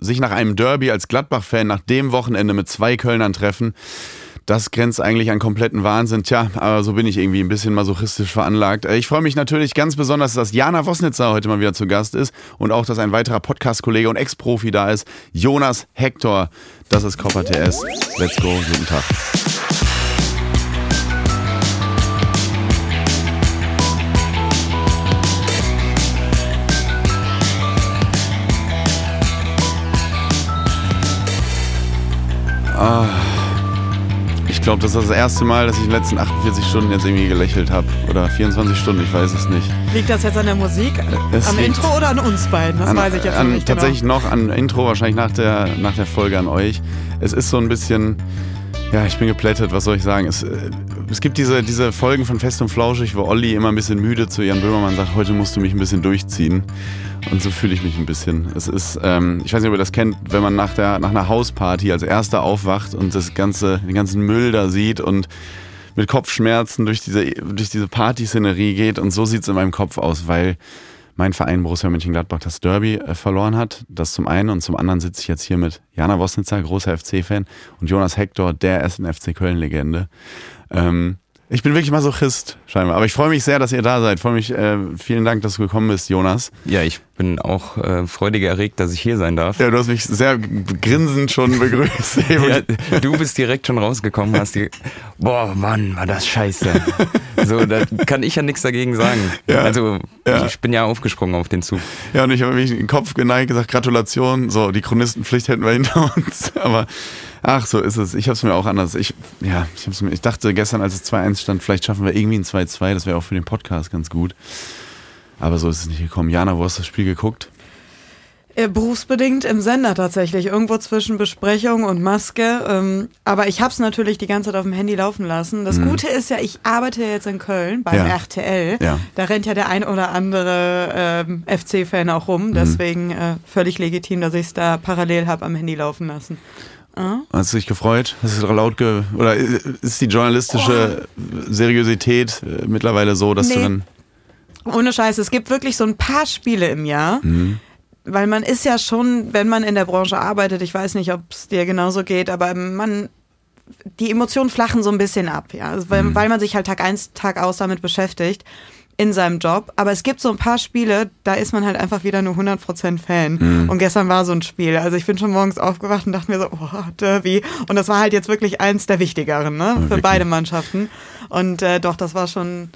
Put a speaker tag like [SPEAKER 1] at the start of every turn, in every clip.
[SPEAKER 1] sich nach einem Derby als Gladbach-Fan nach dem Wochenende mit zwei Kölnern treffen, das grenzt eigentlich an kompletten Wahnsinn. Tja, aber so bin ich irgendwie ein bisschen masochistisch veranlagt. Äh, ich freue mich natürlich ganz besonders, dass Jana Wosnitzer heute mal wieder zu Gast ist und auch, dass ein weiterer Podcast-Kollege und Ex-Profi da ist, Jonas Hector. Das ist Copper TS. Let's go, guten Tag. Ah. Ich glaube, das ist das erste Mal, dass ich in den letzten 48 Stunden jetzt irgendwie gelächelt habe. Oder 24 Stunden, ich weiß es nicht.
[SPEAKER 2] Liegt das jetzt an der Musik, es am Intro oder an uns beiden? Das
[SPEAKER 1] an,
[SPEAKER 2] weiß ich jetzt
[SPEAKER 1] an,
[SPEAKER 2] nicht.
[SPEAKER 1] Genau. Tatsächlich
[SPEAKER 2] genau.
[SPEAKER 1] noch an Intro, wahrscheinlich nach der, nach der Folge an euch. Es ist so ein bisschen. Ja, ich bin geplättet, was soll ich sagen? Es, äh, es gibt diese, diese Folgen von Fest und Flauschig, wo Olli immer ein bisschen müde zu Jan Böhmermann sagt, heute musst du mich ein bisschen durchziehen. Und so fühle ich mich ein bisschen. Es ist, ähm, ich weiß nicht, ob ihr das kennt, wenn man nach, der, nach einer Hausparty als erster aufwacht und das ganze, den ganzen Müll da sieht und mit Kopfschmerzen durch diese, durch diese Partyszenerie geht. Und so sieht es in meinem Kopf aus, weil mein Verein Borussia Mönchengladbach das Derby äh, verloren hat. Das zum einen und zum anderen sitze ich jetzt hier mit Jana Wosnitzer, großer FC-Fan, und Jonas Hector, der ersten FC Köln-Legende. Ähm, ich bin wirklich Masochist, scheinbar. Aber ich freue mich sehr, dass ihr da seid. freue mich, äh, vielen Dank, dass du gekommen bist, Jonas.
[SPEAKER 3] Ja, ich bin auch äh, freudig erregt, dass ich hier sein darf.
[SPEAKER 1] Ja, du hast mich sehr grinsend schon begrüßt.
[SPEAKER 3] ja, du bist direkt schon rausgekommen, hast die. Boah, Mann, war das scheiße. so, da kann ich ja nichts dagegen sagen. Ja, also, ja. ich bin ja aufgesprungen auf den Zug.
[SPEAKER 1] Ja, und ich habe mich den Kopf geneigt, gesagt, Gratulation. So, die Chronistenpflicht hätten wir hinter uns. Aber Ach, so ist es. Ich habe es mir auch anders. Ich, ja, ich, hab's mir, ich dachte gestern, als es 2-1 stand, vielleicht schaffen wir irgendwie ein 2-2. Das wäre auch für den Podcast ganz gut. Aber so ist es nicht gekommen. Jana, wo hast du das Spiel geguckt?
[SPEAKER 2] Äh, berufsbedingt im Sender tatsächlich, irgendwo zwischen Besprechung und Maske. Ähm, aber ich habe es natürlich die ganze Zeit auf dem Handy laufen lassen. Das mhm. Gute ist ja, ich arbeite jetzt in Köln beim ja. RTL. Ja. Da rennt ja der ein oder andere ähm, FC-Fan auch rum. Mhm. Deswegen äh, völlig legitim, dass ich es da parallel habe am Handy laufen lassen.
[SPEAKER 1] Ah. Hast du dich gefreut? Hast du laut ge oder ist die journalistische oh. Seriosität äh, mittlerweile so, dass nee. du dann
[SPEAKER 2] ohne Scheiß, es gibt wirklich so ein paar Spiele im Jahr. Mhm. Weil man ist ja schon, wenn man in der Branche arbeitet, ich weiß nicht, ob es dir genauso geht, aber man die Emotionen flachen so ein bisschen ab, ja, also weil, mhm. weil man sich halt Tag eins, Tag aus damit beschäftigt in seinem Job. Aber es gibt so ein paar Spiele, da ist man halt einfach wieder nur 100% Fan. Mhm. Und gestern war so ein Spiel. Also ich bin schon morgens aufgewacht und dachte mir so, oh, Derby. Und das war halt jetzt wirklich eins der wichtigeren, ne? Für wirklich? beide Mannschaften. Und äh, doch, das war schon.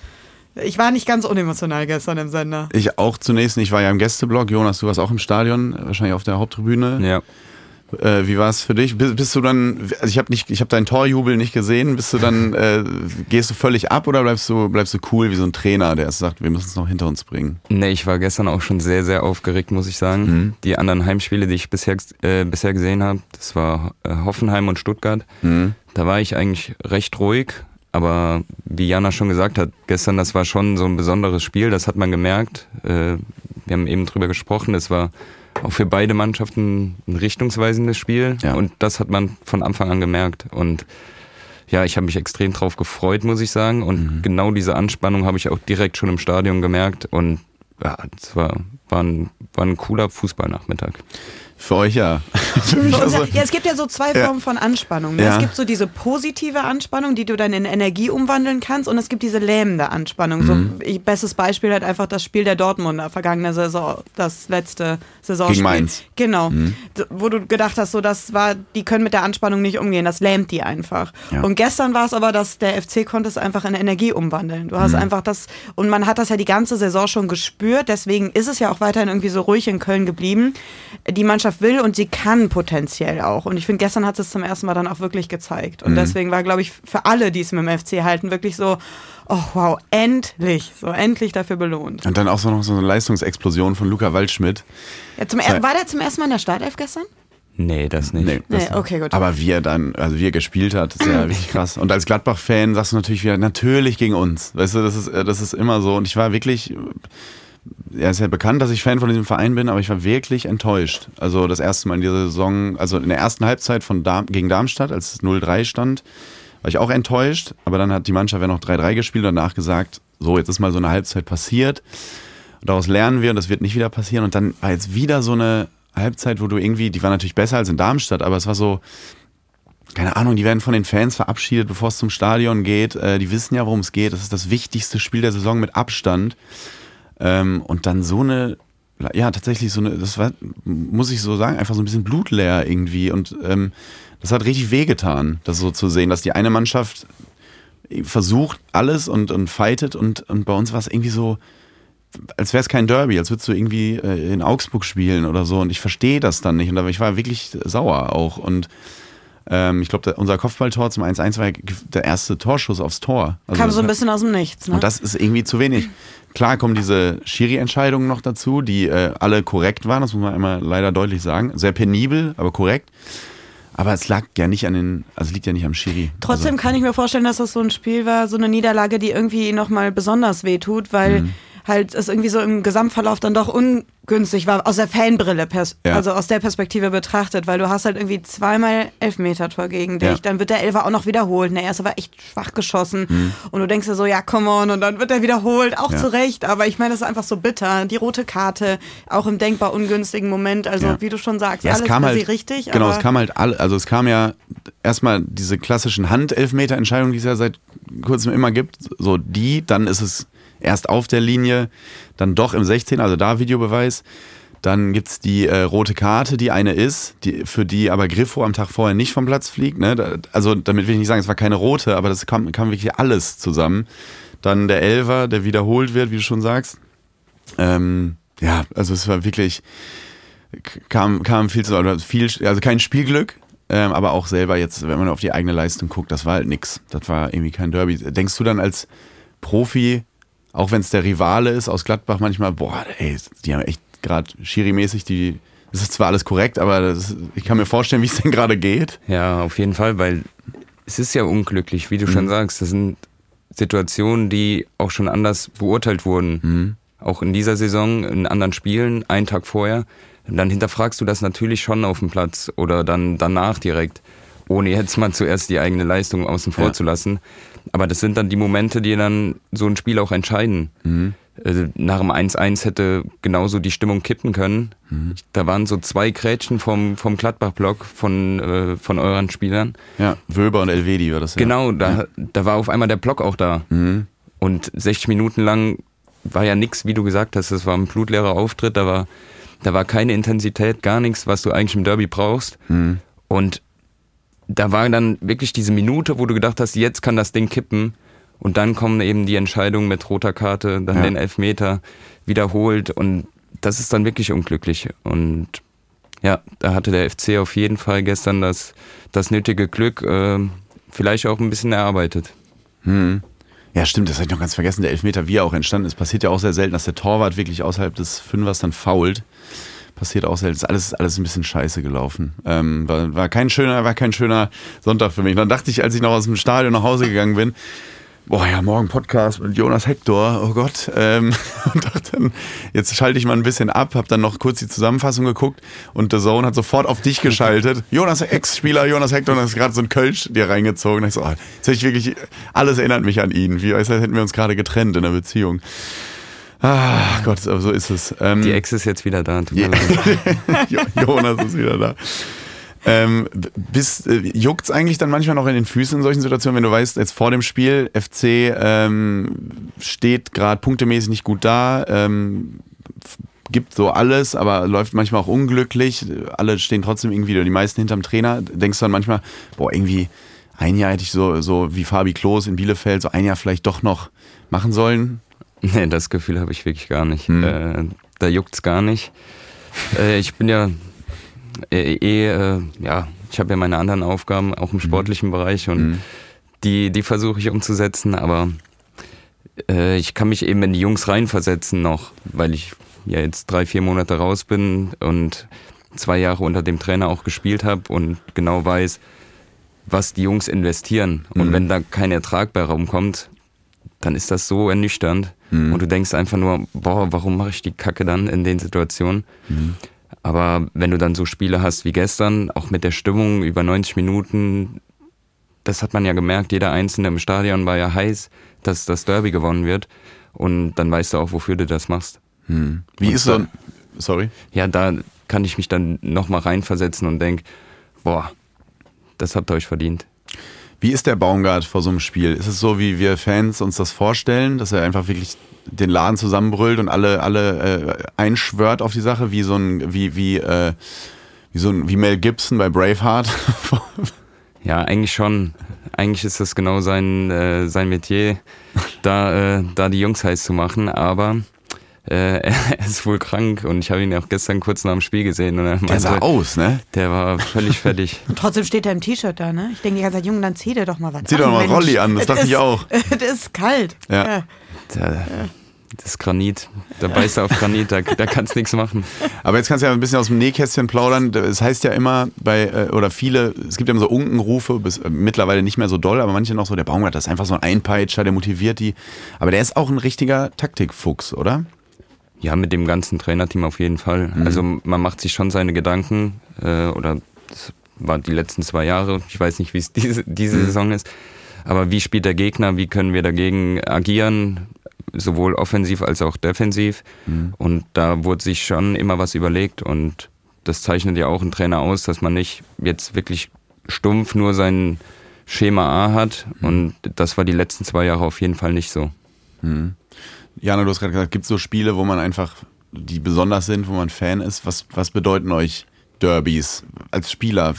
[SPEAKER 2] Ich war nicht ganz unemotional gestern im Sender.
[SPEAKER 1] Ich auch zunächst nicht. Ich war ja im Gästeblock. Jonas, du warst auch im Stadion, wahrscheinlich auf der Haupttribüne.
[SPEAKER 3] Ja.
[SPEAKER 1] Äh, wie war es für dich? Bist, bist du dann, also ich habe nicht, ich habe deinen Torjubel nicht gesehen. Bist du dann, äh, gehst du völlig ab oder bleibst du, bleibst du cool wie so ein Trainer, der sagt, wir müssen es noch hinter uns bringen?
[SPEAKER 3] Nee, ich war gestern auch schon sehr, sehr aufgeregt, muss ich sagen. Mhm. Die anderen Heimspiele, die ich bisher, äh, bisher gesehen habe, das war äh, Hoffenheim und Stuttgart. Mhm. Da war ich eigentlich recht ruhig. Aber wie Jana schon gesagt hat, gestern, das war schon so ein besonderes Spiel, das hat man gemerkt. Äh, wir haben eben drüber gesprochen, es war auch für beide Mannschaften ein richtungsweisendes Spiel. Ja. Und das hat man von Anfang an gemerkt. Und ja, ich habe mich extrem drauf gefreut, muss ich sagen. Und mhm. genau diese Anspannung habe ich auch direkt schon im Stadion gemerkt. Und ja, es war, war, ein, war ein cooler Fußballnachmittag.
[SPEAKER 1] Für euch ja.
[SPEAKER 2] also, ja, es gibt ja so zwei ja. Formen von Anspannung. Ne? Ja. Es gibt so diese positive Anspannung, die du dann in Energie umwandeln kannst, und es gibt diese lähmende Anspannung. Mhm. So, bestes Beispiel hat einfach das Spiel der Dortmunder vergangene Saison, das letzte Saisonspiel.
[SPEAKER 1] Gegen Mainz.
[SPEAKER 2] Genau. Mhm. Wo du gedacht hast, so das war, die können mit der Anspannung nicht umgehen, das lähmt die einfach. Ja. Und gestern war es aber, dass der FC konnte es einfach in Energie umwandeln. Du hast mhm. einfach das, und man hat das ja die ganze Saison schon gespürt, deswegen ist es ja auch weiterhin irgendwie so ruhig in Köln geblieben. Die Mannschaft Mannschaft will und sie kann potenziell auch. Und ich finde, gestern hat es zum ersten Mal dann auch wirklich gezeigt. Und mhm. deswegen war, glaube ich, für alle, die es mit dem FC halten, wirklich so, oh wow, endlich, so endlich dafür belohnt.
[SPEAKER 1] Und dann auch so noch so eine Leistungsexplosion von Luca Waldschmidt.
[SPEAKER 2] Ja, zum er, war der zum ersten Mal in der Startelf gestern?
[SPEAKER 3] Nee, das nicht. Nee,
[SPEAKER 2] das nee, okay, gut.
[SPEAKER 1] Aber wie er dann, also wie er gespielt hat, ist ja richtig krass. Und als Gladbach-Fan sagst du natürlich wieder, natürlich gegen uns. Weißt du, das ist, das ist immer so. Und ich war wirklich er ist ja bekannt, dass ich Fan von diesem Verein bin, aber ich war wirklich enttäuscht. Also das erste Mal in dieser Saison, also in der ersten Halbzeit von Darm, gegen Darmstadt, als es 0-3 stand, war ich auch enttäuscht. Aber dann hat die Mannschaft ja noch 3-3 gespielt und danach gesagt, so, jetzt ist mal so eine Halbzeit passiert. Und daraus lernen wir und das wird nicht wieder passieren. Und dann war jetzt wieder so eine Halbzeit, wo du irgendwie, die war natürlich besser als in Darmstadt, aber es war so, keine Ahnung, die werden von den Fans verabschiedet, bevor es zum Stadion geht. Äh, die wissen ja, worum es geht. Das ist das wichtigste Spiel der Saison mit Abstand. Ähm, und dann so eine, ja, tatsächlich so eine, das war, muss ich so sagen, einfach so ein bisschen blutleer irgendwie. Und ähm, das hat richtig wehgetan, das so zu sehen, dass die eine Mannschaft versucht alles und, und fightet und, und bei uns war es irgendwie so, als wäre es kein Derby, als würdest du irgendwie äh, in Augsburg spielen oder so. Und ich verstehe das dann nicht. Und ich war wirklich sauer auch. Und ähm, ich glaube, unser Kopfballtor zum 1-1 war der erste Torschuss aufs Tor.
[SPEAKER 2] Also Kam so ein bisschen aus dem Nichts. Ne?
[SPEAKER 1] Und das ist irgendwie zu wenig. Klar kommen diese Schiri-Entscheidungen noch dazu, die äh, alle korrekt waren, das muss man immer leider deutlich sagen. Sehr penibel, aber korrekt. Aber es lag ja nicht an den, also liegt ja nicht am Schiri.
[SPEAKER 2] Trotzdem
[SPEAKER 1] also.
[SPEAKER 2] kann ich mir vorstellen, dass das so ein Spiel war, so eine Niederlage, die irgendwie nochmal besonders wehtut, weil mhm halt es irgendwie so im Gesamtverlauf dann doch ungünstig war, aus der Fanbrille, ja. also aus der Perspektive betrachtet, weil du hast halt irgendwie zweimal Elfmeter-Tor gegen dich, ja. dann wird der Elfer auch noch wiederholt. Der erste war echt schwach geschossen mhm. und du denkst dir so, ja, come on, und dann wird er wiederholt, auch ja. zu Recht, aber ich meine, das ist einfach so bitter. Die rote Karte, auch im denkbar ungünstigen Moment, also wie du schon sagst,
[SPEAKER 1] alles kam halt, richtig. Genau, es kam halt alle, also es kam ja erstmal diese klassischen Hand-Elfmeter-Entscheidungen, die es ja seit kurzem immer gibt, so die, dann ist es erst auf der Linie, dann doch im 16, also da Videobeweis. Dann gibt es die äh, rote Karte, die eine ist, die, für die aber Griffo am Tag vorher nicht vom Platz fliegt. Ne? Da, also damit will ich nicht sagen, es war keine rote, aber das kam, kam wirklich alles zusammen. Dann der Elver, der wiederholt wird, wie du schon sagst. Ähm, ja, also es war wirklich, kam, kam viel zu, also viel, also kein Spielglück, ähm, aber auch selber jetzt, wenn man auf die eigene Leistung guckt, das war halt nix. Das war irgendwie kein Derby. Denkst du dann als Profi, auch wenn es der Rivale ist aus Gladbach manchmal, boah, ey, die haben echt gerade Schiri-mäßig die. Das ist zwar alles korrekt, aber das, ich kann mir vorstellen, wie es denn gerade geht.
[SPEAKER 3] Ja, auf jeden Fall, weil es ist ja unglücklich, wie du mhm. schon sagst. Das sind Situationen, die auch schon anders beurteilt wurden. Mhm. Auch in dieser Saison, in anderen Spielen, einen Tag vorher. Und dann hinterfragst du das natürlich schon auf dem Platz oder dann danach direkt, ohne jetzt mal zuerst die eigene Leistung außen vor ja. zu lassen. Aber das sind dann die Momente, die dann so ein Spiel auch entscheiden. Mhm. Also nach dem 1-1 hätte genauso die Stimmung kippen können. Mhm. Da waren so zwei Grätschen vom, vom Gladbach-Block von, äh, von euren Spielern.
[SPEAKER 1] Ja, Wöber und Elvedi war das
[SPEAKER 3] ja. Genau, da, ja. da war auf einmal der Block auch da. Mhm. Und 60 Minuten lang war ja nichts, wie du gesagt hast. Das war ein blutleerer Auftritt, da war, da war keine Intensität, gar nichts, was du eigentlich im Derby brauchst. Mhm. Und da war dann wirklich diese Minute, wo du gedacht hast, jetzt kann das Ding kippen. Und dann kommen eben die Entscheidungen mit roter Karte, dann ja. den Elfmeter wiederholt. Und das ist dann wirklich unglücklich. Und ja, da hatte der FC auf jeden Fall gestern das, das nötige Glück, äh, vielleicht auch ein bisschen erarbeitet.
[SPEAKER 1] Hm. Ja, stimmt, das habe ich noch ganz vergessen. Der Elfmeter, wie er auch entstanden ist, passiert ja auch sehr selten, dass der Torwart wirklich außerhalb des Fünfers dann fault passiert auch selten. Alles, alles ein bisschen scheiße gelaufen. Ähm, war, war kein schöner, war kein schöner Sonntag für mich. Dann dachte ich, als ich noch aus dem Stadion nach Hause gegangen bin, boah ja, morgen Podcast mit Jonas Hector, oh Gott. Ähm, und dachte dann, jetzt schalte ich mal ein bisschen ab, habe dann noch kurz die Zusammenfassung geguckt und The Zone hat sofort auf dich geschaltet. Jonas, Ex-Spieler Jonas Hector, ist gerade so ein Kölsch dir reingezogen. Und ich so, oh, jetzt ich wirklich, alles erinnert mich an ihn. Wie als hätten wir uns gerade getrennt in der Beziehung. Ach Gott, so ist es.
[SPEAKER 3] Ähm, Die Ex ist jetzt wieder da. Tut mir
[SPEAKER 1] Jonas ist wieder da. Ähm, bis, äh, juckt es eigentlich dann manchmal noch in den Füßen in solchen Situationen, wenn du weißt, jetzt vor dem Spiel, FC ähm, steht gerade punktemäßig nicht gut da, ähm, gibt so alles, aber läuft manchmal auch unglücklich. Alle stehen trotzdem irgendwie, oder die meisten hinterm Trainer. Denkst du dann manchmal, boah, irgendwie ein Jahr hätte ich so, so wie Fabi Klos in Bielefeld, so ein Jahr vielleicht doch noch machen sollen.
[SPEAKER 3] Nee, das Gefühl habe ich wirklich gar nicht. Hm. Äh, da juckt's gar nicht. Äh, ich bin ja äh, eh, äh, ja, ich habe ja meine anderen Aufgaben, auch im hm. sportlichen mhm. Bereich und mhm. die, die versuche ich umzusetzen, aber äh, ich kann mich eben in die Jungs reinversetzen noch, weil ich ja jetzt drei, vier Monate raus bin und zwei Jahre unter dem Trainer auch gespielt habe und genau weiß, was die Jungs investieren. Und mhm. wenn da kein Ertrag bei rumkommt, dann ist das so ernüchternd. Mhm. Und du denkst einfach nur, boah, warum mache ich die Kacke dann in den Situationen? Mhm. Aber wenn du dann so Spiele hast wie gestern, auch mit der Stimmung über 90 Minuten, das hat man ja gemerkt, jeder Einzelne im Stadion war ja heiß, dass das Derby gewonnen wird. Und dann weißt du auch, wofür du das machst.
[SPEAKER 1] Mhm. Wie Und ist so, sorry?
[SPEAKER 3] Ja, da, kann ich mich dann nochmal reinversetzen und denke, boah, das habt ihr euch verdient.
[SPEAKER 1] Wie ist der Baumgart vor so einem Spiel? Ist es so, wie wir Fans uns das vorstellen, dass er einfach wirklich den Laden zusammenbrüllt und alle, alle äh, einschwört auf die Sache, wie so ein, wie, wie, äh, wie so ein, wie Mel Gibson bei Braveheart?
[SPEAKER 3] ja, eigentlich schon. Eigentlich ist das genau sein, äh, sein Metier, da, äh, da die Jungs heiß zu machen, aber äh, er ist wohl krank und ich habe ihn auch gestern kurz nach dem Spiel gesehen. Und er
[SPEAKER 1] der sah aus, ne?
[SPEAKER 3] Der war völlig fertig.
[SPEAKER 2] und trotzdem steht er im T-Shirt da, ne? Ich denke die ganze Zeit, Junge, dann zieh dir doch mal was
[SPEAKER 1] Zieh doch mal Rolli an, das dachte
[SPEAKER 2] ist,
[SPEAKER 1] ich auch.
[SPEAKER 2] das ist kalt.
[SPEAKER 1] Ja. ja.
[SPEAKER 3] Der, das Granit, da beißt er auf Granit, da, da kannst nichts machen.
[SPEAKER 1] Aber jetzt kannst du ja ein bisschen aus dem Nähkästchen plaudern. Es heißt ja immer bei, äh, oder viele, es gibt ja immer so Unkenrufe, bis, äh, mittlerweile nicht mehr so doll, aber manche noch so, der Baumgart, das ist einfach so ein Einpeitscher, der motiviert die. Aber der ist auch ein richtiger Taktikfuchs, oder?
[SPEAKER 3] Ja, mit dem ganzen Trainerteam auf jeden Fall. Mhm. Also man macht sich schon seine Gedanken äh, oder das war die letzten zwei Jahre. Ich weiß nicht, wie es diese, diese mhm. Saison ist. Aber wie spielt der Gegner? Wie können wir dagegen agieren? Sowohl offensiv als auch defensiv. Mhm. Und da wurde sich schon immer was überlegt. Und das zeichnet ja auch ein Trainer aus, dass man nicht jetzt wirklich stumpf nur sein Schema A hat. Mhm. Und das war die letzten zwei Jahre auf jeden Fall nicht so.
[SPEAKER 1] Mhm. Jana, du hast gerade gesagt, gibt es so Spiele, wo man einfach, die besonders sind, wo man Fan ist? Was, was bedeuten euch Derbys als Spieler?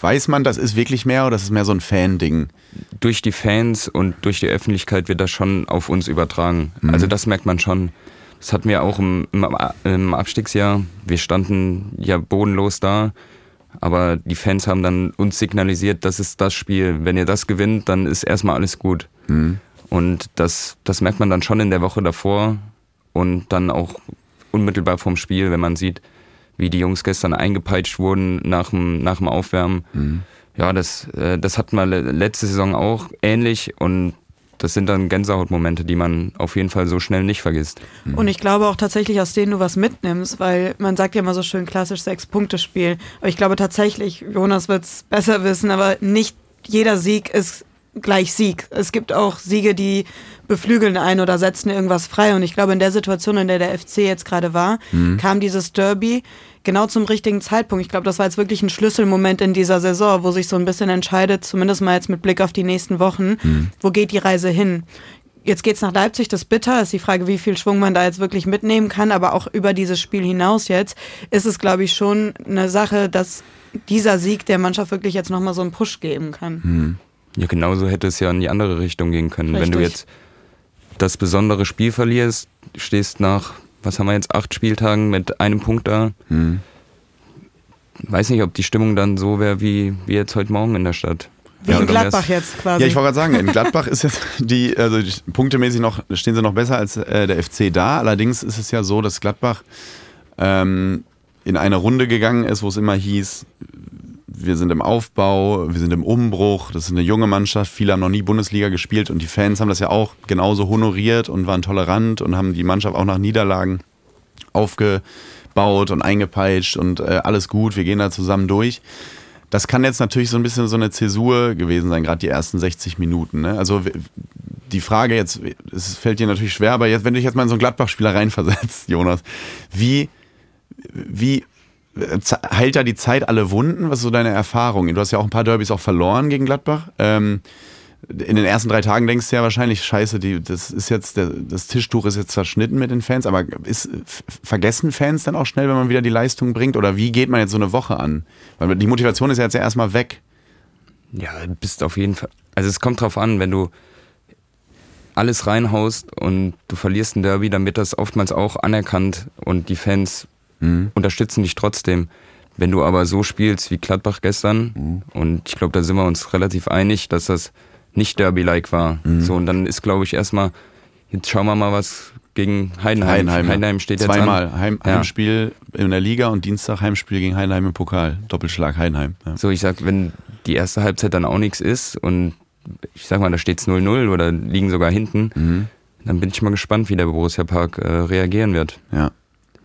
[SPEAKER 1] Weiß man, das ist wirklich mehr oder das ist mehr so ein Fan-Ding?
[SPEAKER 3] Durch die Fans und durch die Öffentlichkeit wird das schon auf uns übertragen. Mhm. Also das merkt man schon. Das hatten wir auch im, im Abstiegsjahr. Wir standen ja bodenlos da. Aber die Fans haben dann uns signalisiert, das ist das Spiel. Wenn ihr das gewinnt, dann ist erstmal alles gut. Mhm. Und das, das merkt man dann schon in der Woche davor und dann auch unmittelbar vorm Spiel, wenn man sieht, wie die Jungs gestern eingepeitscht wurden nach dem, nach dem Aufwärmen. Mhm. Ja, das, äh, das hatten wir letzte Saison auch ähnlich und das sind dann Gänsehautmomente, die man auf jeden Fall so schnell nicht vergisst.
[SPEAKER 2] Mhm. Und ich glaube auch tatsächlich, aus denen du was mitnimmst, weil man sagt ja immer so schön klassisch Sechs-Punkte-Spiel. Aber ich glaube tatsächlich, Jonas wird es besser wissen, aber nicht jeder Sieg ist gleich Sieg. Es gibt auch Siege, die beflügeln ein oder setzen irgendwas frei. Und ich glaube, in der Situation, in der der FC jetzt gerade war, mhm. kam dieses Derby genau zum richtigen Zeitpunkt. Ich glaube, das war jetzt wirklich ein Schlüsselmoment in dieser Saison, wo sich so ein bisschen entscheidet, zumindest mal jetzt mit Blick auf die nächsten Wochen, mhm. wo geht die Reise hin. Jetzt geht's nach Leipzig, das ist bitter, ist die Frage, wie viel Schwung man da jetzt wirklich mitnehmen kann, aber auch über dieses Spiel hinaus jetzt ist es, glaube ich, schon eine Sache, dass dieser Sieg der Mannschaft wirklich jetzt nochmal so einen Push geben kann.
[SPEAKER 3] Mhm. Ja, genauso hätte es ja in die andere Richtung gehen können. Richtig. Wenn du jetzt das besondere Spiel verlierst, stehst nach, was haben wir jetzt, acht Spieltagen mit einem Punkt da. Hm. Weiß nicht, ob die Stimmung dann so wäre wie, wie jetzt heute Morgen in der Stadt.
[SPEAKER 2] Wie ja, in Gladbach jetzt quasi.
[SPEAKER 1] Ja, ich wollte gerade sagen, in Gladbach ist jetzt die, also punktemäßig noch, stehen sie noch besser als äh, der FC da. Allerdings ist es ja so, dass Gladbach ähm, in eine Runde gegangen ist, wo es immer hieß, wir sind im Aufbau, wir sind im Umbruch, das ist eine junge Mannschaft, viele haben noch nie Bundesliga gespielt und die Fans haben das ja auch genauso honoriert und waren tolerant und haben die Mannschaft auch nach Niederlagen aufgebaut und eingepeitscht und äh, alles gut, wir gehen da zusammen durch. Das kann jetzt natürlich so ein bisschen so eine Zäsur gewesen sein, gerade die ersten 60 Minuten. Ne? Also die Frage jetzt, es fällt dir natürlich schwer, aber jetzt, wenn du dich jetzt mal in so einen Gladbach-Spieler reinversetzt, Jonas, wie, wie heilt da die Zeit alle Wunden? Was ist so deine Erfahrung? Du hast ja auch ein paar Derbys auch verloren gegen Gladbach. Ähm, in den ersten drei Tagen denkst du ja wahrscheinlich, scheiße, die, das ist jetzt, der, das Tischtuch ist jetzt zerschnitten mit den Fans, aber ist, vergessen Fans dann auch schnell, wenn man wieder die Leistung bringt? Oder wie geht man jetzt so eine Woche an? Weil die Motivation ist ja jetzt ja erstmal weg.
[SPEAKER 3] Ja, bist auf jeden Fall. Also es kommt drauf an, wenn du alles reinhaust und du verlierst ein Derby, dann wird das oftmals auch anerkannt und die Fans mhm. unterstützen dich trotzdem. Wenn du aber so spielst wie Gladbach gestern, mhm. und ich glaube, da sind wir uns relativ einig, dass das nicht Derby-like war. Mhm. So, und dann ist, glaube ich, erstmal, jetzt schauen wir mal, was gegen Heidenheim.
[SPEAKER 1] Heidenheim, Heidenheim steht jetzt Zweimal an. Heim, Heimspiel ja. in der Liga und Dienstag Heimspiel gegen Heidenheim im Pokal. Doppelschlag Heidenheim.
[SPEAKER 3] Ja. So, ich sag, wenn die erste Halbzeit dann auch nichts ist und ich sag mal, da steht es 0-0 oder liegen sogar hinten, mhm. dann bin ich mal gespannt, wie der Borussia Park äh, reagieren wird.
[SPEAKER 1] Ja.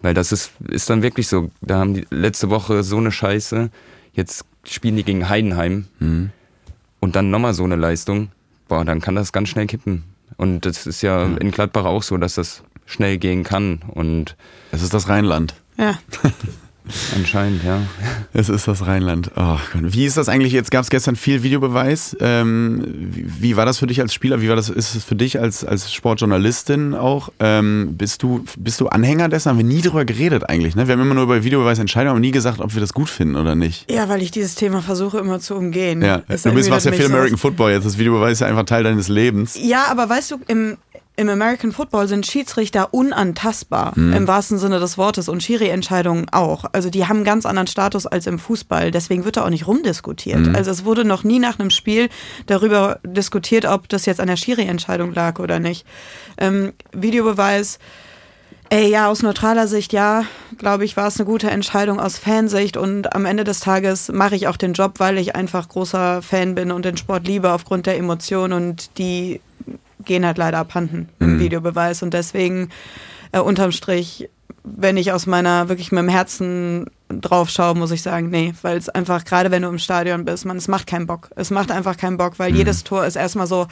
[SPEAKER 3] Weil das ist, ist dann wirklich so. Da haben die letzte Woche so eine Scheiße. Jetzt spielen die gegen Heidenheim. Mhm. Und dann nochmal so eine Leistung. Boah, dann kann das ganz schnell kippen. Und das ist ja mhm. in Gladbach auch so, dass das schnell gehen kann. Und
[SPEAKER 1] es ist das Rheinland.
[SPEAKER 2] Ja.
[SPEAKER 3] Anscheinend, ja.
[SPEAKER 1] Es ist das Rheinland. Oh wie ist das eigentlich? Jetzt gab es gestern viel Videobeweis. Ähm, wie, wie, war das für dich als Spieler? Wie war das? Ist es für dich als, als Sportjournalistin auch? Ähm, bist, du, bist du Anhänger dessen? Haben wir nie drüber geredet eigentlich. Ne? Wir haben immer nur über Videobeweis entscheiden, aber nie gesagt, ob wir das gut finden oder nicht.
[SPEAKER 2] Ja, weil ich dieses Thema versuche immer zu umgehen.
[SPEAKER 1] Ja, du bist, machst ja viel American Football jetzt. Das Videobeweis ist ja einfach Teil deines Lebens.
[SPEAKER 2] Ja, aber weißt du, im, im American Football sind Schiedsrichter unantastbar, mhm. im wahrsten Sinne des Wortes, und Schiri-Entscheidungen auch. Also die haben einen ganz anderen Status als im Fußball, deswegen wird da auch nicht rumdiskutiert. Mhm. Also es wurde noch nie nach einem Spiel darüber diskutiert, ob das jetzt an der Schiri-Entscheidung lag oder nicht. Ähm, Videobeweis, ey, ja, aus neutraler Sicht, ja, glaube ich, war es eine gute Entscheidung aus Fansicht und am Ende des Tages mache ich auch den Job, weil ich einfach großer Fan bin und den Sport liebe aufgrund der Emotionen und die gehen halt leider abhanden im mhm. Videobeweis. Und deswegen äh, unterm Strich, wenn ich aus meiner, wirklich mit dem Herzen drauf schaue, muss ich sagen, nee, weil es einfach, gerade wenn du im Stadion bist, man, es macht keinen Bock. Es macht einfach keinen Bock, weil mhm. jedes Tor ist erstmal so.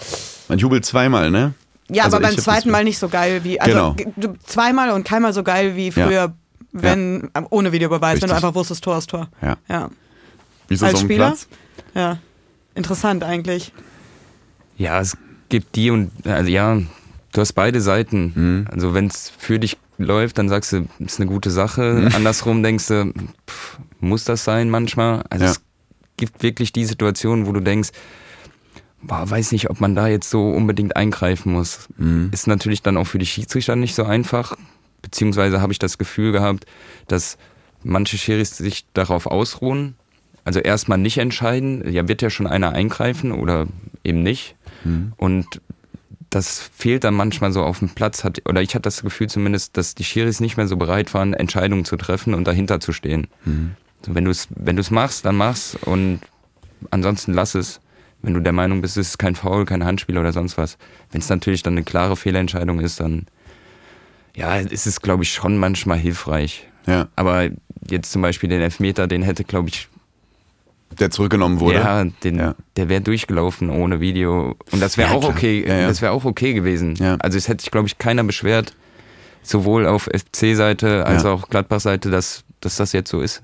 [SPEAKER 1] Man jubelt zweimal, ne?
[SPEAKER 2] Ja, also aber beim zweiten Mal nicht so geil wie, also genau. zweimal und keinmal so geil wie früher, ja. wenn, ja. ohne Videobeweis, Richtig. wenn du einfach wusstest, Tor ist Tor.
[SPEAKER 1] Ja.
[SPEAKER 2] ja.
[SPEAKER 1] Wieso Als so ein Spieler? Platz?
[SPEAKER 2] Ja. Interessant eigentlich.
[SPEAKER 3] Ja, es gibt die und, also ja, du hast beide Seiten. Mhm. Also wenn es für dich läuft, dann sagst du, ist eine gute Sache. Mhm. Andersrum denkst du, pff, muss das sein manchmal? Also ja. es gibt wirklich die Situation, wo du denkst, boah, weiß nicht, ob man da jetzt so unbedingt eingreifen muss. Mhm. Ist natürlich dann auch für die Schiedsrichter nicht so einfach. Beziehungsweise habe ich das Gefühl gehabt, dass manche Schiris sich darauf ausruhen. Also erstmal nicht entscheiden, ja, wird ja schon einer eingreifen oder eben nicht. Mhm. Und das fehlt dann manchmal so auf dem Platz, hat, oder ich hatte das Gefühl zumindest, dass die Schiris nicht mehr so bereit waren, Entscheidungen zu treffen und dahinter zu stehen. Mhm. So, wenn du es wenn machst, dann mach's und ansonsten lass es. Wenn du der Meinung bist, es ist kein Foul, kein Handspiel oder sonst was. Wenn es natürlich dann eine klare Fehlentscheidung ist, dann ja, ist es, glaube ich, schon manchmal hilfreich.
[SPEAKER 1] Ja.
[SPEAKER 3] Aber jetzt zum Beispiel den Elfmeter, den hätte, glaube ich,
[SPEAKER 1] der zurückgenommen wurde.
[SPEAKER 3] Ja, den, ja. der wäre durchgelaufen ohne Video. Und das wäre ja, auch okay, ja, das wäre auch okay gewesen. Also es hätte sich, glaube ich, keiner beschwert, sowohl auf FC-Seite als auch Gladbach-Seite, dass, dass das jetzt so ist.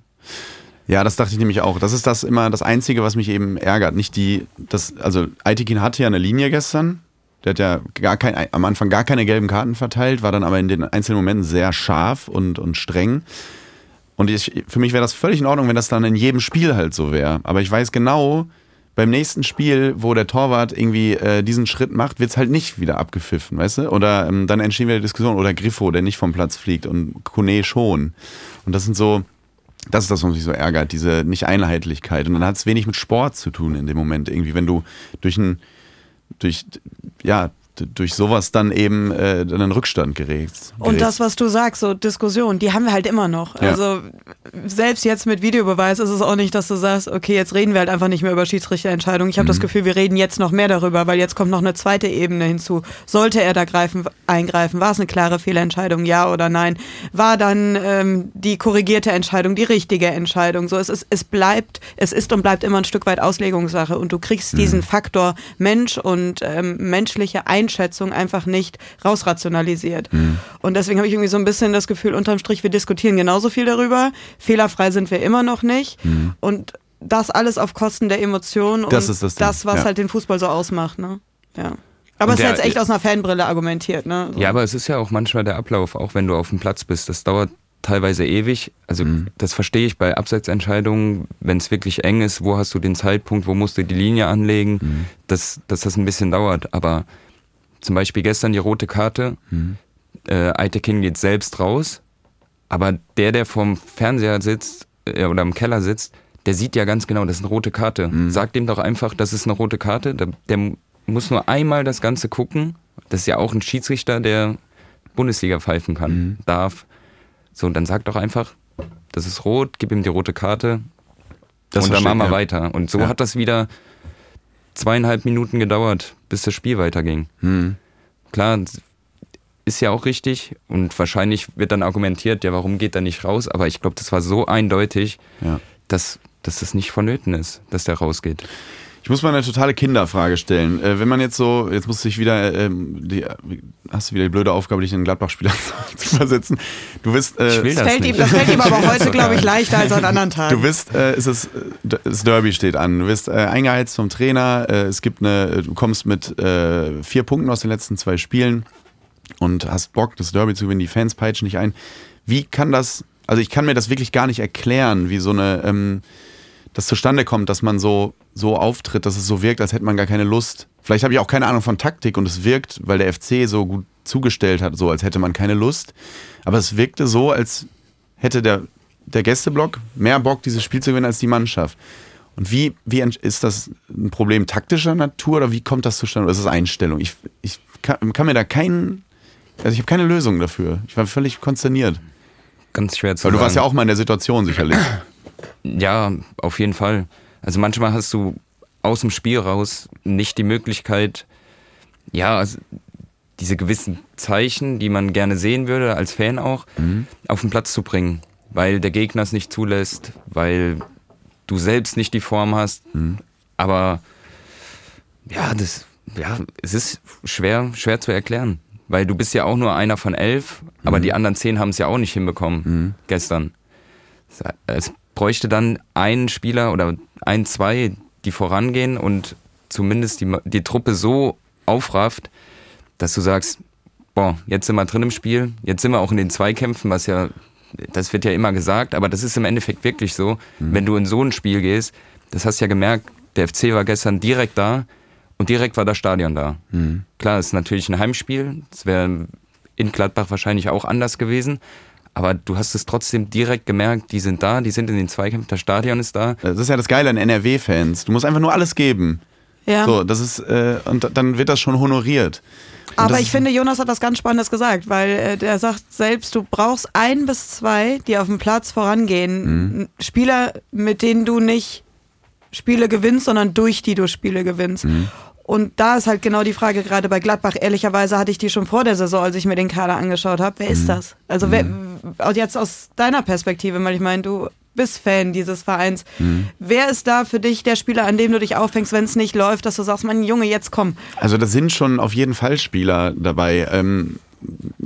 [SPEAKER 1] Ja, das dachte ich nämlich auch. Das ist das immer das Einzige, was mich eben ärgert. Nicht die, das, also Aitikin hatte ja eine Linie gestern. Der hat ja gar kein, am Anfang gar keine gelben Karten verteilt, war dann aber in den einzelnen Momenten sehr scharf und, und streng. Und ich, für mich wäre das völlig in Ordnung, wenn das dann in jedem Spiel halt so wäre. Aber ich weiß genau, beim nächsten Spiel, wo der Torwart irgendwie äh, diesen Schritt macht, wird es halt nicht wieder abgepfiffen, weißt du? Oder ähm, dann entstehen wieder Diskussionen. Oder Griffo, der nicht vom Platz fliegt und Kone schon. Und das sind so, das ist das, was mich so ärgert, diese Nicht-Einheitlichkeit. Und dann hat es wenig mit Sport zu tun in dem Moment irgendwie, wenn du durch ein, durch, ja, durch sowas dann eben äh, einen Rückstand gerät.
[SPEAKER 2] Und das, was du sagst, so Diskussion, die haben wir halt immer noch. Ja. Also selbst jetzt mit Videobeweis ist es auch nicht, dass du sagst, okay, jetzt reden wir halt einfach nicht mehr über Schiedsrichterentscheidungen. Ich habe mhm. das Gefühl, wir reden jetzt noch mehr darüber, weil jetzt kommt noch eine zweite Ebene hinzu. Sollte er da greifen, eingreifen? War es eine klare Fehlentscheidung, ja oder nein? War dann ähm, die korrigierte Entscheidung die richtige Entscheidung? So, es, ist, es bleibt, es ist und bleibt immer ein Stück weit Auslegungssache und du kriegst mhm. diesen Faktor Mensch und ähm, menschliche Einstellung Einschätzung einfach nicht rausrationalisiert. Mhm. Und deswegen habe ich irgendwie so ein bisschen das Gefühl, unterm Strich, wir diskutieren genauso viel darüber. Fehlerfrei sind wir immer noch nicht. Mhm. Und das alles auf Kosten der Emotionen und
[SPEAKER 1] das, ist das,
[SPEAKER 2] das was
[SPEAKER 1] ja.
[SPEAKER 2] halt den Fußball so ausmacht. Ne? Ja. Aber es ist jetzt echt aus einer Fanbrille argumentiert. Ne?
[SPEAKER 3] So. Ja, aber es ist ja auch manchmal der Ablauf, auch wenn du auf dem Platz bist. Das dauert teilweise ewig. Also mhm. das verstehe ich bei Abseitsentscheidungen, wenn es wirklich eng ist, wo hast du den Zeitpunkt, wo musst du die Linie anlegen, mhm. dass, dass das ein bisschen dauert. Aber zum Beispiel gestern die rote Karte. Mhm. Äh, Aitekin geht selbst raus, aber der, der vorm Fernseher sitzt äh, oder im Keller sitzt, der sieht ja ganz genau, das ist eine rote Karte. Mhm. Sag dem doch einfach, das ist eine rote Karte. Der, der, muss nur einmal das Ganze gucken. Das ist ja auch ein Schiedsrichter, der Bundesliga pfeifen kann, mhm. darf. So, und dann sag doch einfach, das ist rot, gib ihm die rote Karte. Das und dann machen wir ja. weiter. Und so ja. hat das wieder zweieinhalb Minuten gedauert, bis das Spiel weiterging. Hm. Klar, ist ja auch richtig und wahrscheinlich wird dann argumentiert, ja, warum geht er nicht raus? Aber ich glaube, das war so eindeutig, ja. dass, dass das nicht vonnöten ist, dass der rausgeht.
[SPEAKER 1] Ich muss mal eine totale Kinderfrage stellen. Äh, wenn man jetzt so, jetzt muss ich wieder, ähm, die, hast du wieder die blöde Aufgabe, dich in den Gladbach-Spieler zu versetzen. Du bist. Äh,
[SPEAKER 3] Ich will
[SPEAKER 2] Das
[SPEAKER 3] das
[SPEAKER 2] fällt,
[SPEAKER 3] nicht.
[SPEAKER 2] ihm, das fällt ihm aber heute, glaube ich, leichter als an anderen Tagen.
[SPEAKER 1] Du bist, äh, es ist, äh, das Derby steht an. Du wirst äh, eingeheizt vom Trainer. Äh, es gibt eine, du kommst mit äh, vier Punkten aus den letzten zwei Spielen und hast Bock, das Derby zu gewinnen. Die Fans peitschen dich ein. Wie kann das, also ich kann mir das wirklich gar nicht erklären, wie so eine, ähm, das zustande kommt, dass man so, so auftritt, dass es so wirkt, als hätte man gar keine Lust. Vielleicht habe ich auch keine Ahnung von Taktik und es wirkt, weil der FC so gut zugestellt hat, so als hätte man keine Lust. Aber es wirkte so, als hätte der, der Gästeblock mehr Bock, dieses Spiel zu gewinnen, als die Mannschaft. Und wie, wie ist das ein Problem taktischer Natur oder wie kommt das zustande? Oder ist es Einstellung? Ich, ich kann, kann mir da keinen, also ich habe keine Lösung dafür. Ich war völlig konsterniert.
[SPEAKER 3] Ganz schwer zu
[SPEAKER 1] Weil du
[SPEAKER 3] sagen.
[SPEAKER 1] warst ja auch mal in der Situation sicherlich.
[SPEAKER 3] Ja, auf jeden Fall. Also manchmal hast du aus dem Spiel raus nicht die Möglichkeit, ja, also diese gewissen Zeichen, die man gerne sehen würde, als Fan auch, auf den Platz zu bringen. Weil der Gegner es nicht zulässt, weil du selbst nicht die Form hast. Aber ja, das, ja, es ist schwer, schwer zu erklären. Weil du bist ja auch nur einer von elf, aber die anderen zehn haben es ja auch nicht hinbekommen gestern. Es bräuchte dann einen Spieler oder ein, zwei, die vorangehen und zumindest die, die Truppe so aufrafft, dass du sagst, boah, jetzt sind wir drin im Spiel, jetzt sind wir auch in den Zweikämpfen, was ja, das wird ja immer gesagt, aber das ist im Endeffekt wirklich so, wenn du in so ein Spiel gehst, das hast du ja gemerkt, der FC war gestern direkt da und direkt war das Stadion da. Klar, es ist natürlich ein Heimspiel, es wäre in Gladbach wahrscheinlich auch anders gewesen, aber du hast es trotzdem direkt gemerkt, die sind da, die sind in den Zweikämpfen, das Stadion ist da.
[SPEAKER 1] Das ist ja das Geile an NRW-Fans. Du musst einfach nur alles geben.
[SPEAKER 2] ja.
[SPEAKER 1] So, das ist, äh, und dann wird das schon honoriert. Und
[SPEAKER 2] Aber ich finde, Jonas hat was ganz Spannendes gesagt, weil äh, der sagt selbst, du brauchst ein bis zwei, die auf dem Platz vorangehen. Spieler, mit denen du nicht Spiele gewinnst, sondern durch die du Spiele gewinnst. Und da ist halt genau die Frage, gerade bei Gladbach, ehrlicherweise hatte ich die schon vor der Saison, als ich mir den Kader angeschaut habe. Wer ist das? Also wer, und jetzt aus deiner Perspektive, weil ich meine, du bist Fan dieses Vereins. Wer ist da für dich der Spieler, an dem du dich aufhängst, wenn es nicht läuft, dass du sagst, mein Junge, jetzt komm.
[SPEAKER 1] Also da sind schon auf jeden Fall Spieler dabei. Ähm,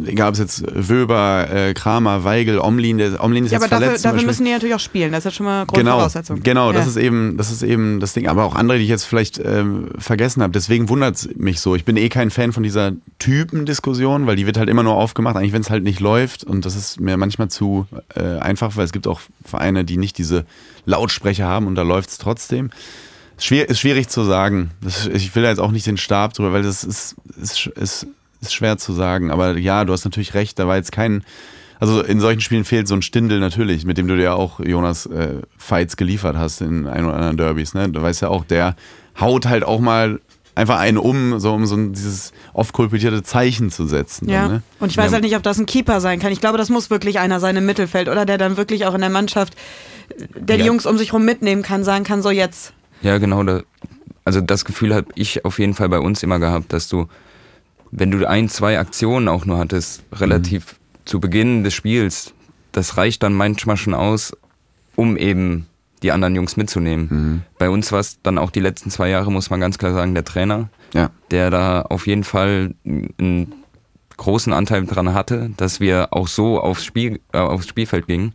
[SPEAKER 1] egal ob es jetzt Wöber, äh, Kramer, Weigel, Omlin, der Omlin ist
[SPEAKER 2] Ja,
[SPEAKER 1] jetzt
[SPEAKER 2] aber dafür,
[SPEAKER 1] verletzt.
[SPEAKER 2] dafür
[SPEAKER 1] Beispiel.
[SPEAKER 2] müssen die natürlich auch spielen. Das ist schon mal
[SPEAKER 1] Genau,
[SPEAKER 2] Grundvoraussetzung.
[SPEAKER 1] genau, das
[SPEAKER 2] Ja.
[SPEAKER 1] ist eben, das ist eben das Ding. Aber auch andere, die ich jetzt vielleicht ähm, vergessen habe. Deswegen wundert es mich so. Ich bin eh kein Fan von dieser Typendiskussion, weil die wird halt immer nur aufgemacht, eigentlich wenn es halt nicht läuft. Und das ist mir manchmal zu äh, einfach, weil es gibt auch Vereine, die nicht diese Lautsprecher haben und da läuft es trotzdem. Schwer, ist schwierig zu sagen. Das, ich will da jetzt auch nicht den Stab drüber, weil das ist, ist, ist, ist schwer zu sagen. Aber ja, du hast natürlich recht, da war jetzt kein. Also in solchen Spielen fehlt so ein Stindel natürlich, mit dem du dir auch, Jonas, äh, Fights geliefert hast in ein oder anderen Derbys. Ne? Du weißt ja auch, der haut halt auch mal einfach einen um, so um so ein, dieses oft kolportierte Zeichen zu setzen.
[SPEAKER 2] Ja,
[SPEAKER 1] Dann, ne?
[SPEAKER 2] und ich weiß halt nicht, ob das ein Keeper sein kann. Ich glaube, das muss wirklich einer sein im Mittelfeld oder der dann wirklich auch in der Mannschaft, der die
[SPEAKER 3] Ja.
[SPEAKER 2] Jungs um sich rum mitnehmen kann, sagen kann, so jetzt.
[SPEAKER 3] Ja, genau. Da, also das Gefühl habe ich auf jeden Fall bei uns immer gehabt, dass du, wenn du ein, zwei Aktionen auch nur hattest, relativ zu Beginn des Spiels, das reicht dann manchmal schon aus, um eben die anderen Jungs mitzunehmen. Bei uns war es dann auch die letzten zwei Jahre, muss man ganz klar sagen, der Trainer,
[SPEAKER 1] Ja.
[SPEAKER 3] der da auf jeden Fall einen großen Anteil dran hatte, dass wir auch so aufs, Spiel, äh, aufs Spielfeld gingen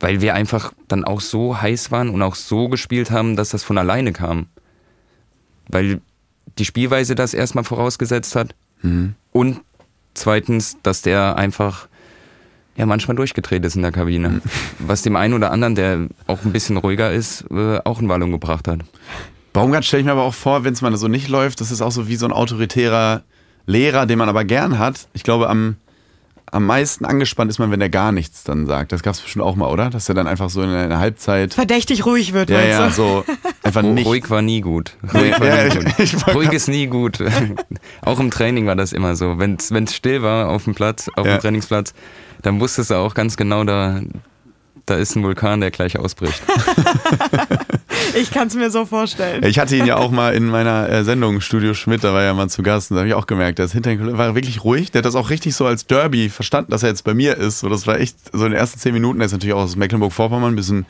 [SPEAKER 3] weil wir einfach dann auch so heiß waren und auch so gespielt haben, dass das von alleine kam. Weil die Spielweise das erstmal vorausgesetzt hat und zweitens, dass der einfach ja manchmal durchgedreht ist in der Kabine. Was dem einen oder anderen, der auch ein bisschen ruhiger ist, äh, auch in Wallung gebracht hat.
[SPEAKER 1] Baumgart stelle ich mir aber auch vor, wenn es mal so nicht läuft, das ist auch so wie so ein autoritärer Lehrer, den man aber gern hat. Ich glaube, am, am meisten angespannt ist man, wenn er gar nichts dann sagt. Das gab es bestimmt auch mal, oder? Dass er dann einfach so in einer Halbzeit.
[SPEAKER 2] Verdächtig ruhig wird,
[SPEAKER 1] Ja, ja, so einfach
[SPEAKER 3] Ru-
[SPEAKER 1] nicht.
[SPEAKER 3] Ruhig war nie gut. Ruhig war
[SPEAKER 1] ja,
[SPEAKER 3] nie
[SPEAKER 1] ich-
[SPEAKER 3] gut.
[SPEAKER 1] ich
[SPEAKER 3] Ruhig ist nie gut. auch im Training war das immer so. Wenn es still war auf dem Platz, auf
[SPEAKER 1] Ja.
[SPEAKER 3] dem Trainingsplatz, dann wusstest du auch ganz genau, da, da ist ein Vulkan, der gleich ausbricht.
[SPEAKER 2] Ich kann es mir so vorstellen.
[SPEAKER 1] Ich hatte ihn ja auch mal in meiner äh, Sendung Studio Schmidt, da war er ja mal zu Gast und da habe ich auch gemerkt, der ist hinter war wirklich ruhig. Der hat das auch richtig so als Derby verstanden, dass er jetzt bei mir ist. So, das war echt so in den ersten zehn Minuten, er ist natürlich auch aus Mecklenburg-Vorpommern, ein bisschen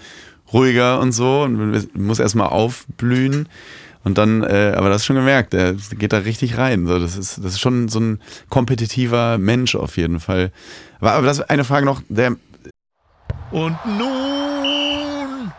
[SPEAKER 1] ruhiger und so und muss erstmal aufblühen. Und dann, äh, aber das ist schon gemerkt, der geht da richtig rein. So, das, ist, das ist schon so ein kompetitiver Mensch auf jeden Fall. Aber, aber das ist eine Frage noch, der.
[SPEAKER 4] Und nun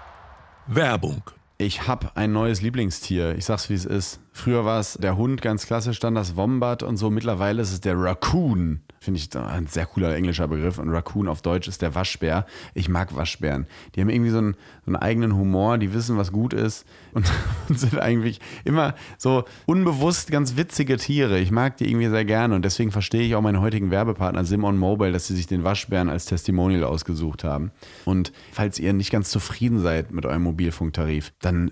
[SPEAKER 4] Werbung.
[SPEAKER 1] Ich habe ein neues Lieblingstier. Ich sag's wie es ist. Früher war es der Hund, ganz klassisch, dann das Wombat und so. Mittlerweile ist es der Raccoon. Finde ich ein sehr cooler englischer Begriff. Und Raccoon auf Deutsch ist der Waschbär. Ich mag Waschbären. Die haben irgendwie so einen, so einen eigenen Humor, die wissen, was gut ist und, und sind eigentlich immer so unbewusst ganz witzige Tiere. Ich mag die irgendwie sehr gerne und deswegen verstehe ich auch meinen heutigen Werbepartner Simon Mobile, dass sie sich den Waschbären als Testimonial ausgesucht haben. Und falls ihr nicht ganz zufrieden seid mit eurem Mobilfunktarif, dann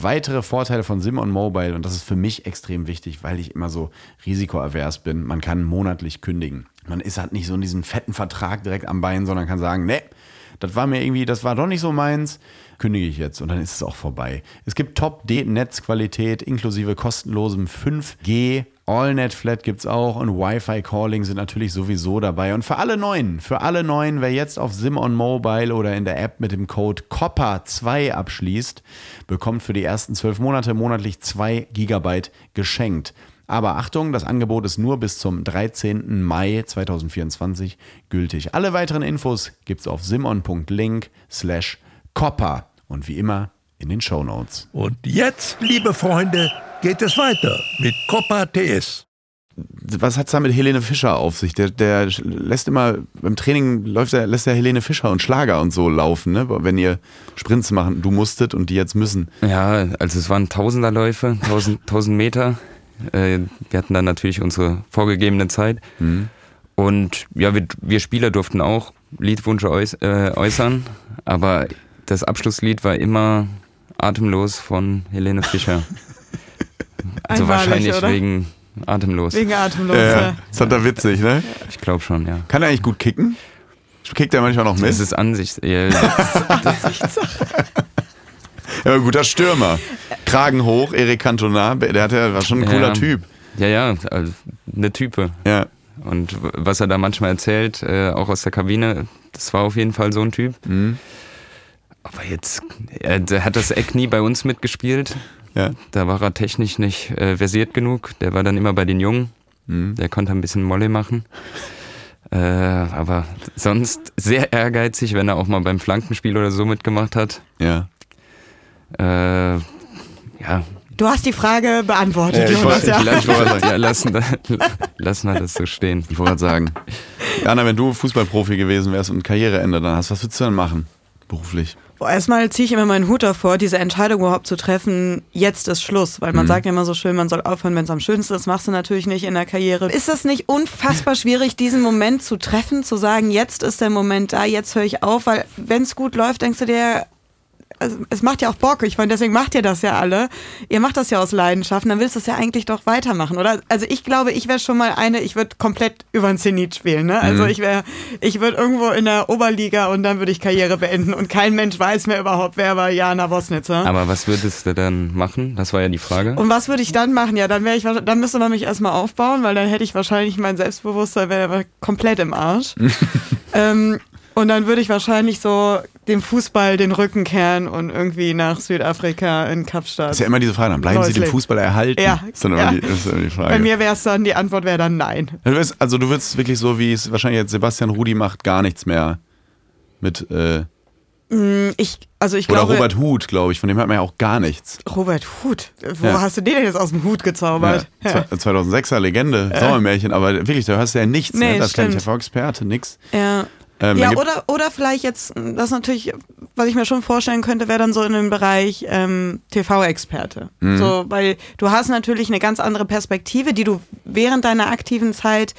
[SPEAKER 1] Weitere Vorteile von Simon Mobile, und das ist für mich extrem wichtig, weil ich immer so risikoavers bin, man kann monatlich kündigen. Man ist halt nicht so in diesem fetten Vertrag direkt am Bein, sondern kann sagen, nee, das war mir irgendwie, das war doch nicht so meins, kündige ich jetzt und dann ist es auch vorbei. Es gibt Top-Netzqualität inklusive kostenlosem 5G. AllNet Flat gibt es auch und Wi-Fi Calling sind natürlich sowieso dabei. Und für alle Neuen, für alle Neuen, wer jetzt auf Simon Mobile oder in der App mit dem Code COPPA2 abschließt, bekommt für die ersten zwölf Monate monatlich 2 Gigabyte geschenkt. Aber Achtung, das Angebot ist nur bis zum 13. Mai 2024 gültig. Alle weiteren Infos gibt's auf simon.link slash copper und wie immer in den Show Notes.
[SPEAKER 4] Und jetzt, liebe Freunde, geht es weiter mit Coppa TS.
[SPEAKER 1] Was hat's da mit Helene Fischer auf sich? Der, der lässt immer, beim Training läuft er, lässt er Helene Fischer und Schlager und so laufen, ne? Wenn ihr Sprints machen, du musstet und die jetzt müssen.
[SPEAKER 3] Ja, also es waren Tausenderläufe, tausend, tausend Meter. Äh, wir hatten dann natürlich unsere vorgegebene Zeit. Mhm. Und ja, wir, wir, Spieler durften auch Liedwünsche äuß äh, äußern, aber das Abschlusslied war immer Atemlos von Helene Fischer. also Einmalig, wahrscheinlich oder? wegen Atemlos.
[SPEAKER 2] Wegen Atemlos,
[SPEAKER 1] ja. ja. Das fand er witzig, ne?
[SPEAKER 3] Ich glaube schon, ja.
[SPEAKER 1] Kann er eigentlich gut kicken? Kickt er manchmal noch mit?
[SPEAKER 3] Das ist Ansicht. Ja,
[SPEAKER 1] ja, guter Stürmer. Kragen hoch, Erik Cantona, der, hat ja, war schon ein cooler
[SPEAKER 3] ja.
[SPEAKER 1] Typ.
[SPEAKER 3] Ja, ja, also eine Type.
[SPEAKER 1] Ja.
[SPEAKER 3] Und was er da manchmal erzählt, äh, auch aus der Kabine, das war auf jeden Fall so ein Typ. Mhm. Aber jetzt, er, der hat das Eck nie bei uns mitgespielt.
[SPEAKER 1] Ja.
[SPEAKER 3] Da war er technisch nicht äh, versiert genug. Der war dann immer bei den Jungen. Mhm. Der konnte ein bisschen Molle machen. Äh, aber sonst sehr ehrgeizig, wenn er auch mal beim Flankenspiel oder so mitgemacht hat.
[SPEAKER 1] Ja.
[SPEAKER 3] Äh, ja.
[SPEAKER 2] Du hast die Frage beantwortet,
[SPEAKER 1] ja, Jonas.
[SPEAKER 2] Ja.
[SPEAKER 3] Ich, ich, ja, lassen, lassen wir das so stehen.
[SPEAKER 1] Ich wollte gerade sagen, Jana, wenn du Fußballprofi gewesen wärst und Karriereende dann hast, was würdest du dann machen, beruflich?
[SPEAKER 2] Boah, erstmal ziehe ich immer meinen Hut davor, diese Entscheidung überhaupt zu treffen, jetzt ist Schluss. Weil man mhm. sagt ja immer so schön, man soll aufhören, wenn es am schönsten ist. Machst du natürlich nicht in der Karriere. Ist das nicht unfassbar schwierig, diesen Moment zu treffen, zu sagen, jetzt ist der Moment da, jetzt höre ich auf? Weil wenn es gut läuft, denkst du dir, also es macht ja auch Bock. Ich meine, deswegen macht ihr das ja alle. Ihr macht das ja aus Leidenschaft. Dann willst du es ja eigentlich doch weitermachen, oder? Also ich glaube, ich wäre schon mal eine, ich würde komplett über den Zenit spielen. Ne? Also mhm. ich wäre, ich würde irgendwo in der Oberliga und dann würde ich Karriere beenden und kein Mensch weiß mehr überhaupt, wer war Jana Wosnitzer.
[SPEAKER 3] Aber was würdest du dann machen? Das war ja die Frage.
[SPEAKER 2] Und was würde ich dann machen? Ja, dann wäre ich, dann müsste man mich erstmal aufbauen, weil dann hätte ich wahrscheinlich mein Selbstbewusstsein wäre komplett im Arsch. ähm, und dann würde ich wahrscheinlich so dem Fußball den Rücken kehren und irgendwie nach Südafrika in Kapstadt.
[SPEAKER 1] Das ist ja immer diese Frage, dann bleiben Neusleben. Sie dem Fußball erhalten?
[SPEAKER 2] Ja.
[SPEAKER 1] Ist dann ja. Die, ist dann die Frage.
[SPEAKER 2] Bei mir wäre es dann, die Antwort wäre dann nein.
[SPEAKER 1] Also du würdest wirklich so, wie es wahrscheinlich jetzt Sebastian Rudi macht, gar nichts mehr mit... Äh
[SPEAKER 2] mm, ich, also ich
[SPEAKER 1] Oder
[SPEAKER 2] glaube,
[SPEAKER 1] Robert Huth, glaube ich, von dem hört man ja auch gar nichts.
[SPEAKER 2] Robert Huth? Wo ja. hast du den denn jetzt aus dem Hut gezaubert?
[SPEAKER 1] Ja. 2006er Legende, äh. Sommermärchen, aber wirklich, da hörst du ja nichts.
[SPEAKER 2] Nee,
[SPEAKER 1] ne? Das
[SPEAKER 2] stimmt.
[SPEAKER 1] kann ich Experte, nix.
[SPEAKER 2] Ja. Ähm, ja, oder, oder vielleicht jetzt, das natürlich, was ich mir schon vorstellen könnte, wäre dann so in dem Bereich ähm, TV-Experte. Mhm. So, weil du hast natürlich eine ganz andere Perspektive, die du während deiner aktiven Zeit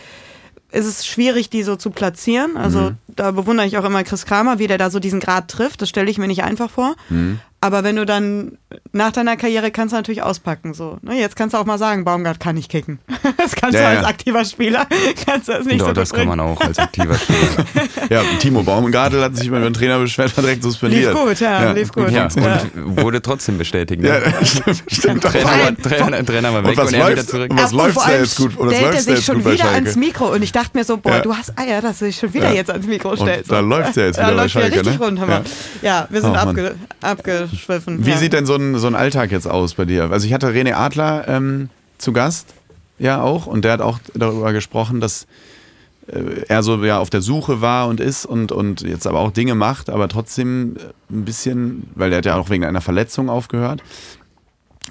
[SPEAKER 2] ist es schwierig, die so zu platzieren. Also
[SPEAKER 1] Mhm.
[SPEAKER 2] da bewundere ich auch immer Chris Kramer, wie der da so diesen Grad trifft. Das stelle ich mir nicht einfach vor.
[SPEAKER 1] Mhm.
[SPEAKER 2] Aber wenn du dann nach deiner Karriere kannst du natürlich auspacken. So. Ne, jetzt kannst du auch mal sagen, Baumgart kann nicht kicken. Das kannst
[SPEAKER 1] Ja,
[SPEAKER 2] du als
[SPEAKER 1] ja.
[SPEAKER 2] aktiver Spieler kannst du das nicht
[SPEAKER 3] Doch,
[SPEAKER 2] so
[SPEAKER 3] das kann man auch als aktiver Spieler.
[SPEAKER 1] Ja, Timo Baumgartel hat sich über den Trainer beschwert, war direkt suspendiert.
[SPEAKER 2] Lief gut, ja, lief gut.
[SPEAKER 3] Ja,
[SPEAKER 2] Ja.
[SPEAKER 3] und wurde trotzdem bestätigt. Ne?
[SPEAKER 1] Ja, stimmt.
[SPEAKER 3] Trainer, Trainer, Trainer war weg
[SPEAKER 1] Und was
[SPEAKER 3] und, er wieder
[SPEAKER 1] läuft,
[SPEAKER 3] zurück.
[SPEAKER 1] und was
[SPEAKER 2] Ja,
[SPEAKER 1] läuft da jetzt gut? Und was
[SPEAKER 2] stellt er
[SPEAKER 1] läuft
[SPEAKER 2] sich schon wieder ans Mikro und ich dachte mir so, boah,
[SPEAKER 1] Ja.
[SPEAKER 2] du hast Eier, dass du dich schon wieder
[SPEAKER 1] Ja.
[SPEAKER 2] jetzt ans Mikro
[SPEAKER 1] Und
[SPEAKER 2] stellst.
[SPEAKER 1] da läuft's ja jetzt wieder
[SPEAKER 2] da
[SPEAKER 1] bei
[SPEAKER 2] läuft
[SPEAKER 1] Schalke,
[SPEAKER 2] ja richtig
[SPEAKER 1] ne?
[SPEAKER 2] Ja, wir sind
[SPEAKER 1] Oh,
[SPEAKER 2] abge abgeschwiffen.
[SPEAKER 1] Wie
[SPEAKER 2] ja.
[SPEAKER 1] sieht denn so ein, so ein Alltag jetzt aus bei dir? Also ich hatte René Adler ähm, zu Gast, ja auch, und der hat auch darüber gesprochen, dass äh, er so ja auf der Suche war und ist und, und jetzt aber auch Dinge macht, aber trotzdem äh, ein bisschen, weil der hat ja auch wegen einer Verletzung aufgehört,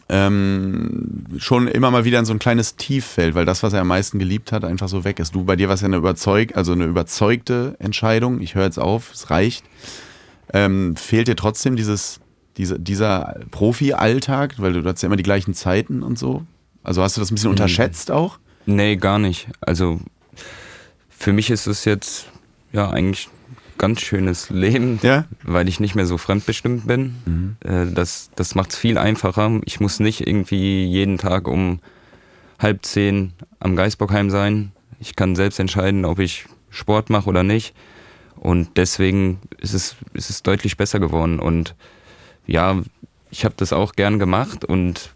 [SPEAKER 1] ähm, schon immer mal wieder in so ein kleines Tief fällt, weil das, was er am meisten geliebt hat, einfach so weg ist. Du, bei dir war es ja eine überzeug, also eine überzeugte Entscheidung. Ich höre jetzt auf, es reicht. Ähm, fehlt dir trotzdem dieses, diese, dieser Profi-Alltag, weil du hast ja immer die gleichen Zeiten und so? Also hast du das ein bisschen unterschätzt auch?
[SPEAKER 3] Nee, gar nicht. Also für mich ist es jetzt ja eigentlich ein ganz schönes Leben,
[SPEAKER 1] Ja?
[SPEAKER 3] weil ich nicht mehr so fremdbestimmt bin. Äh, Das, das macht es viel einfacher. Ich muss nicht irgendwie jeden Tag um halb zehn am Geisbockheim sein. Ich kann selbst entscheiden, ob ich Sport mache oder nicht. Und deswegen ist es, ist es deutlich besser geworden. Und ja, ich habe das auch gern gemacht und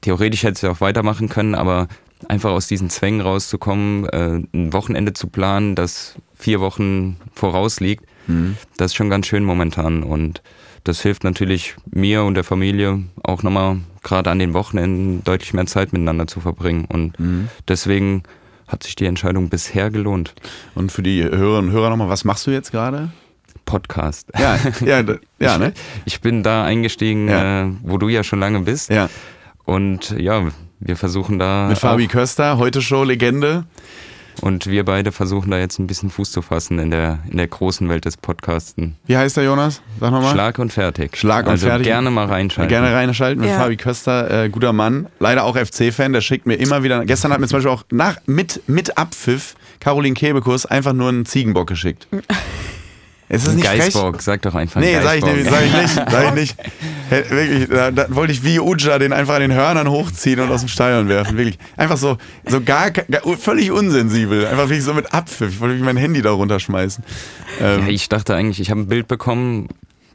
[SPEAKER 3] theoretisch hätte ich es auch weitermachen können, aber einfach aus diesen Zwängen rauszukommen, äh, ein Wochenende zu planen, das vier Wochen voraus liegt, das ist schon ganz schön momentan. Und das hilft natürlich mir und der Familie auch nochmal gerade an den Wochenenden deutlich mehr Zeit miteinander zu verbringen. Und deswegen hat sich die Entscheidung bisher gelohnt.
[SPEAKER 1] Und für die Hörerinnen und Hörer nochmal, was machst du jetzt gerade?
[SPEAKER 3] Podcast.
[SPEAKER 1] Ja, ja, ja, ne?
[SPEAKER 3] Ich bin da eingestiegen,
[SPEAKER 1] Ja.
[SPEAKER 3] äh, wo du ja schon lange bist.
[SPEAKER 1] Ja.
[SPEAKER 3] Und ja, wir versuchen da.
[SPEAKER 1] Mit Fabi
[SPEAKER 3] auch-
[SPEAKER 1] Köster, heute Show Legende.
[SPEAKER 3] Und wir beide versuchen da jetzt ein bisschen Fuß zu fassen in der, in der großen Welt des Podcasten.
[SPEAKER 1] Wie heißt der Jonas? Sag nochmal.
[SPEAKER 3] Schlag und fertig.
[SPEAKER 1] Schlag und
[SPEAKER 3] also
[SPEAKER 1] fertig.
[SPEAKER 3] gerne mal reinschalten.
[SPEAKER 1] Gerne reinschalten mit
[SPEAKER 2] Ja.
[SPEAKER 1] Fabi Köster, äh, guter Mann, leider auch FC-Fan, der schickt mir immer wieder, gestern hat mir zum Beispiel auch nach, mit, mit Abpfiff Caroline Kebekus einfach nur einen Ziegenbock geschickt. Ist das
[SPEAKER 3] Ein
[SPEAKER 1] nicht frech?
[SPEAKER 3] Geisbock, sag doch einfach
[SPEAKER 1] Nee, sag ich,
[SPEAKER 3] Geisbock.
[SPEAKER 1] nicht, sag ich nicht, sag ich nicht. Wirklich, da, da wollte ich wie Uja den einfach an den Hörnern hochziehen und aus dem Stadion werfen. Wirklich. Einfach so, so gar, gar völlig unsensibel. Einfach wirklich so mit Abpfiff. Ich wollte mein Handy da runterschmeißen. Ähm,
[SPEAKER 3] Ja, ich dachte eigentlich, ich habe ein Bild bekommen,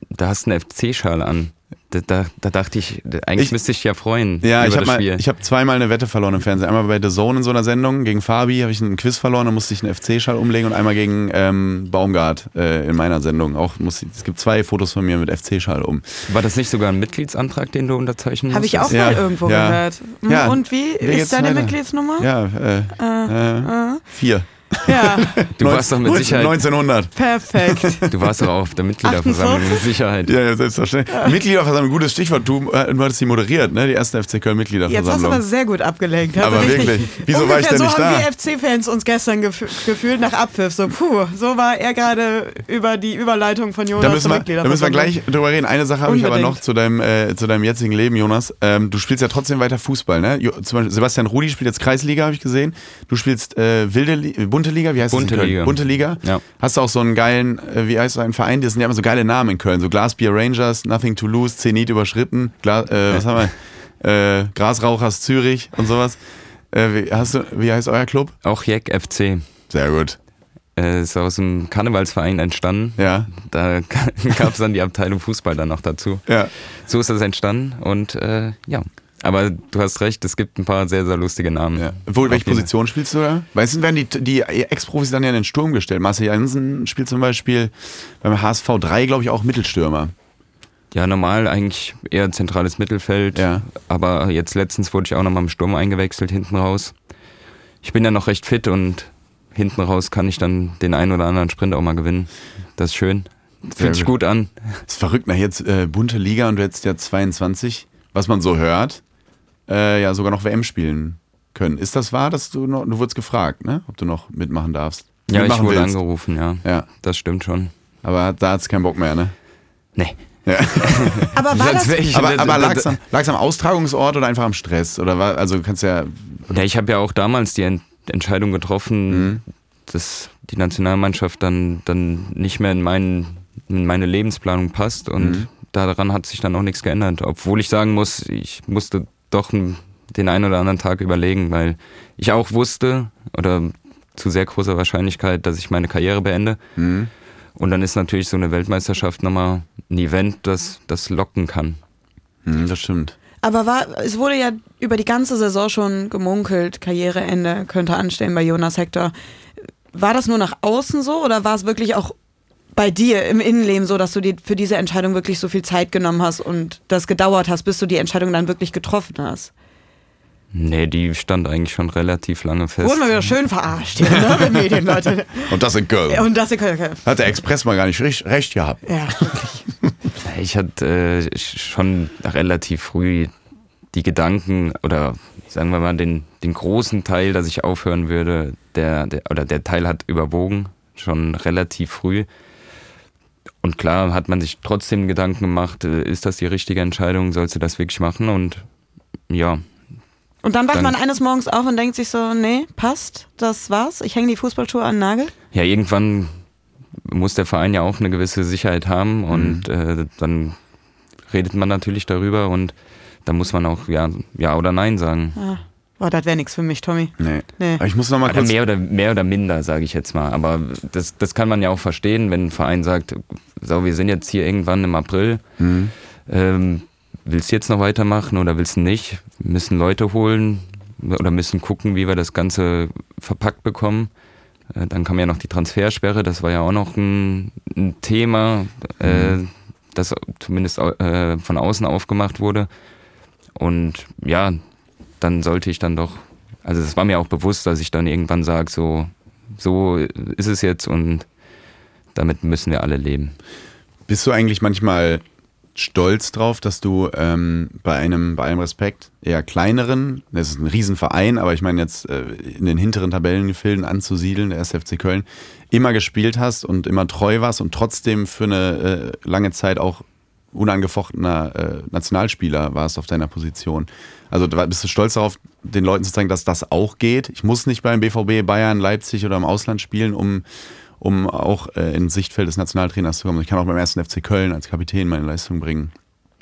[SPEAKER 3] da hast du eine FC-Schale an. Da, da, da dachte ich, eigentlich
[SPEAKER 1] Ich-
[SPEAKER 3] müsste ich dich ja freuen
[SPEAKER 1] Ja,
[SPEAKER 3] über
[SPEAKER 1] ich habe hab zweimal eine Wette verloren im Fernsehen. Einmal bei The Zone in so einer Sendung gegen Fabi habe ich einen Quiz verloren, da musste ich einen FC-Schall umlegen und einmal gegen ähm, Baumgart äh, in meiner Sendung. Auch musste, ich- es gibt zwei Fotos von mir mit FC-Schall um.
[SPEAKER 3] War das nicht sogar ein Mitgliedsantrag, den du unterzeichnen
[SPEAKER 2] Habe ich auch?
[SPEAKER 1] Ja,
[SPEAKER 2] mal irgendwo
[SPEAKER 1] ja.
[SPEAKER 2] gehört. Hm,
[SPEAKER 1] Ja.
[SPEAKER 2] Und wie
[SPEAKER 1] Wie
[SPEAKER 2] ist deine
[SPEAKER 1] weiter?
[SPEAKER 2] Mitgliedsnummer?
[SPEAKER 1] Ja, äh, äh, vier.
[SPEAKER 2] Ja,
[SPEAKER 3] Du warst doch mit
[SPEAKER 1] 19-
[SPEAKER 3] Sicherheit,
[SPEAKER 1] 1900.
[SPEAKER 2] perfekt.
[SPEAKER 3] du warst doch auch auf der Mitgliederversammlung mit
[SPEAKER 2] 48?
[SPEAKER 3] Sicherheit.
[SPEAKER 1] Ja, ja, selbstverständlich. Mitgliederversammlung, gutes Stichwort. Du, äh, du hattest die moderiert, ne? Die erste FC Köln
[SPEAKER 2] Jetzt hast du
[SPEAKER 1] Mitgliederversammlung.
[SPEAKER 2] aber sehr gut abgelenkt. Also
[SPEAKER 1] Aber
[SPEAKER 2] richtig,
[SPEAKER 1] wirklich, wieso war ich denn nicht
[SPEAKER 2] so haben
[SPEAKER 1] da?
[SPEAKER 2] wir FC-Fans uns gestern gef gefühlt nach Abpfiff. So, puh, so war er gerade über die Überleitung von Jonas
[SPEAKER 1] Da müssen, wir, da müssen wir
[SPEAKER 2] Mitgliederversammlung.
[SPEAKER 1] gleich drüber reden. Eine Sache habe ich aber noch zu deinem, äh, zu deinem jetzigen Leben, Jonas. Ähm, du spielst ja trotzdem weiter Fußball, ne? Jo, zum Beispiel Sebastian Rudi spielt jetzt Kreisliga, habe ich gesehen. Du spielst äh, wilde Li bunte Liga, wie heißt
[SPEAKER 3] Bunte
[SPEAKER 1] das in Köln?
[SPEAKER 3] Liga.
[SPEAKER 1] Bunte Liga.
[SPEAKER 3] Ja.
[SPEAKER 1] Hast du auch so einen geilen, äh, wie heißt so ein Verein? Das sind ja immer so geile Namen in Köln. So Glasbier Rangers, Nothing to Lose, Zenit überschritten, Gla äh, was haben wir? Äh, Grasrauchers Zürich und sowas. Äh, wie, hast du, wie heißt euer Club?
[SPEAKER 3] Auch Jack FC.
[SPEAKER 1] Sehr gut.
[SPEAKER 3] Äh, ist aus dem Karnevalsverein entstanden.
[SPEAKER 1] Ja,
[SPEAKER 3] Da gab es dann die Abteilung Fußball dann noch dazu.
[SPEAKER 1] ja.
[SPEAKER 3] So ist das entstanden und äh, ja. Aber du hast recht, es gibt ein paar sehr, sehr lustige Namen.
[SPEAKER 1] Ja. Wo, welche Position spielst du da? Weißt du, werden die, die Ex-Profis dann ja in den Sturm gestellt. Marcel Jansen spielt zum Beispiel beim HSV 3, glaube ich, auch Mittelstürmer.
[SPEAKER 3] Ja, normal eigentlich eher zentrales Mittelfeld.
[SPEAKER 1] Ja.
[SPEAKER 3] Aber jetzt letztens wurde ich auch nochmal im Sturm eingewechselt, hinten raus. Ich bin ja noch recht fit und hinten raus kann ich dann den einen oder anderen Sprint auch mal gewinnen. Das ist schön. Fühlt sich
[SPEAKER 1] gut.
[SPEAKER 3] an.
[SPEAKER 1] ist verrückt, nach jetzt äh, bunte Liga und du jetzt ja 22, was man so hört, äh, ja sogar noch WM spielen können. Ist das wahr, dass du noch, du wurdest gefragt, ne? Ob du noch mitmachen darfst?
[SPEAKER 3] Ja, ich
[SPEAKER 1] mitmachen
[SPEAKER 3] wurde
[SPEAKER 1] willst.
[SPEAKER 3] angerufen, ja.
[SPEAKER 1] Ja,
[SPEAKER 3] Das stimmt schon.
[SPEAKER 1] aber da hat's keinen Bock mehr, ne?
[SPEAKER 3] Nee.
[SPEAKER 1] Ja.
[SPEAKER 2] Aber war das,
[SPEAKER 3] ich-
[SPEAKER 1] aber aber lag's am, lag's am Austragungsort oder einfach am Stress? Oder war, also du kannst ja.
[SPEAKER 3] Ja, ich habe ja auch damals die, Ent- Entscheidung getroffen, mhm. dass die Nationalmannschaft dann, dann nicht mehr in, meinen, in meine Lebensplanung passt und mhm. daran hat sich dann auch nichts geändert. Obwohl ich sagen muss, ich musste doch den einen oder anderen Tag überlegen, weil ich auch wusste oder zu sehr großer Wahrscheinlichkeit, dass ich meine Karriere beende. Mhm. Und dann ist natürlich so eine Weltmeisterschaft nochmal ein Event, das das locken kann.
[SPEAKER 1] Mhm, das stimmt.
[SPEAKER 2] Aber war, es wurde ja über die ganze Saison schon gemunkelt, Karriereende könnte anstehen bei Jonas Hector. War das nur nach außen so oder war es wirklich auch bei dir im Innenleben so, dass du dir für diese Entscheidung wirklich so viel Zeit genommen hast und das gedauert hast, bis du die Entscheidung dann wirklich getroffen hast?
[SPEAKER 3] Nee, die stand eigentlich schon relativ lange fest.
[SPEAKER 2] Wurden wir wieder schön verarscht hier, ne, mit Medienleute.
[SPEAKER 1] Und das in Köln.
[SPEAKER 2] Und das in Köln.
[SPEAKER 1] Hat der Express mal gar nicht recht, recht gehabt.
[SPEAKER 2] Ja, wirklich.
[SPEAKER 3] Ich hatte äh, schon relativ früh die Gedanken oder sagen wir mal den, den großen Teil, dass ich aufhören würde, der, der, oder der Teil hat überwogen, schon relativ früh. Und klar hat man sich trotzdem Gedanken gemacht, äh, ist das die richtige Entscheidung, sollst du das wirklich machen? Und ja.
[SPEAKER 2] Und dann wacht dann, man eines Morgens auf und denkt sich so, nee, passt, das war's, ich hänge die Fußballtour an den Nagel?
[SPEAKER 3] Ja, irgendwann muss der Verein ja auch eine gewisse Sicherheit haben und mhm. äh, dann redet man natürlich darüber und da muss man auch ja, ja oder nein sagen.
[SPEAKER 2] Ah. Boah, das wäre nichts für mich, Tommy.
[SPEAKER 1] Nee. nee. Aber ich muss noch mal kurz
[SPEAKER 3] mehr oder mehr oder minder, sage ich jetzt mal. Aber das, das kann man ja auch verstehen, wenn ein Verein sagt, so, wir sind jetzt hier irgendwann im April. Mhm. Ähm, willst du jetzt noch weitermachen oder willst du nicht? Wir müssen Leute holen oder müssen gucken, wie wir das Ganze verpackt bekommen. Äh, dann kam ja noch die Transfersperre, das war ja auch noch ein, ein Thema, mhm. äh, das zumindest äh, von außen aufgemacht wurde. Und ja, dann sollte ich dann doch, also es war mir auch bewusst, dass ich dann irgendwann sage, so, so ist es jetzt und damit müssen wir alle leben.
[SPEAKER 1] Bist du eigentlich manchmal stolz drauf, dass du ähm, bei einem, bei allem Respekt, eher kleineren, das ist ein Riesenverein, aber ich meine jetzt äh, in den hinteren Tabellengefilden anzusiedeln, der SFC Köln, immer gespielt hast und immer treu warst und trotzdem für eine äh, lange Zeit auch unangefochtener äh, Nationalspieler warst auf deiner Position. Also bist du stolz darauf, den Leuten zu zeigen, dass das auch geht? Ich muss nicht beim BVB, Bayern, Leipzig oder im Ausland spielen, um, um auch äh, ins Sichtfeld des Nationaltrainers zu kommen. Ich kann auch beim ersten FC Köln als Kapitän meine Leistung bringen.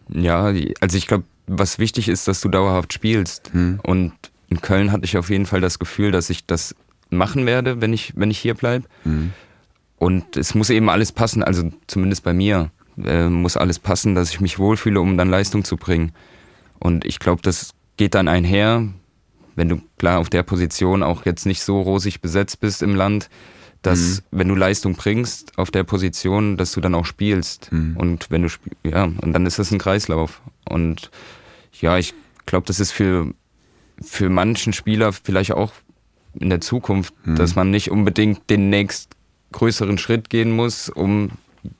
[SPEAKER 3] Ja, also ich glaube, was wichtig ist, dass du dauerhaft spielst. Hm. Und in Köln hatte ich auf jeden Fall das Gefühl, dass ich das machen werde, wenn ich, wenn ich hier bleibe. Hm. Und es muss eben alles passen, also zumindest bei mir äh, muss alles passen, dass ich mich wohlfühle, um dann Leistung zu bringen. Und ich glaube, das geht dann einher, wenn du klar auf der Position auch jetzt nicht so rosig besetzt bist im Land, dass mhm. wenn du Leistung bringst auf der Position, dass du dann auch spielst. Mhm. Und wenn du ja, und dann ist das ein Kreislauf. Und ja, ich glaube, das ist für, für manchen Spieler vielleicht auch in der Zukunft, mhm. dass man nicht unbedingt den nächst größeren Schritt gehen muss, um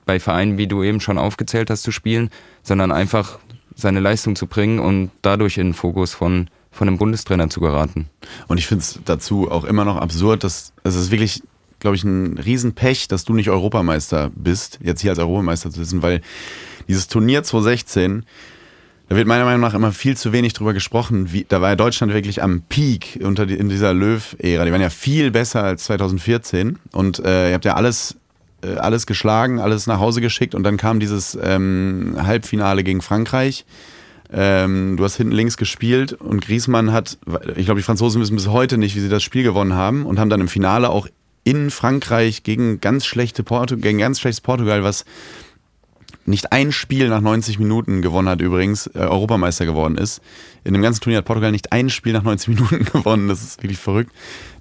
[SPEAKER 3] bei Vereinen, wie du eben schon aufgezählt hast, zu spielen, sondern einfach seine Leistung zu bringen und dadurch in den Fokus von, von einem Bundestrainer zu geraten.
[SPEAKER 1] Und ich finde es dazu auch immer noch absurd, dass also es ist wirklich, glaube ich, ein Riesenpech, dass du nicht Europameister bist, jetzt hier als Europameister zu sitzen, weil dieses Turnier 2016, da wird meiner Meinung nach immer viel zu wenig drüber gesprochen. Wie, da war ja Deutschland wirklich am Peak unter die, in dieser Löw-Ära. Die waren ja viel besser als 2014 und äh, ihr habt ja alles alles geschlagen, alles nach Hause geschickt und dann kam dieses ähm, Halbfinale gegen Frankreich. Ähm, du hast hinten links gespielt und Griezmann hat, ich glaube, die Franzosen wissen bis heute nicht, wie sie das Spiel gewonnen haben und haben dann im Finale auch in Frankreich gegen ganz schlechte Portu gegen ganz schlechtes Portugal, was nicht ein Spiel nach 90 Minuten gewonnen hat übrigens, äh, Europameister geworden ist. In dem ganzen Turnier hat Portugal nicht ein Spiel nach 90 Minuten gewonnen. Das ist wirklich verrückt.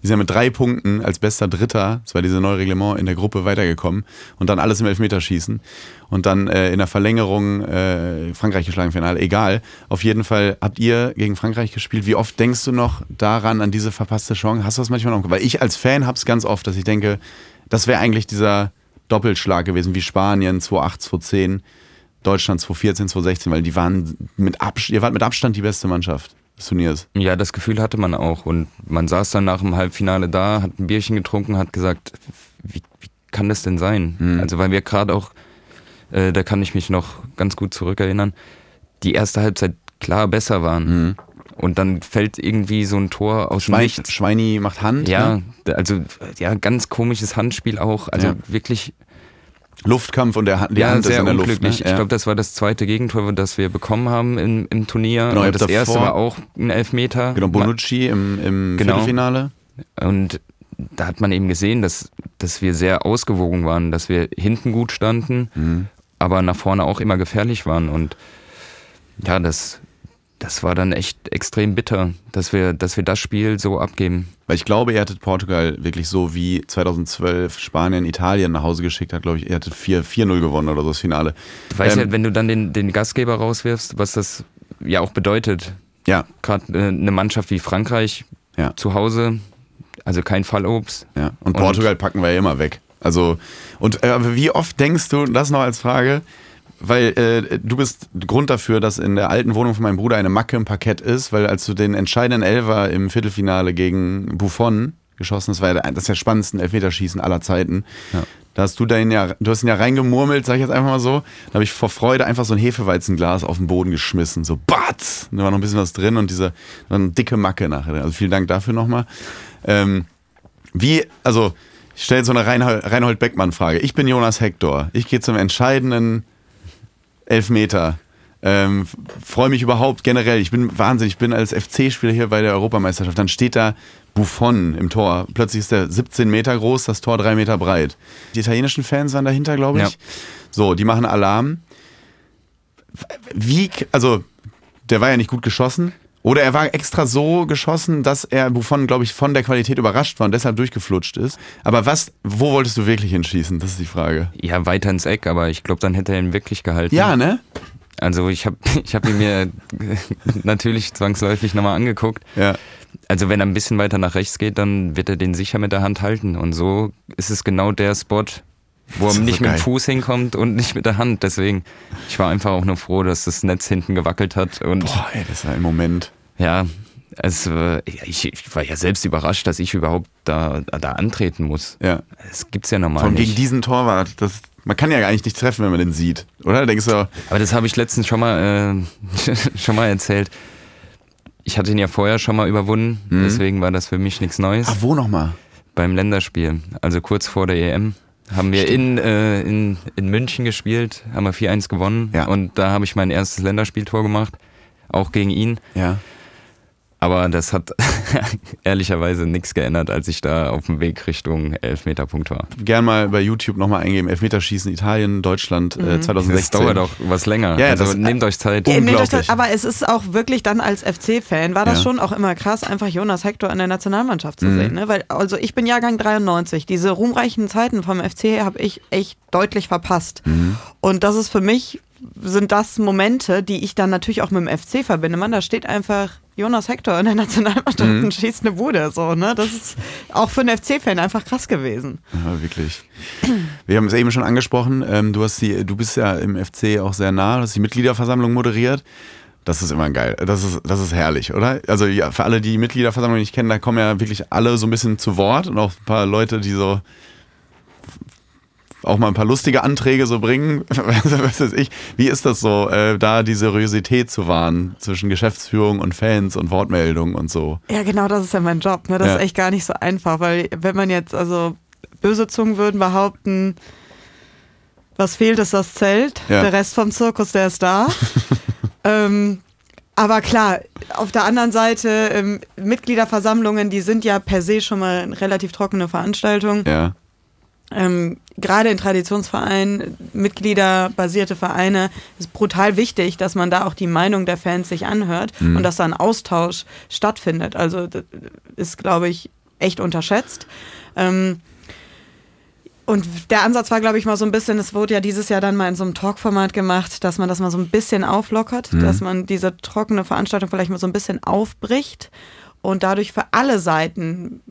[SPEAKER 1] Die sind mit drei Punkten als bester Dritter, das war dieses neue Reglement, in der Gruppe weitergekommen und dann alles im Elfmeterschießen und dann äh, in der Verlängerung äh, Frankreich geschlagen Finale. Egal. Auf jeden Fall habt ihr gegen Frankreich gespielt. Wie oft denkst du noch daran, an diese verpasste Chance? Hast du das manchmal noch? Weil ich als Fan hab's ganz oft, dass ich denke, das wäre eigentlich dieser Doppelschlag gewesen, wie Spanien 2008, 2010, Deutschland 2014, 2016, weil die waren mit Abstand, ihr wart mit Abstand die beste Mannschaft des Turniers.
[SPEAKER 3] Ja, das Gefühl hatte man auch. Und man saß dann nach dem Halbfinale da, hat ein Bierchen getrunken, hat gesagt, wie, wie kann das denn sein? Mhm. Also weil wir gerade auch, äh, da kann ich mich noch ganz gut zurückerinnern, die erste Halbzeit klar besser waren. Mhm. Und dann fällt irgendwie so ein Tor aus dem
[SPEAKER 1] Schwein,
[SPEAKER 3] Nichts.
[SPEAKER 1] Schweini macht Hand.
[SPEAKER 3] Ja,
[SPEAKER 1] Ne?
[SPEAKER 3] also ja, ganz komisches Handspiel auch. Also
[SPEAKER 1] Ja.
[SPEAKER 3] wirklich
[SPEAKER 1] Luftkampf und der, Hand- die
[SPEAKER 3] ja,
[SPEAKER 1] Hand ist
[SPEAKER 3] sehr
[SPEAKER 1] in der
[SPEAKER 3] unglücklich.
[SPEAKER 1] Luft. Ne?
[SPEAKER 3] Ich
[SPEAKER 1] Ja.
[SPEAKER 3] glaube, das war das zweite Gegentor, das wir bekommen haben im, im Turnier.
[SPEAKER 1] Genau,
[SPEAKER 3] und das erste
[SPEAKER 1] davor-
[SPEAKER 3] war auch ein Elfmeter.
[SPEAKER 1] Genau, Bonucci im, im
[SPEAKER 3] Genau.
[SPEAKER 1] Viertelfinale.
[SPEAKER 3] Und da hat man eben gesehen, dass, dass wir sehr ausgewogen waren, dass wir hinten gut standen,
[SPEAKER 1] Mhm.
[SPEAKER 3] aber nach vorne auch immer gefährlich waren. Und ja, das, das war dann echt extrem bitter, dass wir, dass wir das Spiel so abgeben.
[SPEAKER 1] Weil ich glaube, ihr hattet Portugal wirklich so wie 2012 Spanien Italien nach Hause geschickt hat, glaube ich, ihr hattet 4 4-0 gewonnen oder so das Finale.
[SPEAKER 3] Du weißt
[SPEAKER 1] Ähm,
[SPEAKER 3] ja, wenn du dann den, den Gastgeber rauswirfst, was das ja auch bedeutet.
[SPEAKER 1] Ja,
[SPEAKER 3] Gerade äh, eine Mannschaft wie Frankreich
[SPEAKER 1] ja,
[SPEAKER 3] zu Hause, also kein Fallobst.
[SPEAKER 1] ja. Und
[SPEAKER 3] Und-
[SPEAKER 1] Portugal packen wir ja immer weg. Also, und äh, wie oft denkst du, das noch als Frage, weil äh, du bist Grund dafür, dass in der alten Wohnung von meinem Bruder eine Macke im Parkett ist, weil als du den entscheidenden Elfer im Viertelfinale gegen Buffon geschossen hast, war ja das der spannendsten Elfmeterschießen aller Zeiten.
[SPEAKER 3] Ja.
[SPEAKER 1] Da hast du den ja, du hast ihn ja reingemurmelt, sag ich jetzt einfach mal so. Da habe ich vor Freude einfach so ein Hefeweizenglas auf den Boden geschmissen, so batz. Da war noch ein bisschen was drin und diese da war eine dicke Macke nachher. Also vielen Dank dafür nochmal. Ähm, wie, also ich stelle jetzt so eine Reinhold, Reinhold Beckmann-Frage. Ich bin Jonas Hector. Ich gehe zum entscheidenden Elfmeter. Ähm, Freue mich überhaupt generell. Ich bin wahnsinnig. Ich bin als FC-Spieler hier bei der Europameisterschaft. Dann steht da Buffon im Tor. Plötzlich ist der 17 Meter groß, das Tor 3 Meter breit. Die italienischen Fans waren dahinter, glaube ich.
[SPEAKER 3] Ja.
[SPEAKER 1] So, die machen Alarm. Wie, also, der war ja nicht gut geschossen. Oder er war extra so geschossen, dass er Buffon, glaube ich, von der Qualität überrascht war und deshalb durchgeflutscht ist. Aber was, wo wolltest du wirklich hinschießen? Das ist die Frage.
[SPEAKER 3] Ja, weiter ins Eck, aber ich glaube, dann hätte er ihn wirklich gehalten.
[SPEAKER 1] Ja, ne?
[SPEAKER 3] Also ich habe ich hab ihn mir natürlich zwangsläufig nochmal angeguckt.
[SPEAKER 1] Ja.
[SPEAKER 3] Also wenn er ein bisschen weiter nach rechts geht, dann wird er den sicher mit der Hand halten. Und so ist es genau der Spot, wo er nicht
[SPEAKER 1] so
[SPEAKER 3] mit dem Fuß hinkommt und nicht mit der Hand. Deswegen, ich war einfach auch nur froh, dass das Netz hinten gewackelt hat. Und
[SPEAKER 1] Boah, ey, das war ein Moment.
[SPEAKER 3] ja, es, ich, ich war ja selbst überrascht, dass ich überhaupt da, da antreten muss.
[SPEAKER 1] Ja.
[SPEAKER 3] Das gibt's ja normal
[SPEAKER 1] Vor allem gegen
[SPEAKER 3] nicht.
[SPEAKER 1] diesen Torwart. Das, man kann ja eigentlich nicht treffen, wenn man den sieht. Oder? Denkst du,
[SPEAKER 3] Aber das habe ich letztens schon mal, äh, schon mal erzählt. Ich hatte ihn ja vorher schon mal überwunden,
[SPEAKER 1] Mhm.
[SPEAKER 3] deswegen war das für mich nichts Neues.
[SPEAKER 1] ach, wo nochmal?
[SPEAKER 3] Beim Länderspiel, also kurz vor der EM, haben wir in, äh, in, in München gespielt, haben wir 4-1 gewonnen
[SPEAKER 1] Ja.
[SPEAKER 3] und da habe ich mein erstes Länderspieltor gemacht, auch gegen ihn.
[SPEAKER 1] Ja.
[SPEAKER 3] Aber das hat ehrlicherweise nichts geändert, als ich da auf dem Weg Richtung Elfmeterpunkt war.
[SPEAKER 1] Gern mal bei YouTube nochmal eingeben. Elfmeterschießen Italien, Deutschland äh, 2016.
[SPEAKER 3] Das dauert auch was länger.
[SPEAKER 1] Ja,
[SPEAKER 3] also
[SPEAKER 1] das-
[SPEAKER 3] nehmt euch Zeit.
[SPEAKER 2] Ja, nehmt euch das, aber es ist auch wirklich dann als FC-Fan, war das
[SPEAKER 1] Ja.
[SPEAKER 2] schon auch immer krass, einfach Jonas Hector in der Nationalmannschaft zu
[SPEAKER 1] Mhm.
[SPEAKER 2] sehen. Ne? Weil, also ich bin Jahrgang 93. Diese ruhmreichen Zeiten vom FC habe ich echt deutlich verpasst.
[SPEAKER 1] Mhm.
[SPEAKER 2] Und das ist für mich, sind das Momente, die ich dann natürlich auch mit dem FC verbinde. Man, da steht einfach Jonas Hector in der Nationalmannschaft
[SPEAKER 1] Mhm.
[SPEAKER 2] und schießt eine Bude. So, ne? Das ist auch für einen FC-Fan einfach krass gewesen.
[SPEAKER 1] Ja, wirklich. Wir haben es eben schon angesprochen. Ähm, du, hast die, du bist ja im FC auch sehr nah. Du hast die Mitgliederversammlung moderiert. Das ist immer geil. Das ist, das ist herrlich, oder? Also ja, für alle, die die Mitgliederversammlung nicht kennen, da kommen ja wirklich alle so ein bisschen zu Wort und auch ein paar Leute, die so auch mal ein paar lustige Anträge so bringen. Was weiß ich. Wie ist das so, äh, da die Seriosität zu wahren zwischen Geschäftsführung und Fans und Wortmeldungen und so?
[SPEAKER 2] Ja, genau, das ist ja mein Job. Ne? Das
[SPEAKER 1] Ja.
[SPEAKER 2] ist echt gar nicht so einfach, weil wenn man jetzt, also böse Zungen würden behaupten, was fehlt, ist das Zelt.
[SPEAKER 1] Ja.
[SPEAKER 2] Der Rest vom Zirkus, der ist da. ähm, aber klar, auf der anderen Seite, ähm, Mitgliederversammlungen, die sind ja per se schon mal eine relativ trockene Veranstaltung.
[SPEAKER 1] Ja.
[SPEAKER 2] Ähm, Gerade in Traditionsvereinen, Mitgliederbasierte Vereine, ist brutal wichtig, dass man da auch die Meinung der Fans sich anhört und dass da ein Austausch stattfindet. Also das ist, glaube ich, echt unterschätzt. Ähm, und der Ansatz war, glaube ich, mal so ein bisschen, es wurde ja dieses Jahr dann mal in so einem Talkformat gemacht, dass man das mal so ein bisschen auflockert, dass man diese trockene Veranstaltung vielleicht mal so ein bisschen aufbricht und dadurch für alle Seiten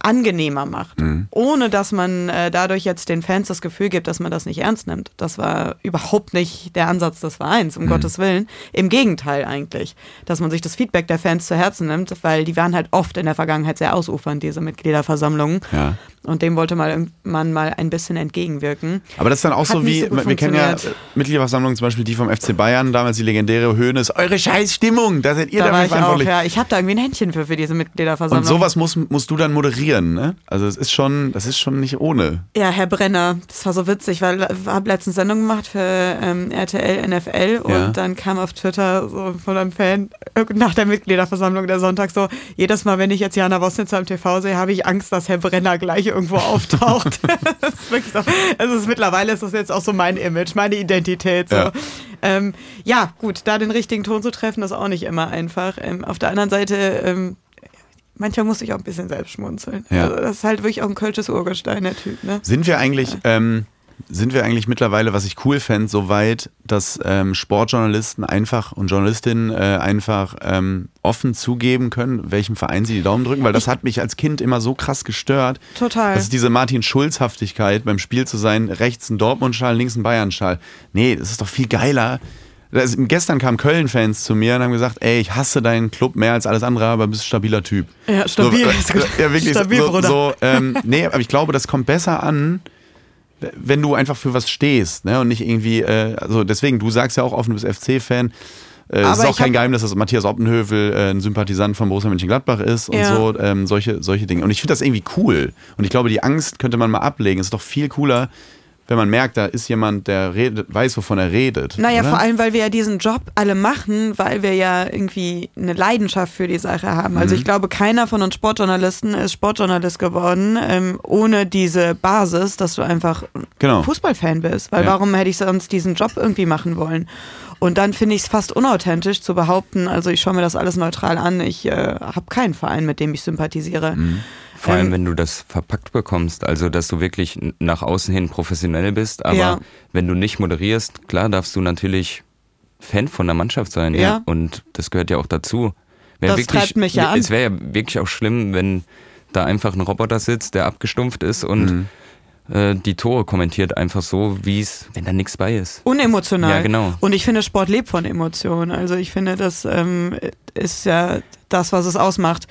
[SPEAKER 2] angenehmer macht, ohne dass man äh, dadurch jetzt den Fans das Gefühl gibt, dass man das nicht ernst nimmt. Das war überhaupt nicht der Ansatz des Vereins, um Gottes Willen. Im Gegenteil eigentlich, dass man sich das Feedback der Fans zu Herzen nimmt, weil die waren halt oft in der Vergangenheit sehr ausufernd, diese Mitgliederversammlungen.
[SPEAKER 1] Ja.
[SPEAKER 2] Und dem wollte mal, man mal ein bisschen entgegenwirken.
[SPEAKER 1] Aber das ist dann auch
[SPEAKER 2] Hat
[SPEAKER 1] so wie,
[SPEAKER 2] so
[SPEAKER 1] wir kennen ja Mitgliederversammlungen zum Beispiel die vom FC Bayern, damals die legendäre Höhnes, eure Scheißstimmung, da seid ihr
[SPEAKER 2] Da
[SPEAKER 1] dafür
[SPEAKER 2] ich auch,
[SPEAKER 1] verantwortlich.
[SPEAKER 2] ja. Ich habe da irgendwie ein Händchen für, für diese Mitgliederversammlung.
[SPEAKER 1] Und sowas musst, musst du dann moderieren, ne? Also es ist schon, das ist schon nicht ohne.
[SPEAKER 2] Ja, Herr Brenner, das war so witzig, weil ich habe letztens Sendung gemacht für ähm, RTL, NFL und
[SPEAKER 1] Ja.
[SPEAKER 2] dann kam auf Twitter so von einem Fan äh, nach der Mitgliederversammlung der Sonntag so, jedes Mal, wenn ich jetzt Jana Wosnitzer am TV sehe, habe ich Angst, dass Herr Brenner gleich irgendwo auftaucht. ist so. Also es ist, mittlerweile ist das jetzt auch so mein Image, meine Identität. So.
[SPEAKER 1] Ja.
[SPEAKER 2] Ja. Ähm, ja, gut, da den richtigen Ton zu treffen, ist auch nicht immer einfach. Ähm, auf der anderen Seite ähm, manchmal muss ich auch ein bisschen selbst schmunzeln.
[SPEAKER 1] Ja.
[SPEAKER 2] Also das ist halt wirklich auch ein kölsches Urgestein, der Typ. Ne?
[SPEAKER 1] Sind wir eigentlich, ähm, sind wir eigentlich mittlerweile, was ich cool fände, so weit, dass ähm, Sportjournalisten einfach und Journalistinnen äh, einfach ähm, offen zugeben können, welchem Verein sie die Daumen drücken? Weil das hat mich als Kind immer so krass gestört.
[SPEAKER 2] Total.
[SPEAKER 1] Das ist diese Martin Schulz-Haftigkeit, beim Spiel zu sein, rechts ein Dortmund-Schal, links ein Bayern-Schal. Nee, das ist doch viel geiler. Das, gestern kamen Köln-Fans zu mir und haben gesagt, ey, ich hasse deinen Club mehr als alles andere, aber du bist ein stabiler Typ.
[SPEAKER 2] Ja, stabil.
[SPEAKER 1] So, äh, ja, wirklich.
[SPEAKER 2] Stabil,
[SPEAKER 1] so,
[SPEAKER 2] Bruder.
[SPEAKER 1] so, ähm, nee, aber ich glaube, das kommt besser an, wenn du einfach für was stehst, ne? Und nicht irgendwie, äh, also deswegen, du sagst ja auch offen, du bist FC-Fan. Äh, es ist auch kein Geheimnis, dass Matthias Oppenhövel äh, ein Sympathisant von Borussia Mönchengladbach ist und
[SPEAKER 2] Ja.
[SPEAKER 1] so, ähm, solche, solche Dinge. Und ich finde das irgendwie cool. Und ich glaube, die Angst könnte man mal ablegen. Es ist doch viel cooler, wenn man merkt, da ist jemand, der redet, weiß, wovon er redet.
[SPEAKER 2] Naja,
[SPEAKER 1] oder?
[SPEAKER 2] vor allem, weil wir ja diesen Job alle machen, weil wir ja irgendwie eine Leidenschaft für die Sache haben. Also
[SPEAKER 1] Mhm.
[SPEAKER 2] ich glaube, keiner von uns Sportjournalisten ist Sportjournalist geworden, ähm, ohne diese Basis, dass du einfach
[SPEAKER 1] Genau.
[SPEAKER 2] Fußballfan bist. Weil
[SPEAKER 1] Ja.
[SPEAKER 2] warum hätte ich sonst diesen Job irgendwie machen wollen? Und dann finde ich es fast unauthentisch zu behaupten, also ich schaue mir das alles neutral an, ich äh, habe keinen Verein, mit dem ich sympathisiere.
[SPEAKER 1] Mhm.
[SPEAKER 3] Vor allem,
[SPEAKER 2] Ähm,
[SPEAKER 3] wenn du das verpackt bekommst, also dass du wirklich nach außen hin professionell bist, aber
[SPEAKER 2] Ja.
[SPEAKER 3] wenn du nicht moderierst, klar darfst du natürlich Fan von der Mannschaft sein, ja.
[SPEAKER 2] Ja.
[SPEAKER 3] Und das gehört ja auch dazu. Wär
[SPEAKER 2] Das treibt mich ja an.
[SPEAKER 3] Es wäre ja wirklich auch schlimm, wenn da einfach ein Roboter sitzt, der abgestumpft ist und
[SPEAKER 1] Mhm.
[SPEAKER 3] Äh, die Tore kommentiert einfach so, wie es, wenn da nichts bei ist.
[SPEAKER 2] Unemotional.
[SPEAKER 3] Ja, genau.
[SPEAKER 2] Und ich finde, Sport lebt von Emotionen. Also ich finde, das ähm, ist ja das, was es ausmacht.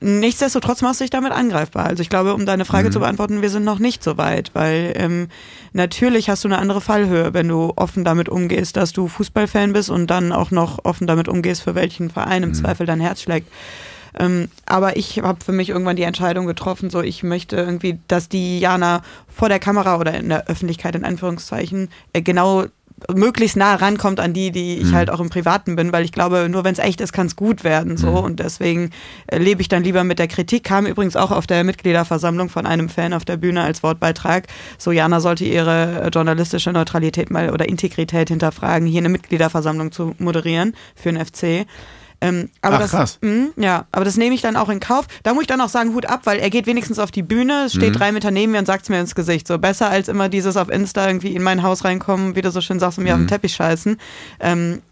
[SPEAKER 2] Nichtsdestotrotz machst du dich damit angreifbar. Also ich glaube, um deine Frage zu beantworten, wir sind noch nicht so weit, weil ähm, natürlich hast du eine andere Fallhöhe, wenn du offen damit umgehst, dass du Fußballfan bist und dann auch noch offen damit umgehst, für welchen Verein im Zweifel dein Herz schlägt. Ähm, aber ich habe für mich irgendwann die Entscheidung getroffen, so ich möchte irgendwie, dass die Jana vor der Kamera oder in der Öffentlichkeit in Anführungszeichen äh, genau möglichst nah rankommt an die, die ich halt auch im Privaten bin, weil ich glaube, nur wenn es echt ist, kann es gut werden. So und deswegen äh, lebe ich dann lieber mit der Kritik. Kam übrigens auch auf der Mitgliederversammlung von einem Fan auf der Bühne als Wortbeitrag. So Jana sollte ihre äh, journalistische Neutralität mal oder Integrität hinterfragen, hier eine Mitgliederversammlung zu moderieren für den FC. Ähm, aber
[SPEAKER 1] Ach,
[SPEAKER 2] das,
[SPEAKER 1] krass.
[SPEAKER 2] Mm, ja, aber das nehme ich dann auch in Kauf. Da muss ich dann auch sagen, Hut ab, weil er geht wenigstens auf die Bühne, steht drei Meter neben mir und sagt es mir ins Gesicht. So besser als immer dieses auf Insta irgendwie in mein Haus reinkommen, wie du so schön sagst, und mir auf den Teppich scheißen. Ähm,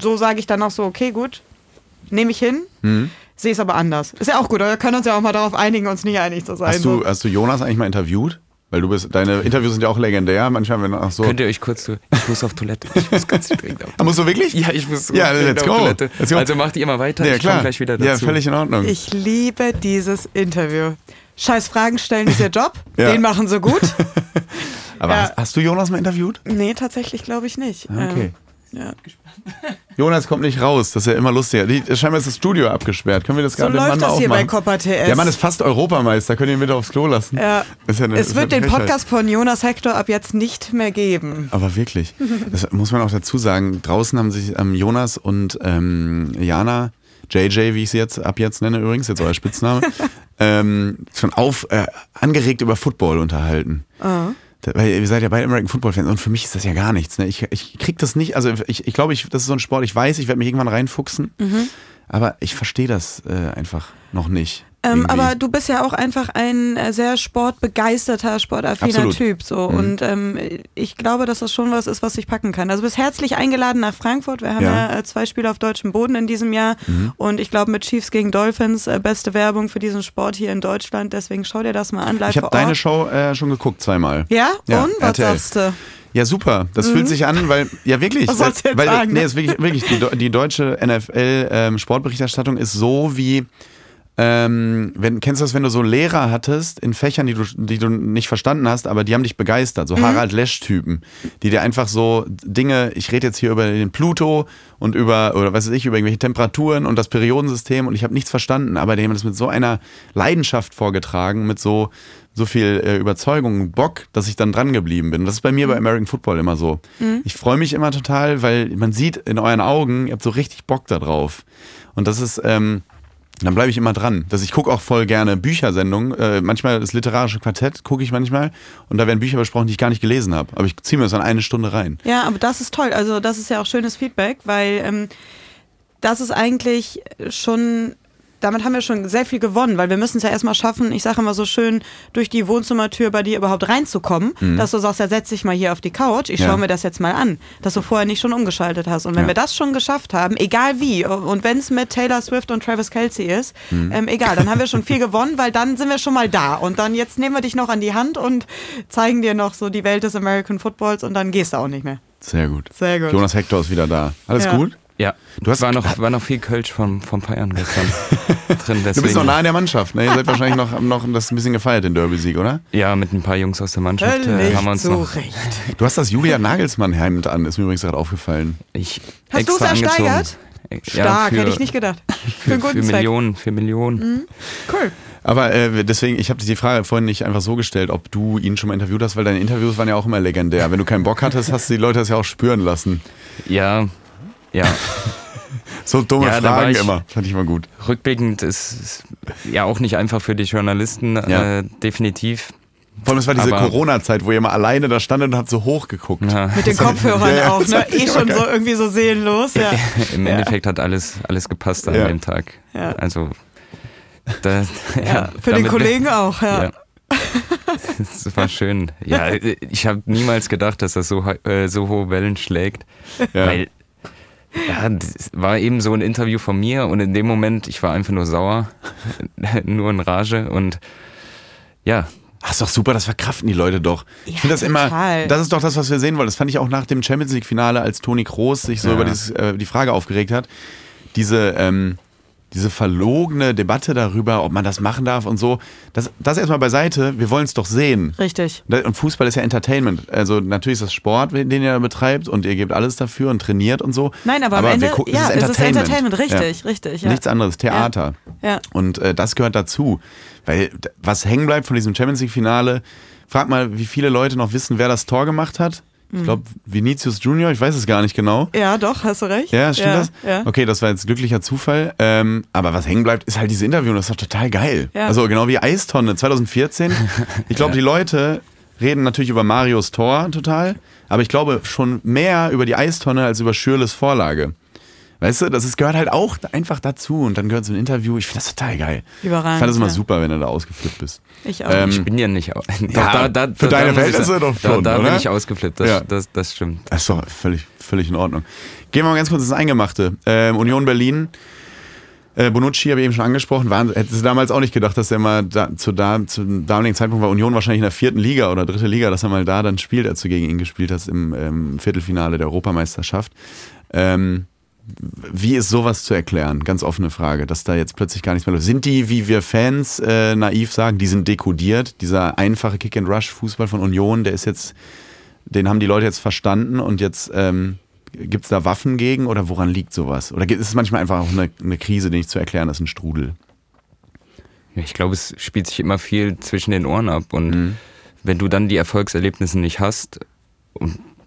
[SPEAKER 2] so sage ich dann auch so, okay, gut, nehme ich hin. Sehe es aber anders. Ist ja auch gut, oder? Wir können uns ja auch mal darauf einigen, uns nicht einig zu sein.
[SPEAKER 1] Hast du,
[SPEAKER 2] so.
[SPEAKER 1] hast du Jonas eigentlich mal interviewt? Weil du bist, deine Interviews sind ja auch legendär. Manchmal, wenn auch so.
[SPEAKER 3] Könnt ihr euch kurz zu, ich muss auf Toilette, ich muss ganz dringend auf
[SPEAKER 1] Ah, musst du wirklich?
[SPEAKER 3] Ja, ich muss
[SPEAKER 1] Ja, let's
[SPEAKER 3] auf
[SPEAKER 1] go.
[SPEAKER 3] Toilette.
[SPEAKER 1] Let's go.
[SPEAKER 3] Also macht ihr mal weiter,
[SPEAKER 1] ja,
[SPEAKER 3] ich komme gleich wieder dazu.
[SPEAKER 1] Ja, völlig in Ordnung.
[SPEAKER 2] Ich liebe dieses Interview. Scheiß Fragen stellen ist ihr Job.
[SPEAKER 1] Ja.
[SPEAKER 2] Den machen sie gut.
[SPEAKER 1] Aber
[SPEAKER 2] Ja.
[SPEAKER 1] hast, hast du Jonas mal interviewt?
[SPEAKER 2] nee, tatsächlich glaube ich nicht.
[SPEAKER 1] Ah, Okay.
[SPEAKER 2] Ähm, ja.
[SPEAKER 1] Jonas kommt nicht raus, das ist ja immer lustiger. Die, scheinbar ist das Studio abgesperrt. Können wir das
[SPEAKER 2] So
[SPEAKER 1] gerade
[SPEAKER 2] läuft
[SPEAKER 1] Mann mal
[SPEAKER 2] das hier bei? Copper TS.
[SPEAKER 1] Der Mann ist fast Europameister. Könnt ihr ihn bitte aufs Klo lassen?
[SPEAKER 2] Ja.
[SPEAKER 1] Ja eine-
[SPEAKER 2] es wird den
[SPEAKER 1] Frechheit.
[SPEAKER 2] Podcast von Jonas Hector ab jetzt nicht mehr geben.
[SPEAKER 1] Aber wirklich. Das muss man auch dazu sagen. Draußen haben sich ähm, Jonas und ähm, Jana, JJ, wie ich sie jetzt ab jetzt nenne übrigens, jetzt euer Spitzname, ähm, schon auf, äh, angeregt über Football unterhalten.
[SPEAKER 2] Ah.
[SPEAKER 1] Weil ihr seid ja beide American Football Fans und für mich ist das ja gar nichts. Ne? Ich, ich krieg das nicht, also ich, ich glaube, ich, das ist so ein Sport, ich weiß, ich werde mich irgendwann reinfuchsen,
[SPEAKER 2] Mhm.
[SPEAKER 1] Aber ich verstehe das äh, einfach noch nicht.
[SPEAKER 2] Ähm, aber du bist ja auch einfach ein äh, sehr sportbegeisterter, sportaffiner
[SPEAKER 1] Absolut.
[SPEAKER 2] Typ. So.
[SPEAKER 1] Mhm.
[SPEAKER 2] Und ähm, ich glaube, dass das schon was ist, was ich packen kann. Also du bist herzlich eingeladen nach Frankfurt. Wir haben
[SPEAKER 1] Ja.
[SPEAKER 2] ja, äh, zwei Spiele auf deutschem Boden in diesem Jahr.
[SPEAKER 1] Mhm.
[SPEAKER 2] Und ich glaube, mit Chiefs gegen Dolphins äh, beste Werbung für diesen Sport hier in Deutschland. Deswegen schau dir das mal an. Live
[SPEAKER 1] ich habe deine. Show äh, schon geguckt zweimal.
[SPEAKER 2] Ja?
[SPEAKER 1] Ja,
[SPEAKER 2] Und? Was
[SPEAKER 1] RTL.
[SPEAKER 2] sagst du?
[SPEAKER 1] Ja, super. Das fühlt sich an, weil, ja wirklich.
[SPEAKER 2] Mhm. Was sollst du jetzt
[SPEAKER 1] weil,
[SPEAKER 2] sagen?
[SPEAKER 1] Nee, ist wirklich, wirklich die, die deutsche NFL-Sportberichterstattung ist so wie ähm, wenn, kennst du das, wenn du so Lehrer hattest in Fächern, die du, die du nicht verstanden hast, aber die haben dich begeistert, so Harald Lesch-Typen, die dir einfach so Dinge, ich rede jetzt hier über den Pluto und über, oder was weiß ich, über irgendwelche Temperaturen und das Periodensystem und ich habe nichts verstanden, aber die haben das mit so einer Leidenschaft vorgetragen, mit so, so viel äh, Überzeugung Bock, dass ich dann dran geblieben bin. Das ist bei mir bei American Football immer so. Ich freue mich immer total, weil man sieht in euren Augen, ihr habt so richtig Bock da drauf. Und das ist, ähm, dann bleibe ich immer dran. Dass ich gucke auch voll gerne Büchersendungen. Äh, manchmal das literarische Quartett gucke ich manchmal und da werden Bücher besprochen, die ich gar nicht gelesen habe. Aber ich ziehe mir das dann eine Stunde rein.
[SPEAKER 2] Ja, aber das ist toll. Also das ist ja auch schönes Feedback, weil ähm, das ist eigentlich schon, damit haben wir schon sehr viel gewonnen, weil wir müssen es ja erstmal schaffen, ich sage immer so schön, durch die Wohnzimmertür bei dir überhaupt reinzukommen, dass du sagst, ja, setz dich mal hier auf die Couch, ich
[SPEAKER 1] Mhm. Ja.
[SPEAKER 2] schaue mir das jetzt mal an, dass du vorher nicht schon umgeschaltet hast. Und wenn
[SPEAKER 1] Ja.
[SPEAKER 2] wir das schon geschafft haben, egal wie, und wenn es mit Taylor Swift und Travis Kelsey ist,
[SPEAKER 1] Mhm.
[SPEAKER 2] ähm, egal, dann haben wir schon viel gewonnen, weil dann sind wir schon mal da. Und dann jetzt nehmen wir dich noch an die Hand und zeigen dir noch so die Welt des American Footballs und dann gehst du auch nicht mehr.
[SPEAKER 1] Sehr gut.
[SPEAKER 2] Sehr gut.
[SPEAKER 1] Jonas Hector ist wieder da. Alles
[SPEAKER 2] Ja.
[SPEAKER 1] gut?
[SPEAKER 3] Ja,
[SPEAKER 1] Du hast-
[SPEAKER 3] war noch, war noch viel Kölsch vom, vom Feiern gestern drin. Deswegen,
[SPEAKER 1] Du bist noch nah in der Mannschaft, ne? Ihr seid wahrscheinlich noch, noch das ein bisschen gefeiert, den Derby-Sieg, oder?
[SPEAKER 3] Ja, mit ein paar Jungs aus der Mannschaft äh, haben wir uns noch.
[SPEAKER 2] Recht.
[SPEAKER 1] Du hast das Julia Nagelsmann-Hemd an, ist mir übrigens gerade aufgefallen.
[SPEAKER 3] Ich
[SPEAKER 2] Hast du es ersteigert?
[SPEAKER 3] Ja,
[SPEAKER 2] Stark,
[SPEAKER 3] für,
[SPEAKER 2] hätte ich nicht gedacht. Für
[SPEAKER 3] Für,
[SPEAKER 2] einen
[SPEAKER 3] für
[SPEAKER 2] guten Zweck.
[SPEAKER 3] Millionen, für Millionen.
[SPEAKER 2] Cool.
[SPEAKER 1] Aber äh, deswegen, ich habe die Frage vorhin nicht einfach so gestellt, ob du ihn schon mal interviewt hast, weil deine Interviews waren ja auch immer legendär. Wenn du keinen Bock hattest, hast du die Leute das ja auch spüren lassen.
[SPEAKER 3] Ja, ja.
[SPEAKER 1] So dumme
[SPEAKER 3] Ja, da war
[SPEAKER 1] Fragen
[SPEAKER 3] ich-
[SPEAKER 1] immer. Fand ich mal gut.
[SPEAKER 3] Rückblickend ist es ja auch nicht einfach für die Journalisten,
[SPEAKER 1] Ja.
[SPEAKER 3] äh, definitiv.
[SPEAKER 1] Vor allem, es war diese Corona-Zeit, wo ihr mal alleine da standet und habt so hochgeguckt.
[SPEAKER 3] Ja.
[SPEAKER 2] Mit den Kopfhörern
[SPEAKER 1] Ja,
[SPEAKER 2] auch, ne? Eh schon
[SPEAKER 1] geil.
[SPEAKER 2] so irgendwie so seelenlos, ja.
[SPEAKER 3] Im Endeffekt hat alles, alles gepasst an
[SPEAKER 1] Ja.
[SPEAKER 3] dem Tag.
[SPEAKER 2] Ja.
[SPEAKER 3] Also, da, ja,
[SPEAKER 2] ja. Für den Kollegen auch, ja.
[SPEAKER 3] Ja. Das war schön. Ja, ich habe niemals gedacht, dass das so, äh, so hohe Wellen schlägt.
[SPEAKER 1] Ja.
[SPEAKER 3] Weil, ja, das war eben so ein Interview von mir und in dem Moment, ich war einfach nur sauer, nur in Rage und ja,
[SPEAKER 1] Ach, ist doch super, das verkraften die Leute doch. ich
[SPEAKER 2] Ja,
[SPEAKER 1] finde das immer,
[SPEAKER 2] total.
[SPEAKER 1] das ist doch das, was wir sehen wollen. Das fand ich auch nach dem Champions League-Finale, als Toni Kroos sich so
[SPEAKER 3] Ja.
[SPEAKER 1] über dieses, äh, die Frage aufgeregt hat. Diese, ähm, diese verlogene Debatte darüber, ob man das machen darf und so. Das, das erstmal beiseite, wir wollen es doch sehen.
[SPEAKER 2] Richtig.
[SPEAKER 1] Und Fußball ist ja Entertainment. Also natürlich ist das Sport, den ihr da betreibt und ihr gebt alles dafür und trainiert und so.
[SPEAKER 2] Nein, aber, am
[SPEAKER 1] wir
[SPEAKER 2] Ende,
[SPEAKER 1] gucken-
[SPEAKER 2] ja,
[SPEAKER 1] es
[SPEAKER 2] es ist Entertainment, richtig,
[SPEAKER 1] Ja.
[SPEAKER 2] richtig. Ja.
[SPEAKER 1] Nichts anderes, Theater.
[SPEAKER 2] Ja.
[SPEAKER 1] Und äh, das gehört dazu. Weil was hängen bleibt von diesem Champions League-Finale, frag mal, wie viele Leute noch wissen, wer das Tor gemacht hat. Ich glaube, Vinicius Junior, ich weiß es gar nicht genau.
[SPEAKER 2] ja, doch, hast du recht.
[SPEAKER 1] Ja, stimmt
[SPEAKER 2] ja,
[SPEAKER 1] das?
[SPEAKER 2] Ja.
[SPEAKER 1] Okay, das war jetzt glücklicher Zufall. Ähm, aber was hängen bleibt, ist halt diese Interview und das ist doch total geil.
[SPEAKER 2] Ja.
[SPEAKER 1] Also genau wie Eistonne 2014. Ich glaube, die Leute reden natürlich über Marios Tor total, aber ich glaube schon mehr über die Eistonne als über Schürles Vorlage. Weißt du, das ist, gehört halt auch einfach dazu und dann gehört so ein Interview. Ich finde das total geil.
[SPEAKER 2] Überragend,
[SPEAKER 1] Ich fand das immer
[SPEAKER 2] ja.
[SPEAKER 1] super, wenn du da ausgeflippt bist.
[SPEAKER 2] Ich auch.
[SPEAKER 1] Ähm,
[SPEAKER 3] ich bin ja nicht. au-
[SPEAKER 1] Ja, für deine
[SPEAKER 3] muss ich
[SPEAKER 1] Verhältnisse
[SPEAKER 3] sagen,
[SPEAKER 1] doch schon,
[SPEAKER 3] Da, da
[SPEAKER 1] oder?
[SPEAKER 3] bin ich ausgeflippt, das,
[SPEAKER 1] Ja.
[SPEAKER 3] das, das stimmt.
[SPEAKER 1] Das ist doch völlig, völlig in Ordnung. Gehen wir mal ganz kurz ins Eingemachte. Ähm, Union Berlin. Äh, Bonucci habe ich eben schon angesprochen. War, hättest du damals auch nicht gedacht, dass er mal da, zu, da, zum damaligen Zeitpunkt war Union wahrscheinlich in der vierten Liga oder dritte Liga, dass er mal da dann spielt, als du gegen ihn gespielt hast im ähm, Viertelfinale der Europameisterschaft. Ähm, wie ist sowas zu erklären? Ganz offene Frage, dass da jetzt plötzlich gar nichts mehr läuft. Sind die, wie wir Fans äh, naiv sagen, die sind dekodiert? Dieser einfache Kick-and-Rush-Fußball von Union, der ist jetzt, den haben die Leute jetzt verstanden und jetzt ähm, gibt es da Waffen gegen oder woran liegt sowas? Oder ist es manchmal einfach auch eine, eine Krise, die nicht zu erklären ist, ein Strudel?
[SPEAKER 3] Ja, Ich glaube, es spielt sich immer viel zwischen den Ohren ab. Und
[SPEAKER 1] Mhm.
[SPEAKER 3] wenn du dann die Erfolgserlebnisse nicht hast,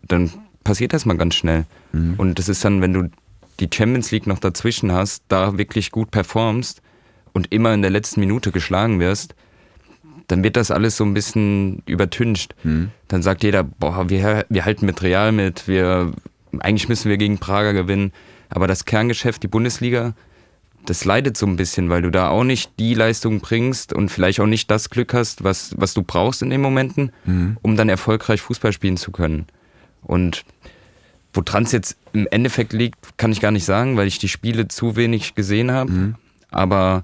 [SPEAKER 3] dann passiert das mal ganz schnell.
[SPEAKER 1] Mhm.
[SPEAKER 3] Und das ist dann, wenn du die Champions League noch dazwischen hast, da wirklich gut performst und immer in der letzten Minute geschlagen wirst, dann wird das alles so ein bisschen übertüncht.
[SPEAKER 1] Mhm.
[SPEAKER 3] Dann sagt jeder, boah, wir, wir halten mit Real mit, wir, eigentlich müssen wir gegen Prager gewinnen. Aber das Kerngeschäft, die Bundesliga, das leidet so ein bisschen, weil du da auch nicht die Leistung bringst und vielleicht auch nicht das Glück hast, was, was du brauchst in den Momenten, um dann erfolgreich Fußball spielen zu können. Und woran es jetzt im Endeffekt liegt, kann ich gar nicht sagen, weil ich die Spiele zu wenig gesehen habe. Aber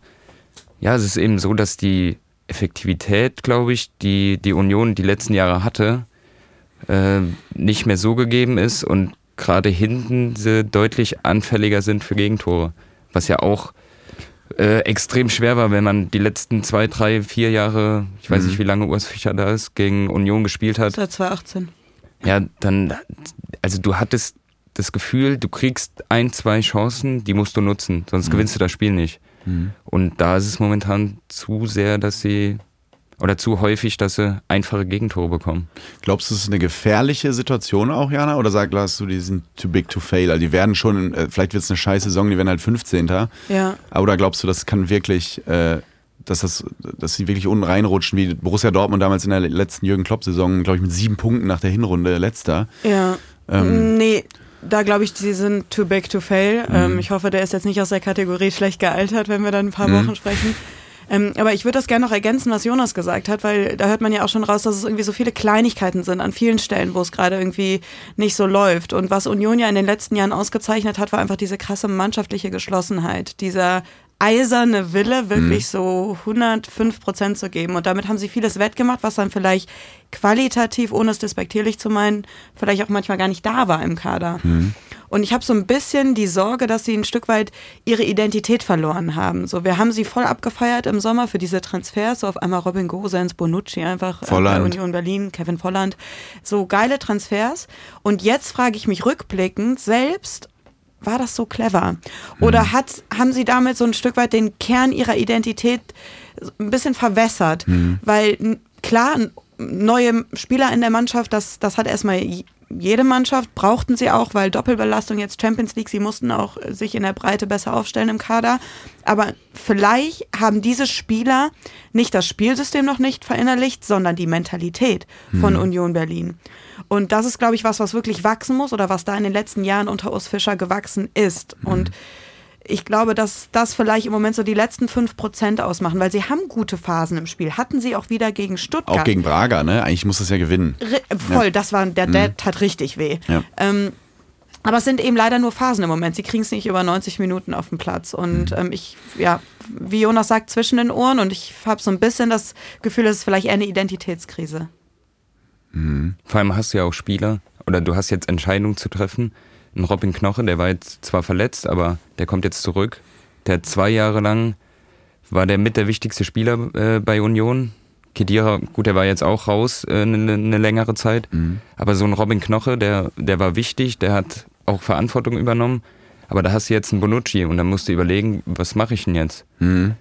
[SPEAKER 3] ja, es ist eben so, dass die Effektivität, glaube ich, die die Union die letzten Jahre hatte, äh, nicht mehr so gegeben ist und gerade hinten sie deutlich anfälliger sind für Gegentore. Was ja auch äh, extrem schwer war, wenn man die letzten zwei, drei, vier Jahre, ich weiß nicht, wie lange Urs Fischer da ist, gegen Union gespielt hat.
[SPEAKER 2] Seit 2018.
[SPEAKER 3] Ja, dann, also du hattest das Gefühl, du kriegst ein, zwei Chancen, die musst du nutzen, sonst gewinnst du das Spiel nicht. Und da ist es momentan zu sehr, dass sie, oder zu häufig, dass sie einfache Gegentore bekommen.
[SPEAKER 1] Glaubst du, es ist eine gefährliche Situation auch, Jana? Oder sagst du, die sind too big to fail? Also die werden schon, äh, vielleicht wird es eine scheiß Saison, die werden halt 15.
[SPEAKER 2] Ja.
[SPEAKER 1] Oder glaubst du, das kann wirklich, äh, dass, das, dass sie wirklich unten reinrutschen, wie Borussia Dortmund damals in der letzten Jürgen Klopp-Saison, glaube ich, mit sieben Punkten nach der Hinrunde letzter?
[SPEAKER 2] Ja.
[SPEAKER 1] Ähm.
[SPEAKER 2] nee, da glaube ich, die sind too big to fail.
[SPEAKER 1] Mhm.
[SPEAKER 2] Ähm, ich hoffe, der ist jetzt nicht aus der Kategorie schlecht gealtert, wenn wir dann ein paar
[SPEAKER 1] Mhm.
[SPEAKER 2] Wochen sprechen. Ähm, aber ich würde das gerne noch ergänzen, was Jonas gesagt hat, weil da hört man ja auch schon raus, dass es irgendwie so viele Kleinigkeiten sind an vielen Stellen, wo es gerade irgendwie nicht so läuft. Und was Union ja in den letzten Jahren ausgezeichnet hat, war einfach diese krasse mannschaftliche Geschlossenheit, dieser eiserne Wille, wirklich so 105 Prozent zu geben. Und damit haben sie vieles wettgemacht, was dann vielleicht qualitativ, ohne es despektierlich zu meinen, vielleicht auch manchmal gar nicht da war im Kader. Und ich habe so ein bisschen die Sorge, dass sie ein Stück weit ihre Identität verloren haben. So, wir haben sie voll abgefeiert im Sommer für diese Transfers, so auf einmal Robin Gosens, Bonucci einfach äh, bei
[SPEAKER 1] Volland.
[SPEAKER 2] Union Berlin, Kevin Volland, so geile Transfers. Und jetzt frage ich mich rückblickend selbst, war das so clever? Oder hat, haben sie damit so ein Stück weit den Kern ihrer Identität ein bisschen verwässert? Weil n- klar, neue Spieler in der Mannschaft, das, das hat erstmal jede Mannschaft, brauchten sie auch, weil Doppelbelastung jetzt Champions League, sie mussten auch sich in der Breite besser aufstellen im Kader. Aber vielleicht haben diese Spieler nicht das Spielsystem noch nicht verinnerlicht, sondern die Mentalität von Union Berlin. Und das ist, glaube ich, was, was wirklich wachsen muss oder was da in den letzten Jahren unter Urs Fischer gewachsen ist. Und ich glaube, dass das vielleicht im Moment so die letzten 5% ausmachen, weil sie haben gute Phasen im Spiel. Hatten sie auch wieder gegen Stuttgart.
[SPEAKER 1] Auch gegen Braga, ne? Eigentlich muss es ja gewinnen.
[SPEAKER 2] Ri- Voll, das war, der, der tat richtig weh.
[SPEAKER 1] Ja.
[SPEAKER 2] Ähm, aber es sind eben leider nur Phasen im Moment. Sie kriegen es nicht über 90 Minuten auf den Platz. Und ähm, ich, ja, wie Jonas sagt, zwischen den Ohren. Und ich habe so ein bisschen das Gefühl, es ist vielleicht eher eine Identitätskrise.
[SPEAKER 3] Vor allem hast du ja auch Spieler, oder du hast jetzt Entscheidungen zu treffen. Ein Robin Knoche, der war jetzt zwar verletzt, aber der kommt jetzt zurück. Der hat zwei Jahre lang, war der mit der wichtigste Spieler äh, bei Union. Kedira, gut, der war jetzt auch raus eine äh, ne, ne längere Zeit. Aber so ein Robin Knoche, der, der war wichtig, der hat auch Verantwortung übernommen. Aber da hast du jetzt einen Bonucci und dann musst du überlegen, was mache ich denn jetzt?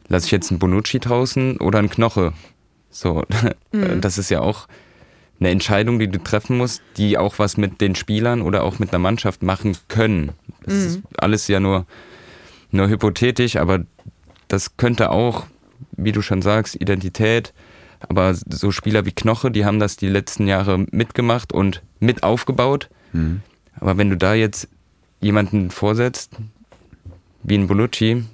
[SPEAKER 3] Lass ich jetzt einen Bonucci draußen oder einen Knoche? So, das ist ja auch eine Entscheidung, die du treffen musst, die auch was mit den Spielern oder auch mit einer Mannschaft machen können. Das ist alles ja nur, nur hypothetisch, aber das könnte auch, wie du schon sagst, Identität, aber so Spieler wie Knoche, die haben das die letzten Jahre mitgemacht und mit aufgebaut. Aber wenn du da jetzt jemanden vorsetzt, wie ein Bonucci,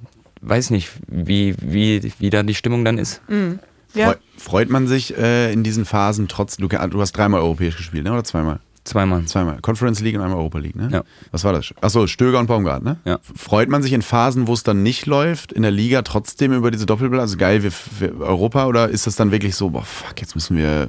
[SPEAKER 3] weiß nicht, wie, wie, wie da die Stimmung dann ist.
[SPEAKER 2] Ja,
[SPEAKER 1] Freu- Freut man sich äh, in diesen Phasen trotz, du, du hast dreimal europäisch gespielt, ne? oder zweimal?
[SPEAKER 3] Zweimal.
[SPEAKER 1] Zweimal. Conference League und einmal Europa League, ne?
[SPEAKER 3] Ja.
[SPEAKER 1] Was war das? Achso, Stöger und Baumgart, ne?
[SPEAKER 3] Ja.
[SPEAKER 1] Freut man sich in Phasen, wo es dann nicht läuft, in der Liga trotzdem über diese Doppelbelastung? Also geil, wir, wir Europa oder ist das dann wirklich so, boah, fuck, jetzt müssen wir.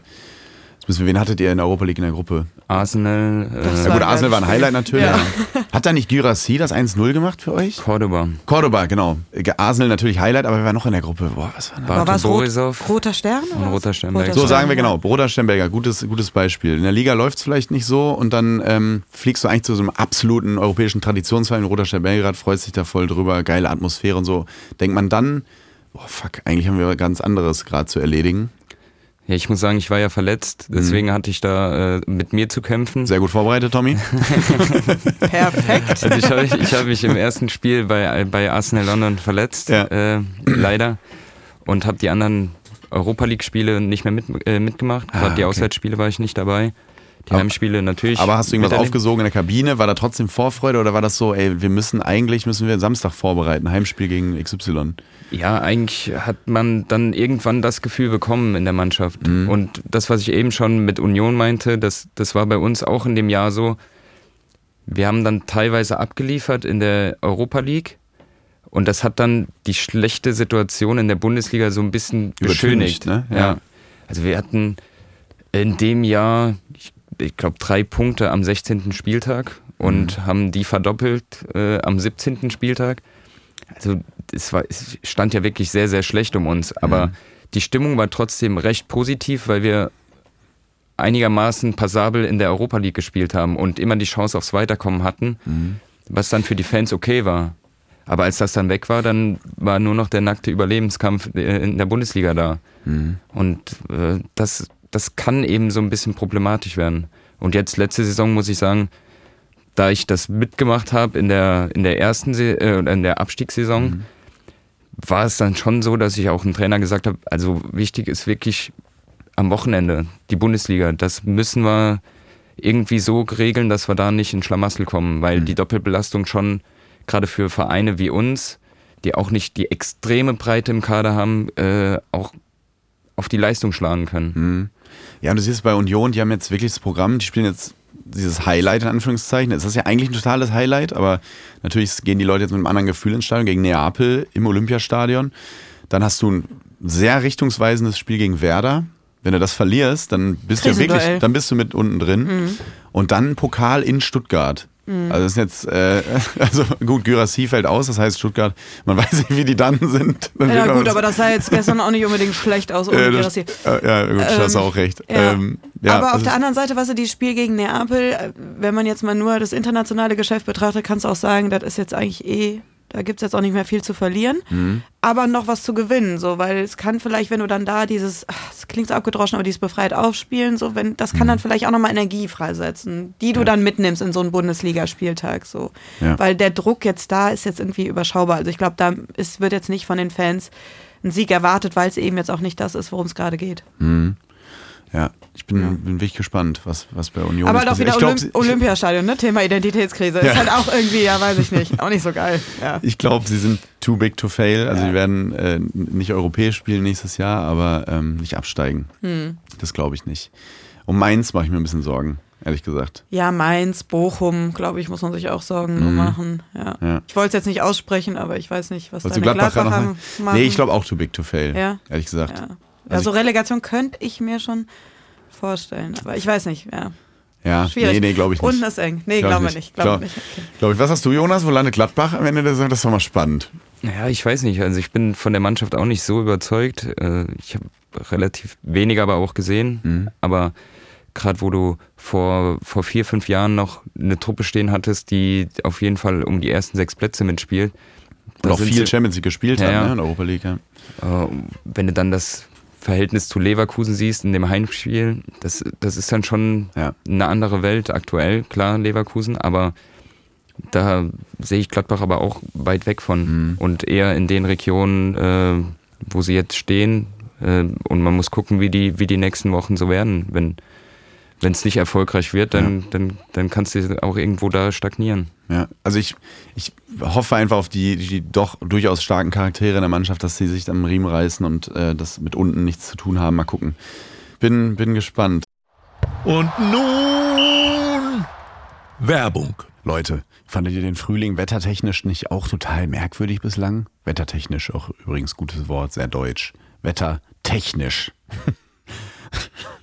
[SPEAKER 1] Müssen wen hattet ihr in der Europa League in der Gruppe?
[SPEAKER 3] Arsenal,
[SPEAKER 1] Ja
[SPEAKER 3] äh,
[SPEAKER 2] war
[SPEAKER 1] gut, Arsenal war ein. Highlight natürlich.
[SPEAKER 2] Ja.
[SPEAKER 1] Hat da nicht Gyrassi das 1-0 gemacht für euch?
[SPEAKER 3] Cordoba.
[SPEAKER 1] Cordoba, genau. Arsenal natürlich Highlight, aber wir waren noch in der Gruppe. Boah, was war da?
[SPEAKER 2] War es
[SPEAKER 3] Borisov.
[SPEAKER 2] roter Stern?
[SPEAKER 3] Und roter Sternberg.
[SPEAKER 2] Roter
[SPEAKER 1] So sagen wir genau. Broder Stemberger, gutes, gutes Beispiel. In der Liga läuft es vielleicht nicht so und dann ähm, fliegst du eigentlich zu so einem absoluten europäischen Traditionsverein. Roter Sternberger freut sich da voll drüber, geile Atmosphäre und so. Denkt man dann, boah, fuck, eigentlich haben wir ganz anderes gerade zu erledigen.
[SPEAKER 3] Ja, ich muss sagen, ich war ja verletzt, deswegen hatte ich da äh, mit mir zu kämpfen.
[SPEAKER 1] Sehr gut vorbereitet, Tommy.
[SPEAKER 2] Perfekt.
[SPEAKER 3] Also ich habe ich hab mich im ersten Spiel bei, bei Arsenal London verletzt,
[SPEAKER 1] Ja.
[SPEAKER 3] äh, leider. Und habe die anderen Europa League-Spiele nicht mehr mit, äh, mitgemacht.
[SPEAKER 1] Ah,
[SPEAKER 3] Gerade die
[SPEAKER 1] okay.
[SPEAKER 3] Auswärtsspiele war ich nicht dabei. Die
[SPEAKER 1] Aber-
[SPEAKER 3] Heimspiele natürlich.
[SPEAKER 1] Aber hast du irgendwas aufgesogen in der Kabine? War da trotzdem Vorfreude oder war das so, ey, wir müssen eigentlich, müssen wir Samstag vorbereiten, Heimspiel gegen XY?
[SPEAKER 3] Ja, eigentlich hat man dann irgendwann das Gefühl bekommen in der Mannschaft. Und das, was ich eben schon mit Union meinte, das, das war bei uns auch in dem Jahr so. Wir haben dann teilweise abgeliefert in der Europa League. Und das hat dann die schlechte Situation in der Bundesliga so ein bisschen beschönigt.
[SPEAKER 1] ne? Ja.
[SPEAKER 3] Ja. Also wir hatten in dem Jahr, ich, ich glaube, drei Punkte am 16. Spieltag und haben die verdoppelt äh, am 17. Spieltag. Also es, war, es stand ja wirklich sehr, sehr schlecht um uns, aber
[SPEAKER 1] Mhm.
[SPEAKER 3] die Stimmung war trotzdem recht positiv, weil wir einigermaßen passabel in der Europa League gespielt haben und immer die Chance aufs Weiterkommen hatten,
[SPEAKER 1] Mhm.
[SPEAKER 3] was dann für die Fans okay war. Aber als das dann weg war, dann war nur noch der nackte Überlebenskampf äh, in der Bundesliga da.
[SPEAKER 1] Mhm.
[SPEAKER 3] Und äh, das, das kann eben so ein bisschen problematisch werden. Und jetzt letzte Saison muss ich sagen, da ich das mitgemacht habe in der, in der ersten Se äh, oder in der Abstiegssaison, war es dann schon so, dass ich auch dem Trainer gesagt habe, also wichtig ist wirklich am Wochenende die Bundesliga. Das müssen wir irgendwie so regeln, dass wir da nicht in Schlamassel kommen, weil die Doppelbelastung schon gerade für Vereine wie uns, die auch nicht die extreme Breite im Kader haben, äh, auch auf die Leistung schlagen können.
[SPEAKER 1] Mhm. Ja, und du siehst bei Union, die haben jetzt wirklich das Programm, die spielen jetzt dieses Highlight in Anführungszeichen. Es ist ja eigentlich ein totales Highlight, aber natürlich gehen die Leute jetzt mit einem anderen Gefühl ins Stadion gegen Neapel im Olympiastadion. Dann hast du ein sehr richtungsweisendes Spiel gegen Werder. Wenn du das verlierst, dann bist du wirklich, dann bist du mit unten drin.
[SPEAKER 2] Mhm.
[SPEAKER 1] Und dann Pokal in Stuttgart. Also das ist jetzt, äh, also gut, Gyrassi fällt aus, das heißt Stuttgart, man weiß nicht, wie die dann sind. Dann
[SPEAKER 2] Ja gut, aber das sah jetzt gestern auch nicht unbedingt schlecht aus. ohne
[SPEAKER 1] äh, das, äh, ja, gut, da hast du
[SPEAKER 2] Ähm,
[SPEAKER 1] auch recht.
[SPEAKER 2] ja.
[SPEAKER 1] Ähm, ja,
[SPEAKER 2] aber auf
[SPEAKER 1] also
[SPEAKER 2] der anderen Seite, was du die Spiel gegen Neapel, äh, wenn man jetzt mal nur das internationale Geschäft betrachtet, kannst du auch sagen, das ist jetzt eigentlich eh, da gibt es jetzt auch nicht mehr viel zu verlieren,
[SPEAKER 1] Mhm.
[SPEAKER 2] aber noch was zu gewinnen, so, weil es kann vielleicht, wenn du dann da dieses, ach, es klingt so abgedroschen, aber dieses befreit aufspielen, so, wenn, das
[SPEAKER 1] Mhm.
[SPEAKER 2] kann dann vielleicht auch nochmal Energie freisetzen, die du dann mitnimmst in so einen Bundesligaspieltag, so.
[SPEAKER 1] Ja.
[SPEAKER 2] Weil der Druck jetzt da ist jetzt irgendwie überschaubar. Also ich glaube, da ist, wird jetzt nicht von den Fans ein Sieg erwartet, weil es eben jetzt auch nicht das ist, worum es gerade geht.
[SPEAKER 1] Mhm. Ja, ich bin, bin wirklich gespannt, was, was bei Union
[SPEAKER 2] Aber halt auch wieder. Olymp
[SPEAKER 1] glaub,
[SPEAKER 2] Olympiastadion, ne? Thema Identitätskrise.
[SPEAKER 1] Ja.
[SPEAKER 2] Ist halt auch irgendwie, ja, weiß ich nicht. Auch nicht so geil. Ja.
[SPEAKER 1] Ich glaube, sie sind too big to fail. Also,
[SPEAKER 2] Ja.
[SPEAKER 1] die werden äh, nicht europäisch spielen nächstes Jahr, aber ähm, nicht absteigen.
[SPEAKER 2] Hm.
[SPEAKER 1] Das glaube ich nicht. Um Mainz mache ich mir ein bisschen Sorgen, ehrlich gesagt.
[SPEAKER 2] ja, Mainz, Bochum, glaube ich, muss man sich auch Sorgen
[SPEAKER 1] Mhm.
[SPEAKER 2] machen. Ja.
[SPEAKER 1] Ja.
[SPEAKER 2] Ich wollte es jetzt nicht aussprechen, aber ich weiß nicht, was
[SPEAKER 1] Wolltest
[SPEAKER 2] deine
[SPEAKER 1] Gladbacher
[SPEAKER 2] Gladbacher, machen.
[SPEAKER 1] Nee, ich glaube auch too big to fail,
[SPEAKER 2] Ja.
[SPEAKER 1] ehrlich gesagt.
[SPEAKER 2] Ja.
[SPEAKER 1] Also
[SPEAKER 2] Also Relegation könnte ich mir schon vorstellen, aber ich weiß nicht. Ja.
[SPEAKER 1] Ja,
[SPEAKER 2] Schwierig.
[SPEAKER 1] nee, nee, glaube ich nicht.
[SPEAKER 2] Unten ist eng. Nee,
[SPEAKER 1] Glaub
[SPEAKER 2] glauben wir
[SPEAKER 1] ich
[SPEAKER 2] nicht. wir
[SPEAKER 1] Glaub-
[SPEAKER 2] nicht. Okay.
[SPEAKER 1] Glaube ich. Was hast du, Jonas? Wo landet Gladbach am Ende der Saison? Das ist doch mal spannend.
[SPEAKER 3] Ja, ich weiß nicht. Also ich bin von der Mannschaft auch nicht so überzeugt. Äh, Ich habe relativ wenig aber auch gesehen.
[SPEAKER 1] Mhm.
[SPEAKER 3] Aber gerade wo du vor, vor vier, fünf Jahren noch eine Truppe stehen hattest, die auf jeden Fall um die ersten sechs Plätze mitspielt.
[SPEAKER 1] Und
[SPEAKER 3] da
[SPEAKER 1] auch viel
[SPEAKER 3] sie-
[SPEAKER 1] Champions League gespielt
[SPEAKER 3] Ja,
[SPEAKER 1] hat, ne, in der Europa League. Ja.
[SPEAKER 3] Äh, Wenn du dann das Verhältnis zu Leverkusen siehst in dem Heimspiel, das, das ist dann schon
[SPEAKER 1] Ja.
[SPEAKER 3] eine andere Welt aktuell, klar, Leverkusen, aber da sehe ich Gladbach aber auch weit weg von
[SPEAKER 1] Mhm.
[SPEAKER 3] und eher in den Regionen, äh, wo sie jetzt stehen. Äh, und man muss gucken, wie die, wie die nächsten Wochen so werden. Wenn wenn es nicht erfolgreich wird, dann, dann, dann kannst du auch irgendwo da stagnieren.
[SPEAKER 1] Ja, also ich, ich hoffe einfach auf die, die doch durchaus starken Charaktere in der Mannschaft, dass sie sich am Riemen reißen und äh, das mit unten nichts zu tun haben. Mal gucken. Bin, bin gespannt.
[SPEAKER 4] Und nun Werbung.
[SPEAKER 1] Leute, fandet ihr den Frühling wettertechnisch nicht auch total merkwürdig bislang? Wettertechnisch, auch übrigens gutes Wort, sehr deutsch. Wettertechnisch.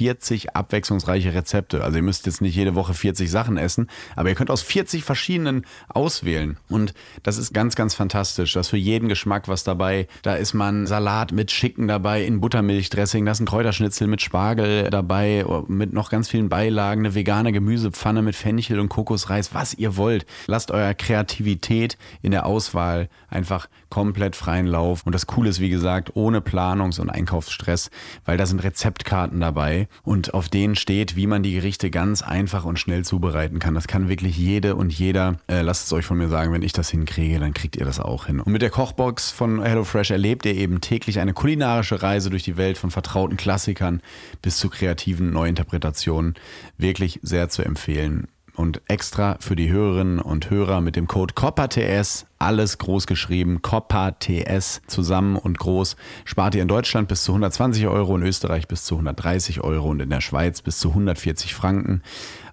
[SPEAKER 1] 40 abwechslungsreiche Rezepte. Also ihr müsst jetzt nicht jede Woche 40 Sachen essen, aber ihr könnt aus 40 verschiedenen auswählen. Und das ist ganz, ganz fantastisch. Da ist für jeden Geschmack was dabei. Da ist man Salat mit Schicken dabei, in Buttermilchdressing, da ist ein Kräuterschnitzel mit Spargel dabei, mit noch ganz vielen Beilagen, eine vegane Gemüsepfanne mit Fenchel und Kokosreis, was ihr wollt. Lasst eurer Kreativität in der Auswahl einfach komplett freien Lauf. Und das Coole ist, wie gesagt, ohne Planungs- und Einkaufsstress, weil da sind Rezeptkarten dabei und auf denen steht, wie man die Gerichte ganz einfach und schnell zubereiten kann. Das kann wirklich jede und jeder. Äh, lasst es euch von mir sagen, wenn ich das hinkriege, dann kriegt ihr das auch hin. Und mit der Kochbox von HelloFresh erlebt ihr eben täglich eine kulinarische Reise durch die Welt von vertrauten Klassikern bis zu kreativen Neuinterpretationen. Wirklich sehr zu empfehlen. Und extra für die Hörerinnen und Hörer mit dem Code COPPERTS alles groß geschrieben. Copa TS zusammen und groß. Spart ihr in Deutschland bis zu 120 Euro, in Österreich bis zu 130 Euro und in der Schweiz bis zu 140 Franken.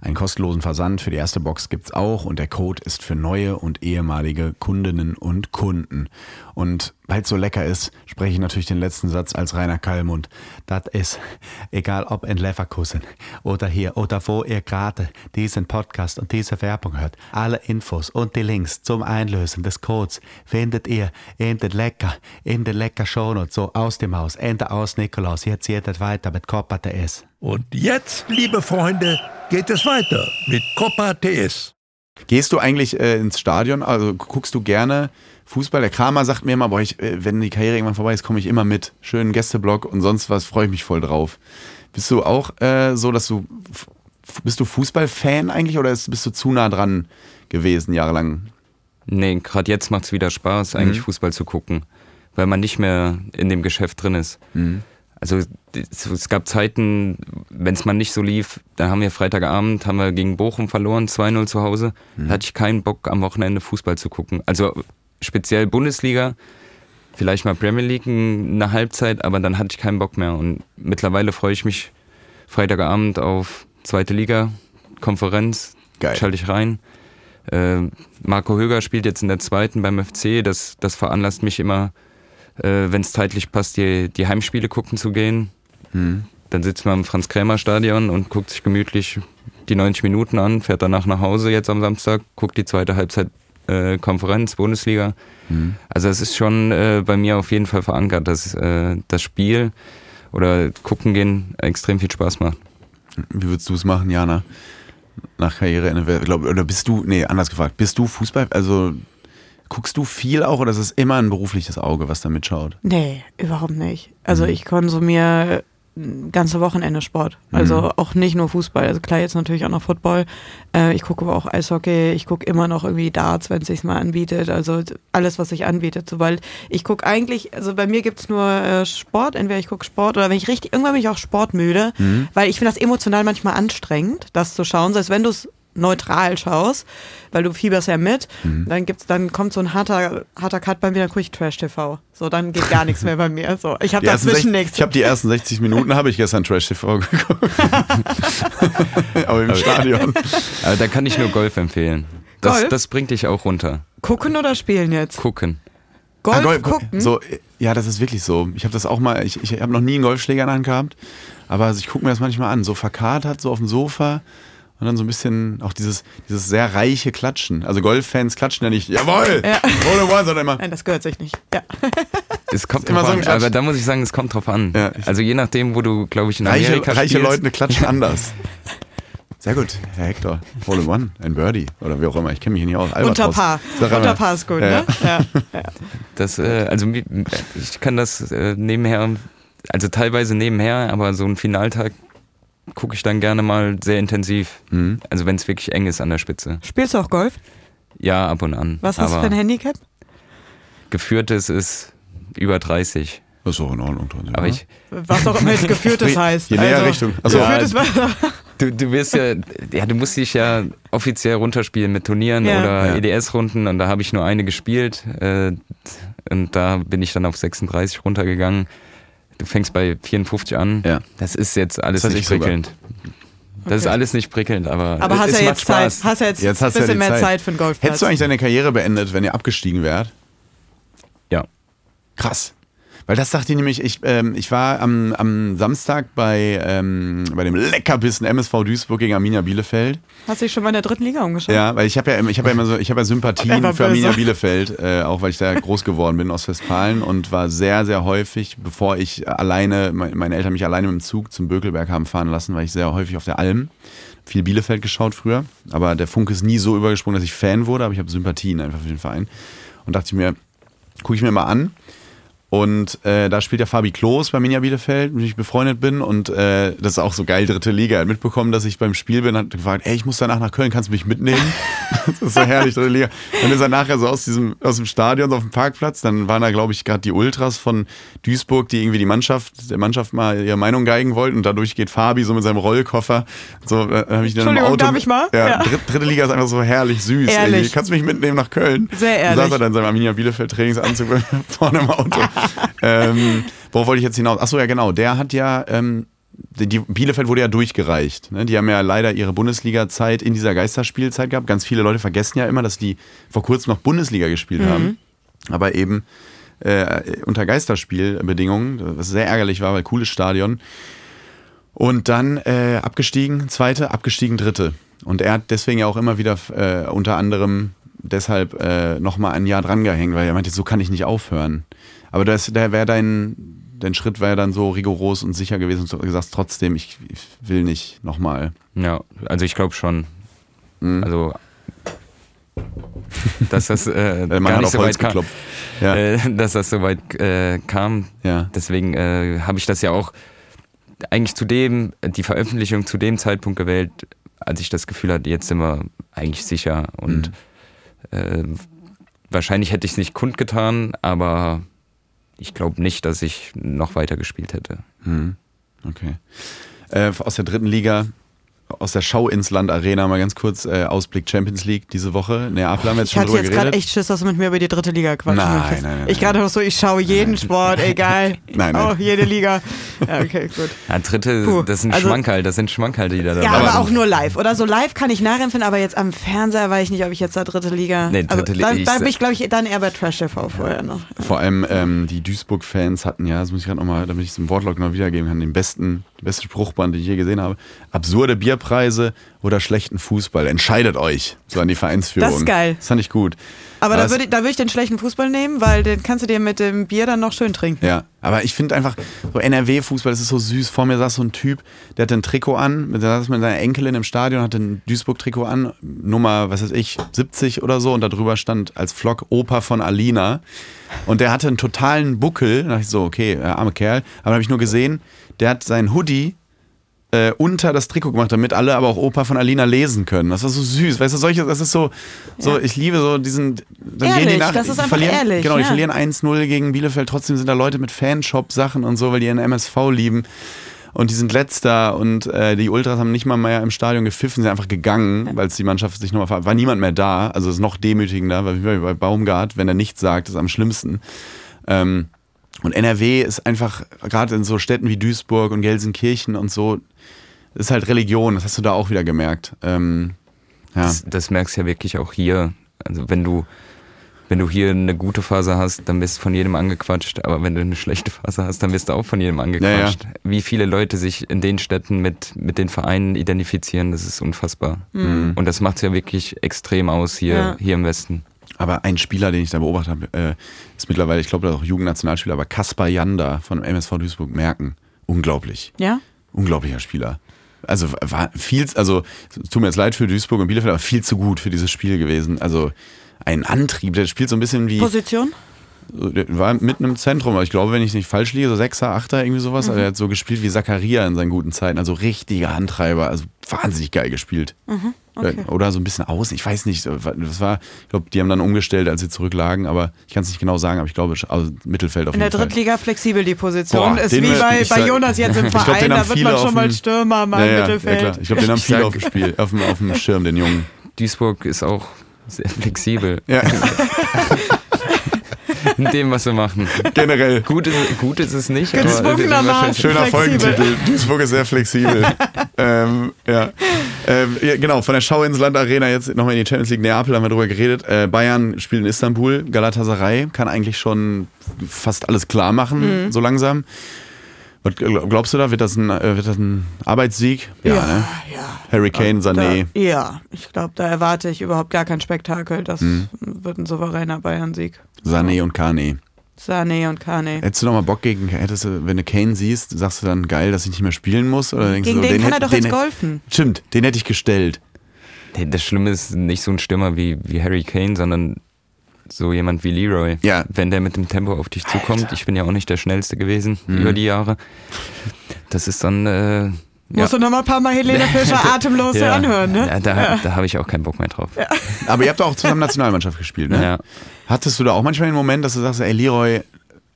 [SPEAKER 1] Einen kostenlosen Versand für die erste Box gibt's auch und der Code ist für neue und ehemalige Kundinnen und Kunden. Und weil es so lecker ist, spreche ich natürlich den letzten Satz als Rainer Kallmund. Das ist, egal ob in Leverkusen oder hier oder wo ihr gerade diesen Podcast und diese Werbung hört, alle Infos und die Links zum Einlösen des Codes findet ihr in den Lecker, in den Lecker Shownotes, so aus dem Haus, Ende aus Nikolaus. Jetzt geht es weiter mit Copa TS.
[SPEAKER 4] Und jetzt, liebe Freunde, geht es weiter mit Copa TS.
[SPEAKER 1] Gehst du eigentlich äh, ins Stadion? Also guckst du gerne Fußball? Der Kramer sagt mir immer, boah, ich, äh, wenn die Karriere irgendwann vorbei ist, komme ich immer mit. Schönen Gästeblock und sonst was, freue ich mich voll drauf. Bist du auch äh, so, dass du, bist du Fußballfan eigentlich oder ist, bist du zu nah dran gewesen jahrelang?
[SPEAKER 3] Nee, gerade jetzt macht's wieder Spaß, eigentlich Fußball zu gucken, weil man nicht mehr in dem Geschäft drin ist. Also es es gab Zeiten, wenn es mal nicht so lief, da haben wir Freitagabend, haben wir gegen Bochum verloren, 2-0 zu Hause. Da hatte ich keinen Bock, am Wochenende Fußball zu gucken. Also speziell Bundesliga, vielleicht mal Premier League eine Halbzeit, aber dann hatte ich keinen Bock mehr. Und mittlerweile freue ich mich Freitagabend auf zweite Liga, Konferenz,
[SPEAKER 1] Geil.
[SPEAKER 3] schalte ich rein. Äh, Marco Höger spielt jetzt in der zweiten beim FC. Das, das veranlasst mich immer, äh, wenn es zeitlich passt, die, die Heimspiele gucken zu gehen. Dann sitzt man im Franz-Krämer-Stadion und guckt sich gemütlich die 90 Minuten an, fährt danach nach Hause jetzt am Samstag, guckt die zweite Halbzeit äh, Konferenz, Bundesliga. Also es ist schon äh, bei mir auf jeden Fall verankert, dass äh, das Spiel oder gucken gehen extrem viel Spaß macht.
[SPEAKER 1] Wie würdest du es machen, Jana? Nach Karriereende, glaub, oder bist du, nee, anders gefragt, bist du Fußball, also guckst du viel auch oder ist es immer ein berufliches Auge, was da mitschaut?
[SPEAKER 2] Nee, überhaupt nicht. Also ich konsumiere ganze Wochenende Sport. Also auch nicht nur Fußball. Also klar, jetzt natürlich auch noch Football. Äh, ich gucke aber auch Eishockey. Ich gucke immer noch irgendwie Darts, wenn es sich mal anbietet. Also alles, was sich anbietet. Sobald ich gucke eigentlich, also bei mir gibt's nur äh, Sport. Entweder ich gucke Sport oder wenn ich richtig, irgendwann bin ich auch sportmüde, weil ich finde das emotional manchmal anstrengend, das zu schauen. Selbst wenn du es neutral schaust, weil du fieberst ja mit, dann gibt's, dann kommt so ein harter, harter Cut bei mir, dann gucke ich Trash TV. So, dann geht gar nichts mehr bei mir. So, ich habe
[SPEAKER 1] Die ersten
[SPEAKER 2] dazwischen
[SPEAKER 1] 60
[SPEAKER 2] nichts.
[SPEAKER 1] ich habe die ersten 60 Minuten habe ich gestern Trash TV geguckt. Aber im Stadion.
[SPEAKER 3] Aber da kann ich nur Golf empfehlen. Das,
[SPEAKER 2] Golf?
[SPEAKER 3] das bringt dich auch runter.
[SPEAKER 2] Gucken oder spielen jetzt?
[SPEAKER 3] Gucken.
[SPEAKER 2] Golf
[SPEAKER 1] Ah, Golf-
[SPEAKER 2] gucken?
[SPEAKER 1] So, ja, das ist wirklich so. Ich habe das auch mal, ich, ich habe noch nie einen Golfschläger in der Hand gehabt, aber also ich gucke mir das manchmal an, so verkatert, so auf dem Sofa und dann so ein bisschen auch dieses, dieses sehr reiche Klatschen. Also Golffans klatschen ja nicht, jawohl,
[SPEAKER 2] Ja.
[SPEAKER 1] Hole in one, sondern immer,
[SPEAKER 2] Nein, das gehört sich nicht. Ja.
[SPEAKER 3] Es kommt
[SPEAKER 1] immer
[SPEAKER 3] drauf
[SPEAKER 1] so ein
[SPEAKER 3] an, aber da muss ich sagen, es kommt drauf an.
[SPEAKER 1] Ja,
[SPEAKER 3] also je nachdem, wo du, glaube ich, in
[SPEAKER 1] reiche,
[SPEAKER 3] Amerika
[SPEAKER 1] reiche
[SPEAKER 3] spielst.
[SPEAKER 1] Leute klatschen anders. Sehr gut, Herr Hector. Hole in one, ein Birdie oder wie auch immer. Ich kenne mich hier nicht aus.
[SPEAKER 2] Unter
[SPEAKER 1] Albatros.
[SPEAKER 2] Paar.
[SPEAKER 1] Sag einmal.
[SPEAKER 2] Unter Paar ist gut,
[SPEAKER 1] Ja.
[SPEAKER 2] ne? Ja. ja.
[SPEAKER 3] Das, äh, also ich kann das äh, nebenher, also teilweise nebenher, aber so einen Finaltag gucke ich dann gerne mal sehr intensiv.
[SPEAKER 1] Mhm.
[SPEAKER 3] Also wenn es wirklich eng ist an der Spitze.
[SPEAKER 2] Spielst du auch Golf?
[SPEAKER 3] Ja, ab und an.
[SPEAKER 2] Was hast du für ein Handicap?
[SPEAKER 3] Geführtes ist über 30.
[SPEAKER 1] Das ist auch in Ordnung. Toni,
[SPEAKER 3] Aber
[SPEAKER 1] oder?
[SPEAKER 3] ich,
[SPEAKER 2] Was auch immer jetzt geführtes heißt.
[SPEAKER 1] Je näher
[SPEAKER 2] also,
[SPEAKER 1] Richtung. Achso,
[SPEAKER 3] Ja,
[SPEAKER 2] Geführtes war.
[SPEAKER 3] du, du wirst ja, ja, du musst dich ja offiziell runterspielen mit Turnieren
[SPEAKER 2] Ja.
[SPEAKER 3] oder
[SPEAKER 1] Ja.
[SPEAKER 3] EDS-Runden und da habe ich nur eine gespielt äh, und da bin ich dann auf 36 runtergegangen. Du fängst bei 54 an.
[SPEAKER 1] Ja.
[SPEAKER 3] Das ist jetzt alles
[SPEAKER 1] Das
[SPEAKER 3] nicht
[SPEAKER 1] ich sogar.
[SPEAKER 3] prickelnd. Das ist alles nicht prickelnd, aber,
[SPEAKER 2] Aber hast ja jetzt Zeit.
[SPEAKER 3] Spaß.
[SPEAKER 2] Hast ja jetzt,
[SPEAKER 1] Jetzt
[SPEAKER 2] ein
[SPEAKER 1] hast du ja
[SPEAKER 2] bisschen
[SPEAKER 1] die
[SPEAKER 2] mehr
[SPEAKER 1] Zeit.
[SPEAKER 2] Zeit für einen Golfplatz.
[SPEAKER 1] Hättest du eigentlich deine Karriere beendet, wenn ihr abgestiegen wärt?
[SPEAKER 3] Ja.
[SPEAKER 1] Krass. Weil das dachte ich nämlich, ich, ähm, ich war am, am Samstag bei, ähm, bei dem Leckerbissen MSV Duisburg gegen Arminia Bielefeld.
[SPEAKER 2] Hast du dich schon mal in der dritten Liga umgeschaut?
[SPEAKER 1] Ja, weil ich habe ja, ich hab ja immer so, ich habe ja Sympathien für Arminia. Bielefeld, äh, auch weil ich da groß geworden bin aus Westfalen und war sehr, sehr häufig, bevor ich alleine, me- meine Eltern mich alleine mit dem Zug zum Bökelberg haben fahren lassen, war ich sehr häufig auf der Alm. Viel Bielefeld geschaut früher, aber der Funk ist nie so übergesprungen, dass ich Fan wurde, aber ich habe Sympathien einfach für den Verein. Und dachte ich mir, gucke ich mir mal an. Und äh, da spielt der Fabi Klos bei Minja Bielefeld, mit dem ich befreundet bin. Und äh, das ist auch so geil, dritte Liga. Er hat mitbekommen, dass ich beim Spiel bin, hat gefragt, ey, ich muss danach nach Köln, kannst du mich mitnehmen? das ist so herrlich, dritte Liga. Dann ist er nachher so aus diesem, aus dem Stadion, so auf dem Parkplatz. Dann waren da, glaube ich, gerade die Ultras von Duisburg, die irgendwie die Mannschaft, der Mannschaft mal ihre Meinung geigen wollten. Und dadurch geht Fabi so mit seinem Rollkoffer. So, äh, habe ich dann im
[SPEAKER 2] Entschuldigung,
[SPEAKER 1] Auto.
[SPEAKER 2] darf ich mal?
[SPEAKER 1] Ja,
[SPEAKER 2] Ja.
[SPEAKER 1] Dritte, dritte Liga ist einfach so herrlich süß.
[SPEAKER 2] Ehrlich.
[SPEAKER 1] Ey. Kannst du mich mitnehmen nach Köln?
[SPEAKER 2] Sehr ehrlich.
[SPEAKER 1] Dann saß er dann in seinem Arminia Bielefeld Trainingsanzug vorne im Auto. ähm, worauf wollte ich jetzt hinaus? Achso, ja genau. Der hat ja, ähm, die, Bielefeld wurde ja durchgereicht. Ne? Die haben ja leider ihre Bundesliga-Zeit in dieser Geisterspielzeit gehabt. Ganz viele Leute vergessen ja immer, dass die vor kurzem noch Bundesliga gespielt haben. Aber eben äh, unter Geisterspielbedingungen, was sehr ärgerlich war, weil cooles Stadion. Und dann äh, abgestiegen, zweite, abgestiegen, dritte. Und er hat deswegen ja auch immer wieder äh, unter anderem deshalb äh, nochmal ein Jahr drangehängt, weil er meinte, so kann ich nicht aufhören. Aber das, da wäre dein, dein Schritt wäre dann so rigoros und sicher gewesen und du gesagt, trotzdem, ich, ich will nicht nochmal.
[SPEAKER 3] Ja, also ich glaube schon.
[SPEAKER 1] Mhm.
[SPEAKER 3] Also, dass das äh, gar nicht so weit kam.
[SPEAKER 1] geklopft. Ja.
[SPEAKER 3] Äh, dass das so weit äh, kam.
[SPEAKER 1] Ja.
[SPEAKER 3] Deswegen äh, habe ich das ja auch eigentlich zu dem, die Veröffentlichung zu dem Zeitpunkt gewählt, als ich das Gefühl hatte, jetzt sind wir eigentlich sicher. Und
[SPEAKER 1] Mhm.
[SPEAKER 3] äh, wahrscheinlich hätte ich es nicht kundgetan, aber ich glaube nicht, dass ich noch weiter gespielt hätte.
[SPEAKER 1] Mhm. Okay. Äh, aus der dritten Liga, aus der Schauinsland Arena mal ganz kurz äh, Ausblick Champions League diese Woche. Neapel haben wir jetzt
[SPEAKER 2] Ich
[SPEAKER 1] schon
[SPEAKER 2] hatte
[SPEAKER 1] drüber
[SPEAKER 2] jetzt gerade
[SPEAKER 1] geredet.
[SPEAKER 2] echt Schiss, dass du mit mir über die dritte Liga quatschen
[SPEAKER 1] Nein, nein, nein,
[SPEAKER 2] Ich gerade noch so, ich schaue jeden Sport, egal.
[SPEAKER 1] Nein, nein.
[SPEAKER 2] Oh, jede Liga. Ja, okay, gut.
[SPEAKER 3] Ja, dritte,
[SPEAKER 2] Puh,
[SPEAKER 3] das sind
[SPEAKER 2] also-
[SPEAKER 3] Schmankerl, das sind Schmankerl, die da dabei
[SPEAKER 2] Ja, aber
[SPEAKER 3] sind.
[SPEAKER 2] auch nur live. Oder so live kann ich nachempfinden, aber jetzt am Fernseher weiß ich nicht, ob ich jetzt da dritte Liga.
[SPEAKER 3] Nee, dritte
[SPEAKER 2] also,
[SPEAKER 3] Liga-
[SPEAKER 2] dann,
[SPEAKER 3] ich-
[SPEAKER 2] dann bin ich, glaube ich, dann eher bei Trash TV vorher noch.
[SPEAKER 1] Vor allem ähm, die Duisburg-Fans hatten ja, das muss ich gerade nochmal, damit ich es im Wortlaut noch wiedergeben kann, den besten, den besten Spruchband, den ich je gesehen habe. Absurde Bierpreise oder schlechten Fußball. Entscheidet euch. So an die Vereinsführung.
[SPEAKER 2] Das ist geil.
[SPEAKER 1] Das fand ich gut.
[SPEAKER 2] Aber da würde ich, da ich den schlechten Fußball nehmen, weil den kannst du dir mit dem Bier dann noch schön trinken.
[SPEAKER 1] Ja, aber ich finde einfach, so NRW-Fußball, das ist so süß. Vor mir saß so ein Typ, der hatte ein Trikot an, der saß mit seiner Enkelin im Stadion, hatte ein Duisburg-Trikot an, Nummer, was weiß ich, 70 oder so, und da drüber stand als Flock Opa von Alina. Und der hatte einen totalen Buckel. Da dachte ich so, okay, äh, arme Kerl. Aber dann habe ich nur gesehen, der hat seinen Hoodie äh, unter das Trikot gemacht, damit alle aber auch Opa von Alina lesen können. Das war so süß. Weißt du, solche, das ist so, so
[SPEAKER 2] Ja.
[SPEAKER 1] ich liebe so diesen. Dann
[SPEAKER 2] Ehrlich,
[SPEAKER 1] gehen die nach,
[SPEAKER 2] das ist
[SPEAKER 1] die verlieren,
[SPEAKER 2] ehrlich,
[SPEAKER 1] Genau, die
[SPEAKER 2] ja.
[SPEAKER 1] verlieren 1-0 gegen Bielefeld. Trotzdem sind da Leute mit Fanshop-Sachen und so, weil die ihren MSV lieben. Und die sind letzter und äh, die Ultras haben nicht mal mehr im Stadion gepfiffen, sind einfach gegangen, weil die Mannschaft sich nochmal war niemand mehr da. Also es ist noch demütigender, weil wie bei Baumgart, wenn er nichts sagt, ist am schlimmsten. Ähm, und NRW ist einfach, gerade in so Städten wie Duisburg und Gelsenkirchen und so, ist halt Religion, das hast du da auch wieder gemerkt. Ähm, ja.
[SPEAKER 3] Das, das merkst du ja wirklich auch hier. Also wenn du, wenn du hier eine gute Phase hast, dann wirst du von jedem angequatscht, aber wenn du eine schlechte Phase hast, dann wirst du auch von jedem angequatscht. Wie viele Leute sich in den Städten mit, mit den Vereinen identifizieren, das ist unfassbar. Und das macht es ja wirklich extrem aus hier,
[SPEAKER 2] Ja.
[SPEAKER 3] hier im Westen.
[SPEAKER 1] Aber ein Spieler, den ich da beobachtet habe, äh, ist mittlerweile, ich glaube, das ist auch Jugendnationalspieler, aber Kaspar Janda von MSV Duisburg merken. Unglaublich.
[SPEAKER 2] Ja?
[SPEAKER 1] Unglaublicher Spieler. Also war viel, also tut mir jetzt leid für Duisburg und Bielefeld, aber viel zu gut für dieses Spiel gewesen. Also ein Antrieb, der spielt so ein bisschen wie.
[SPEAKER 2] Position?
[SPEAKER 1] War mitten im Zentrum, aber ich glaube, wenn ich nicht falsch liege, so Sechser, Achter, irgendwie sowas. Also er hat so gespielt wie Zakaria in seinen guten Zeiten. Also richtiger Antreiber, also wahnsinnig geil gespielt.
[SPEAKER 2] Okay.
[SPEAKER 1] Oder so ein bisschen außen, ich weiß nicht. Das war, ich glaube, die haben dann umgestellt, als sie zurücklagen, aber ich kann es nicht genau sagen, aber ich glaube, also Mittelfeld auf
[SPEAKER 2] In der
[SPEAKER 1] jeden Fall.
[SPEAKER 2] Drittliga flexibel die Position.
[SPEAKER 1] Boah,
[SPEAKER 2] ist wie bei, bei
[SPEAKER 1] sag-
[SPEAKER 2] Jonas jetzt im
[SPEAKER 1] glaub,
[SPEAKER 2] Verein,
[SPEAKER 1] haben
[SPEAKER 2] da wird man schon mal Stürmer, mal
[SPEAKER 1] ja,
[SPEAKER 2] im
[SPEAKER 1] ja, ja,
[SPEAKER 2] Mittelfeld.
[SPEAKER 1] klar. Ich glaube, den haben viele auf dem Spiel, auf dem, auf dem Schirm, den Jungen.
[SPEAKER 3] Duisburg ist auch sehr flexibel
[SPEAKER 1] Ja,
[SPEAKER 3] in dem, was wir machen.
[SPEAKER 1] generell.
[SPEAKER 3] Gut ist, gut ist es nicht,
[SPEAKER 2] Gezwungenermaßen.
[SPEAKER 1] Schöner
[SPEAKER 2] Flexibel.
[SPEAKER 1] Folgentitel. Duisburg ist sehr flexibel. ähm, ja. Ähm, ja, genau, von der Schauinsland Arena jetzt nochmal in die Champions League Neapel haben wir drüber geredet. Äh, Bayern spielt in Istanbul. Galatasaray kann eigentlich schon fast alles klar machen, so langsam. Was glaubst du da? Wird das ein, äh, wird das ein Arbeitssieg?
[SPEAKER 2] Ja,
[SPEAKER 1] ne?
[SPEAKER 2] ja.
[SPEAKER 1] Harry Kane, Sané.
[SPEAKER 2] Da, ja, ich glaube, da erwarte ich überhaupt gar kein Spektakel. Das
[SPEAKER 1] Mhm.
[SPEAKER 2] wird ein souveräner Bayern-Sieg.
[SPEAKER 1] Sané und Kane.
[SPEAKER 2] Sané und Kane.
[SPEAKER 1] Hättest du noch mal Bock gegen, hättest du, wenn du Kane siehst, sagst du dann geil, dass ich nicht mehr spielen muss? Oder denkst
[SPEAKER 2] Gegen
[SPEAKER 1] du, so,
[SPEAKER 2] den kann er
[SPEAKER 1] hätt-
[SPEAKER 2] doch
[SPEAKER 1] den
[SPEAKER 2] jetzt golfen.
[SPEAKER 1] Stimmt, den hätte ich gestellt.
[SPEAKER 3] Das Schlimme ist nicht so ein Stürmer wie, wie Harry Kane, sondern so jemand wie Leroy.
[SPEAKER 1] Ja.
[SPEAKER 3] Wenn der mit dem Tempo auf dich zukommt, ich bin ja auch nicht der Schnellste gewesen
[SPEAKER 1] Mhm.
[SPEAKER 3] über die Jahre. Das ist dann. Äh,
[SPEAKER 2] Musst du noch mal ein paar Mal Helene Fischer atemlos
[SPEAKER 3] ja,
[SPEAKER 2] anhören, ne?
[SPEAKER 3] Ja, da, da habe ich auch keinen Bock mehr drauf.
[SPEAKER 1] Aber ihr habt auch zusammen Nationalmannschaft gespielt, ne?
[SPEAKER 3] Ja.
[SPEAKER 1] Hattest du da auch manchmal den Moment, dass du sagst, ey Leroy,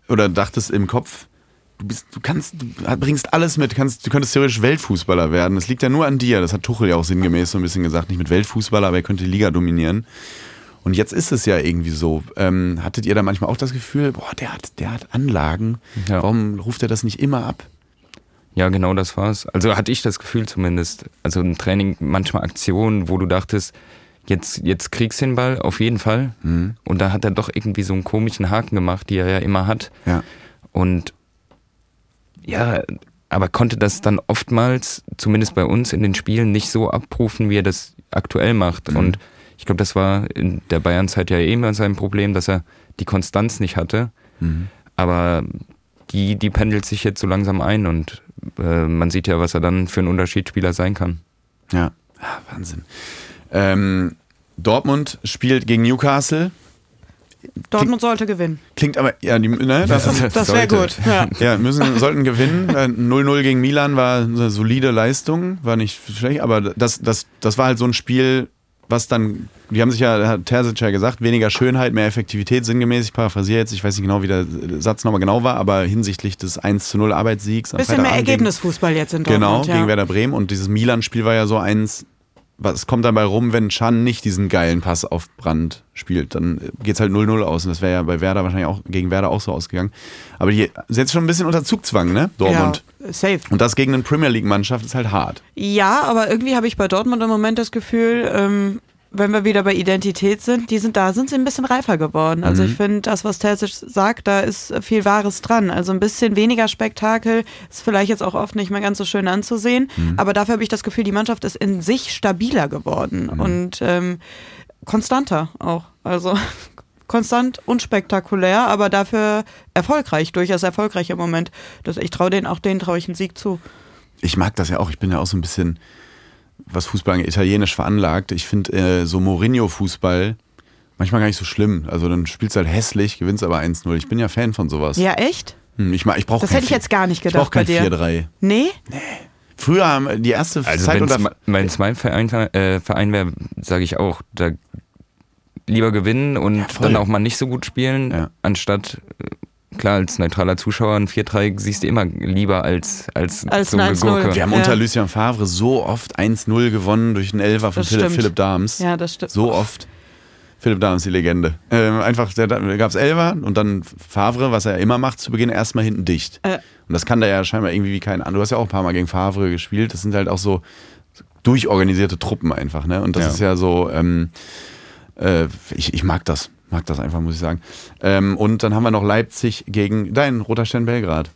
[SPEAKER 1] oder dachtest im Kopf, du bist, du kannst, du bringst alles mit, kannst, du könntest theoretisch Weltfußballer werden. Das liegt ja nur an dir. Das hat Tuchel ja auch sinngemäß so ein bisschen gesagt, nicht mit Weltfußballer, aber er könnte die Liga dominieren. Und jetzt ist es ja irgendwie so. Ähm, hattet ihr da manchmal auch das Gefühl, boah, der hat, der hat Anlagen.
[SPEAKER 3] Ja.
[SPEAKER 1] Warum ruft er das nicht immer ab?
[SPEAKER 3] Ja, genau das war's. Also hatte ich das Gefühl zumindest. Also im Training manchmal Aktionen, wo du dachtest, jetzt, jetzt kriegst du den Ball, auf jeden Fall.
[SPEAKER 1] Mhm.
[SPEAKER 3] Und da hat er doch irgendwie so einen komischen Haken gemacht, die er ja immer hat.
[SPEAKER 1] Ja.
[SPEAKER 3] Und ja, aber konnte das dann oftmals, zumindest bei uns in den Spielen, nicht so abrufen, wie er das aktuell macht.
[SPEAKER 1] Mhm.
[SPEAKER 3] Und ich glaube, das war in der Bayern-Zeit ja eh immer sein Problem, dass er die Konstanz nicht hatte.
[SPEAKER 1] Mhm.
[SPEAKER 3] Aber die, die pendelt sich jetzt so langsam ein und äh, man sieht ja, was er dann für ein Unterschiedsspieler sein kann.
[SPEAKER 1] Ja, ah, Wahnsinn. Ähm, Dortmund spielt gegen Newcastle.
[SPEAKER 2] Dortmund sollte gewinnen.
[SPEAKER 1] Klingt aber, ja, die, ne, das,
[SPEAKER 3] Das
[SPEAKER 2] Das wäre gut. Ja.
[SPEAKER 1] Ja, müssen, sollten gewinnen. Äh, 0-0 gegen Milan war eine solide Leistung, war nicht schlecht, aber das, das, das war halt so ein Spiel, was dann, die haben sich ja, hat Terzic ja gesagt, weniger Schönheit, mehr Effektivität, sinngemäß, ich paraphrasiere jetzt, ich weiß nicht genau, wie der Satz nochmal genau war, aber hinsichtlich des 1 0 Arbeitssiegs.
[SPEAKER 2] Bisschen mehr Ergebnisfußball jetzt in Dortmund.
[SPEAKER 1] Genau,
[SPEAKER 2] ja.
[SPEAKER 1] gegen Werder Bremen und dieses Milan-Spiel war ja so eins, was kommt dabei rum, wenn Chan nicht diesen geilen Pass auf Brand spielt, dann geht's halt 0-0 aus und das wäre ja bei Werder wahrscheinlich auch, gegen Werder auch so ausgegangen. Aber die sind jetzt schon ein bisschen unter Zugzwang, ne, Dortmund.
[SPEAKER 2] Ja, safe.
[SPEAKER 1] Und das gegen eine Premier League-Mannschaft ist halt hart.
[SPEAKER 2] Ja, aber irgendwie habe ich bei Dortmund im Moment das Gefühl, ähm, wenn wir wieder bei Identität sind, die sind da, sind sie ein bisschen reifer geworden. Also ich finde, das, was Terzic sagt, da ist viel Wahres dran. Also ein bisschen weniger Spektakel ist vielleicht jetzt auch oft nicht mehr ganz so schön anzusehen, aber dafür habe ich das Gefühl, die Mannschaft ist in sich stabiler geworden und ähm, konstanter auch. Also konstant unspektakulär, aber dafür erfolgreich, durchaus erfolgreich im Moment. Das, ich traue denen auch denen traue ich einen Sieg zu.
[SPEAKER 1] Ich mag das ja auch, ich bin ja auch so ein bisschen, was Fußball angeht, italienisch veranlagt. Ich finde äh, so Mourinho-Fußball manchmal gar nicht so schlimm. Also dann spielst du halt hässlich, gewinnst aber 1-0. Ich bin ja Fan von sowas.
[SPEAKER 2] Ja, echt?
[SPEAKER 1] Hm, Ich, ich brauche
[SPEAKER 2] Das hätte ich jetzt gar nicht
[SPEAKER 1] Ich brauche
[SPEAKER 2] gedacht
[SPEAKER 1] kein
[SPEAKER 2] bei dir.
[SPEAKER 1] 4-3.
[SPEAKER 2] Nee?
[SPEAKER 1] Früher haben die erste
[SPEAKER 3] Also
[SPEAKER 1] Zeit unter
[SPEAKER 3] wenn es mein Verein, äh, Verein wäre, sage ich auch, da lieber gewinnen und
[SPEAKER 1] voll.
[SPEAKER 3] dann auch mal nicht so gut spielen,
[SPEAKER 1] Ja.
[SPEAKER 3] anstatt, äh, klar, als neutraler Zuschauer ein 4-3 siehst du immer lieber als, als,
[SPEAKER 2] Als
[SPEAKER 3] so
[SPEAKER 2] ein
[SPEAKER 3] ein
[SPEAKER 2] 1-0.
[SPEAKER 3] Gegurke.
[SPEAKER 1] Wir haben
[SPEAKER 2] Ja.
[SPEAKER 1] unter Lucien Favre so oft 1-0 gewonnen durch einen Elfer von Philipp. Philipp Dahms.
[SPEAKER 2] Ja, das stimmt.
[SPEAKER 1] So oft. Philipp Dahms, die Legende. Ähm, einfach, da gab es Elfer und dann Favre, was er immer macht, zu Beginn erstmal hinten dicht.
[SPEAKER 2] Äh.
[SPEAKER 1] Und das kann der ja scheinbar irgendwie wie kein anderer. Du hast ja auch ein paar Mal gegen Favre gespielt. Das sind halt auch so durchorganisierte Truppen einfach. Ne? Und das
[SPEAKER 3] Ja.
[SPEAKER 1] ist ja so, ähm, äh, ich, ich mag das. Mag das einfach, muss ich sagen. Ähm, und dann haben wir noch Leipzig gegen dein Roter Stern Belgrad.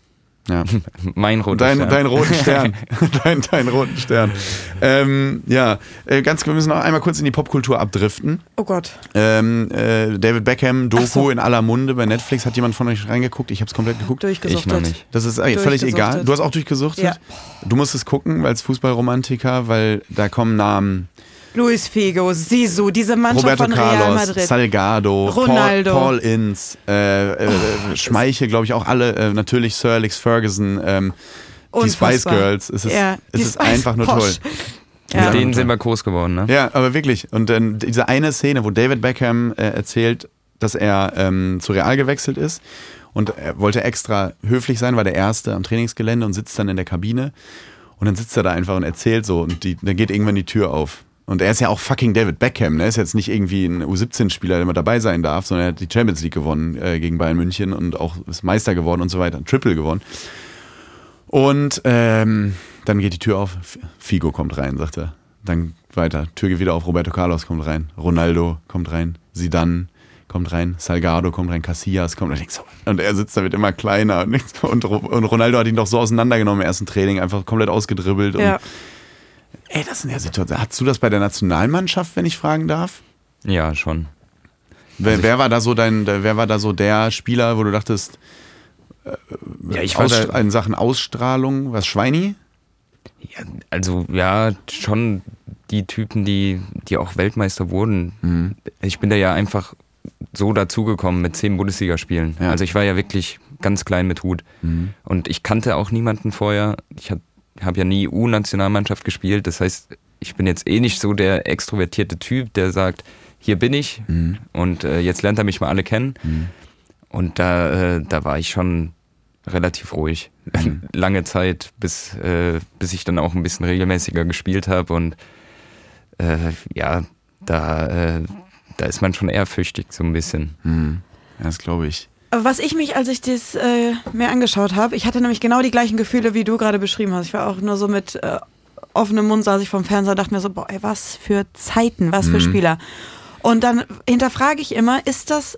[SPEAKER 1] Ja.
[SPEAKER 3] Mein roter
[SPEAKER 1] Dein,
[SPEAKER 3] Stern.
[SPEAKER 1] dein roten Stern. dein, dein roten Stern. Ähm, ja, äh, ganz, wir müssen noch einmal kurz in die Popkultur abdriften.
[SPEAKER 2] Oh Gott.
[SPEAKER 1] Ähm, äh, David Beckham, Doku
[SPEAKER 2] so.
[SPEAKER 1] in aller Munde bei Netflix. Hat jemand von euch reingeguckt? Ich habe es komplett geguckt.
[SPEAKER 2] Durchgesuchtet.
[SPEAKER 3] Ich noch nicht.
[SPEAKER 1] Das ist äh, völlig egal. Du hast auch durchgesuchtet?
[SPEAKER 2] Ja.
[SPEAKER 1] Du musst es gucken, weil es Fußballromantiker, weil da kommen Namen.
[SPEAKER 2] Luis Figo, Sisu, diese Mannschaft
[SPEAKER 1] Roberto
[SPEAKER 2] von Real
[SPEAKER 1] Carlos,
[SPEAKER 2] Madrid.
[SPEAKER 1] Salgado,
[SPEAKER 2] Ronaldo.
[SPEAKER 1] Paul, Paul Ince, äh, äh, Schmeichel, glaube ich, auch alle. Äh, natürlich Sir Alex Ferguson, ähm, die Spice. Girls. Es ist,
[SPEAKER 2] Ja,
[SPEAKER 1] es ist
[SPEAKER 2] Spice-
[SPEAKER 1] einfach nur
[SPEAKER 2] Posch.
[SPEAKER 1] toll.
[SPEAKER 2] Ja.
[SPEAKER 3] Mit denen sind wir groß geworden, ne?
[SPEAKER 1] Ja, aber wirklich. Und dann diese eine Szene, wo David Beckham äh, erzählt, dass er ähm, zu Real gewechselt ist und er wollte extra höflich sein, war der Erste am Trainingsgelände und sitzt dann in der Kabine. Und dann sitzt er da einfach und erzählt so und die, dann geht irgendwann die Tür auf. Und er ist ja auch fucking David Beckham, ne? Er ist jetzt nicht irgendwie ein U17-Spieler, der mal dabei sein darf, sondern er hat die Champions League gewonnen äh, gegen Bayern München und auch ist Meister geworden und so weiter, Triple gewonnen. Und ähm, dann geht die Tür auf, Figo kommt rein, sagt er. Dann weiter, Tür geht wieder auf, Roberto Carlos kommt rein, Ronaldo kommt rein, Zidane kommt rein, Salgado kommt rein, Casillas kommt rein. Und er sitzt da, wird immer kleiner. Und, und Ro- und Ronaldo hat ihn doch so auseinandergenommen im ersten Training, einfach komplett ausgedribbelt. Und,
[SPEAKER 2] Ja.
[SPEAKER 1] Ey, das sind ja Situationen. Hast du das bei der Nationalmannschaft, wenn ich fragen darf?
[SPEAKER 3] Ja, schon.
[SPEAKER 1] Wer, wer war da so dein, der- wer war da so der Spieler, wo du dachtest,
[SPEAKER 3] Ja, ich war
[SPEAKER 1] Ausst-
[SPEAKER 3] da,
[SPEAKER 1] in Sachen Ausstrahlung, was Schweini?
[SPEAKER 3] ja, also ja, schon die Typen, die, die auch Weltmeister wurden.
[SPEAKER 1] Mhm.
[SPEAKER 3] Ich bin da ja einfach so dazugekommen mit zehn Bundesligaspielen.
[SPEAKER 1] Ja.
[SPEAKER 3] Also ich war ja wirklich ganz klein mit Hut.
[SPEAKER 1] Mhm.
[SPEAKER 3] Und ich kannte auch niemanden vorher. Ich habe hab ja nie U-Nationalmannschaft gespielt. Das heißt, ich bin jetzt eh nicht so der extrovertierte Typ, der sagt, hier bin ich
[SPEAKER 1] Mhm.
[SPEAKER 3] und äh, jetzt lernt er mich mal alle kennen. Und da, äh, da war ich schon relativ ruhig.
[SPEAKER 1] Mhm.
[SPEAKER 3] Lange Zeit, bis, äh, bis ich dann auch ein bisschen regelmäßiger gespielt habe. Und äh, ja, da, äh, da ist man schon ehrfürchtig so ein bisschen.
[SPEAKER 1] Mhm. Das glaube ich.
[SPEAKER 2] Was ich mich, als ich das äh, mir angeschaut habe, ich hatte nämlich genau die gleichen Gefühle, wie du gerade beschrieben hast. Ich war auch nur so mit äh, offenem Mund, saß ich vom Fernseher und dachte mir so, boah, ey, was für Zeiten, was für Spieler. Und dann hinterfrage ich immer, ist das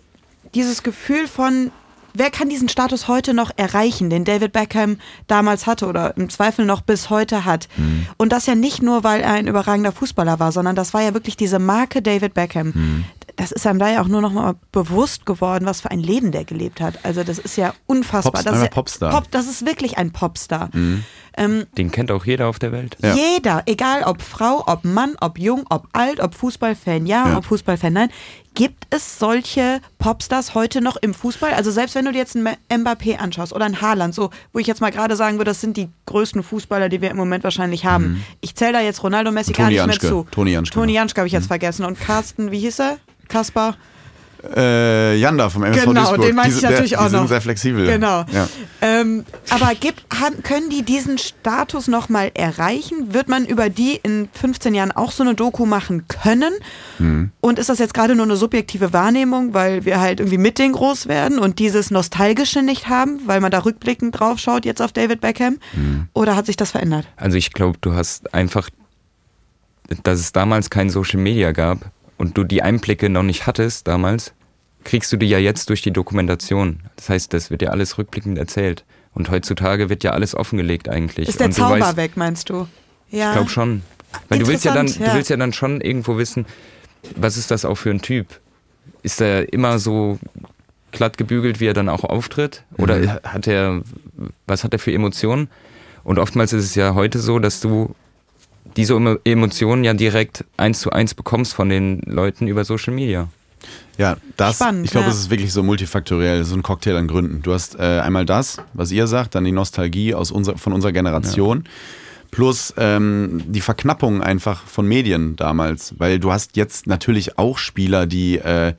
[SPEAKER 2] dieses Gefühl von, wer kann diesen Status heute noch erreichen, den David Beckham damals hatte oder im Zweifel noch bis heute hat? Und das ja nicht nur, weil er ein überragender Fußballer war, sondern das war ja wirklich diese Marke David Beckham. Das ist einem da ja auch nur noch mal bewusst geworden, was für ein Leben der gelebt hat. Also das ist ja unfassbar.
[SPEAKER 1] Pops-
[SPEAKER 2] das, ist ja,
[SPEAKER 1] Popstar.
[SPEAKER 2] Pop, das ist wirklich ein Popstar. Ähm,
[SPEAKER 3] Den kennt auch jeder auf der Welt.
[SPEAKER 1] Ja.
[SPEAKER 2] jeder, egal ob Frau, ob Mann, ob jung, ob alt, ob Fußballfan ja,
[SPEAKER 1] Ja.
[SPEAKER 2] ob Fußballfan nein. Gibt es solche Popstars heute noch im Fußball? Also selbst wenn du dir jetzt einen Mbappé anschaust oder einen Haaland, so, wo ich jetzt mal gerade sagen würde, das sind die größten Fußballer, die wir im Moment wahrscheinlich haben. Ich zähle da jetzt Ronaldo Messi gar
[SPEAKER 1] Toni
[SPEAKER 2] nicht
[SPEAKER 1] Janschke.
[SPEAKER 2] mehr zu.
[SPEAKER 1] Toni Janschke
[SPEAKER 2] Toni. Janschke habe ich jetzt vergessen. Und Carsten, wie hieß er? Kaspar?
[SPEAKER 1] Äh, Janda vom MSV
[SPEAKER 2] Genau,
[SPEAKER 1] Duisburg.
[SPEAKER 2] den meinte
[SPEAKER 1] Die
[SPEAKER 2] ich
[SPEAKER 1] sind-
[SPEAKER 2] natürlich
[SPEAKER 1] der,
[SPEAKER 2] auch
[SPEAKER 1] die sind
[SPEAKER 2] noch.
[SPEAKER 1] sehr flexibel.
[SPEAKER 2] Genau.
[SPEAKER 1] Ja.
[SPEAKER 2] Ähm, aber gibt, haben, können die diesen Status nochmal erreichen? Wird man über die in 15 Jahren auch so eine Doku machen können?
[SPEAKER 1] Mhm.
[SPEAKER 2] Und ist das jetzt gerade nur eine subjektive Wahrnehmung, weil wir halt irgendwie mit denen groß werden und dieses Nostalgische nicht haben, weil man da rückblickend drauf schaut jetzt auf David Beckham?
[SPEAKER 1] Mhm.
[SPEAKER 2] Oder hat sich das verändert?
[SPEAKER 3] Also ich glaube, du hast einfach, dass es damals kein Social Media gab und du die Einblicke noch nicht hattest damals, kriegst du die ja jetzt durch die Dokumentation. Das heißt, das wird ja alles rückblickend erzählt. Und heutzutage wird ja alles offengelegt eigentlich.
[SPEAKER 2] Ist der
[SPEAKER 3] und du
[SPEAKER 2] Zauber
[SPEAKER 3] weißt,
[SPEAKER 2] weg, meinst du? Ja.
[SPEAKER 3] Ich glaube schon. Weil du willst ja dann,
[SPEAKER 2] ja.
[SPEAKER 3] du willst ja dann schon irgendwo wissen, was ist das auch für ein Typ? Ist er immer so glatt gebügelt, wie er dann auch auftritt? Oder hat er, was hat er für Emotionen? Und oftmals ist es ja heute so, dass du diese Emo- Emotionen ja direkt eins zu eins bekommst von den Leuten über Social Media.
[SPEAKER 1] Ja, das,
[SPEAKER 2] Spannend,
[SPEAKER 1] ich glaube,
[SPEAKER 2] ja.
[SPEAKER 1] es ist wirklich so multifaktoriell, so ein Cocktail an Gründen. Du hast äh, einmal das, was ihr sagt, dann die Nostalgie aus unser, von unserer Generation, plus ähm, die Verknappung einfach von Medien damals, weil du hast jetzt natürlich auch Spieler, die äh,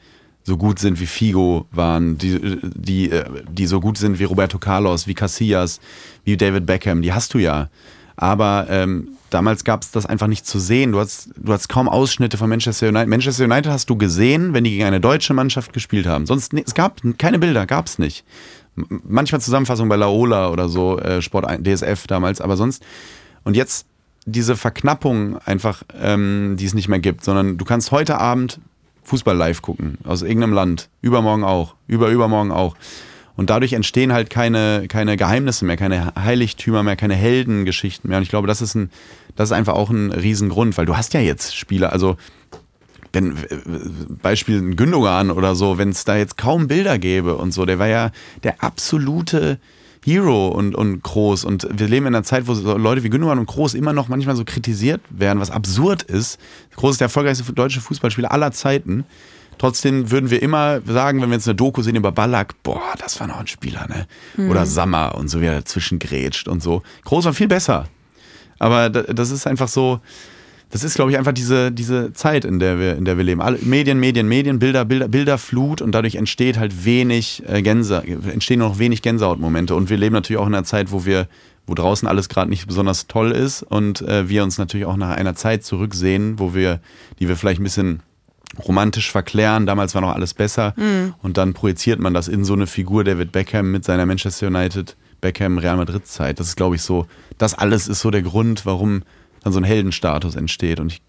[SPEAKER 1] so gut sind wie Figo waren, die, die, äh, die so gut sind wie Roberto Carlos, wie Casillas, wie David Beckham, die hast du ja. Aber ähm, damals gab es das einfach nicht zu sehen. Du hast, du hast kaum Ausschnitte von Manchester United. Manchester United hast du gesehen, wenn die gegen eine deutsche Mannschaft gespielt haben. Sonst, es gab keine Bilder, gab es nicht. Manchmal Zusammenfassung bei Laola oder so, äh, Sport 1 DSF damals, aber sonst. Und jetzt diese Verknappung einfach, ähm, die es nicht mehr gibt, sondern du kannst heute Abend Fußball live gucken, aus irgendeinem Land, übermorgen auch, über übermorgen auch. Und dadurch entstehen halt keine, keine Geheimnisse mehr, keine Heiligtümer mehr, keine Heldengeschichten mehr. Und ich glaube, das ist, ein, das ist einfach auch ein Riesengrund, weil du hast ja jetzt Spieler, also wenn, Beispiel Gündogan oder so, wenn es da jetzt kaum Bilder gäbe und so, der war ja der absolute Hero und, und Groß. Und wir leben in einer Zeit, wo so Leute wie Gündogan und Groß immer noch manchmal so kritisiert werden, was absurd ist. Groß ist der erfolgreichste deutsche Fußballspieler aller Zeiten. Trotzdem würden wir immer sagen, wenn wir jetzt eine Doku sehen über Ballack, boah, das war noch ein Spieler, ne? Oder Sammer und so, wie er dazwischen grätscht und so. Groß war viel besser. Aber da- das ist einfach so, das ist, glaube ich, einfach diese, diese Zeit, in der wir, in der wir leben. Alle, Medien, Medien, Medien, Bilder, Bilder, Bilderflut und dadurch entsteht halt wenig äh, Gänse, entstehen noch wenig Gänsehautmomente. Und wir leben natürlich auch in einer Zeit, wo wir, wo draußen alles gerade nicht besonders toll ist und äh, wir uns natürlich auch nach einer Zeit zurücksehen, wo wir, die wir vielleicht ein bisschen romantisch verklären. Damals war noch alles besser. Und dann projiziert man das in so eine Figur David Beckham mit seiner Manchester United, Beckham, Real Madrid Zeit. Das ist, glaube ich, so, das alles ist so der Grund, warum dann so ein Heldenstatus entsteht. Und ich,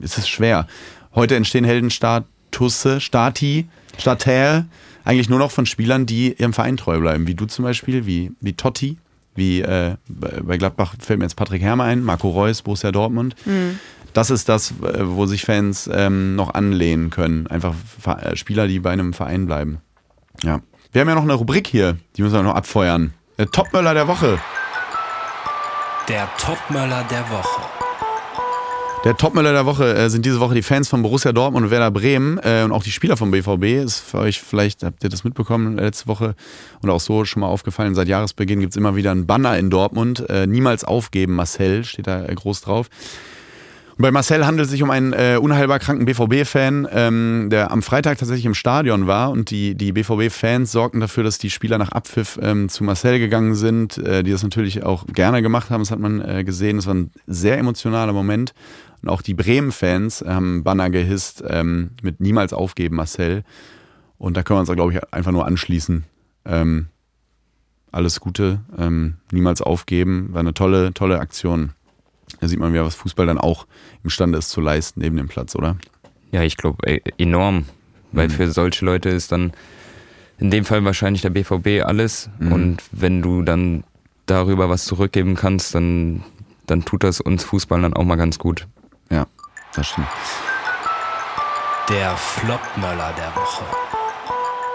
[SPEAKER 1] es ist schwer. Heute entstehen Heldenstatusse, Stati, Stater, eigentlich nur noch von Spielern, die ihrem Verein treu bleiben. Wie du zum Beispiel, wie, wie Totti, wie äh, bei Gladbach fällt mir jetzt Patrick Hermer ein, Marco Reus, Borussia Dortmund. Das ist das, wo sich Fans ähm, noch anlehnen können. Einfach äh, Spieler, die bei einem Verein bleiben. Ja. Wir haben ja noch eine Rubrik hier, die müssen wir noch abfeuern. Der Topmöller der Woche.
[SPEAKER 5] Der Topmöller der Woche.
[SPEAKER 1] Der Topmüller der Woche äh, sind diese Woche die Fans von Borussia Dortmund und Werder Bremen äh, und auch die Spieler vom BVB. Ist für euch vielleicht, habt ihr das mitbekommen letzte Woche und auch so schon mal aufgefallen, seit Jahresbeginn gibt es immer wieder einen Banner in Dortmund. Äh, niemals aufgeben, Marcel steht da groß drauf. Bei Marcel handelt es sich um einen äh, unheilbar kranken BVB-Fan, ähm, der am Freitag tatsächlich im Stadion war und die, die BVB-Fans sorgten dafür, dass die Spieler nach Abpfiff ähm, zu Marcel gegangen sind, äh, die das natürlich auch gerne gemacht haben, das hat man äh, gesehen. Das war ein sehr emotionaler Moment. Und auch die Bremen-Fans haben Banner gehisst ähm, mit Niemals aufgeben, Marcel. Und da können wir uns, glaube ich, einfach nur anschließen. Ähm, alles Gute, ähm, niemals aufgeben, war eine tolle, tolle Aktion. Da sieht man wieder, was Fußball dann auch imstande ist zu leisten neben dem Platz, oder?
[SPEAKER 3] Ja, ich glaube enorm, weil mhm. für solche Leute ist dann in dem Fall wahrscheinlich der BVB alles mhm. und wenn du dann darüber was zurückgeben kannst, dann, dann tut das uns Fußball dann auch mal ganz gut.
[SPEAKER 1] Ja, das stimmt.
[SPEAKER 5] Der Flopmöller der Woche.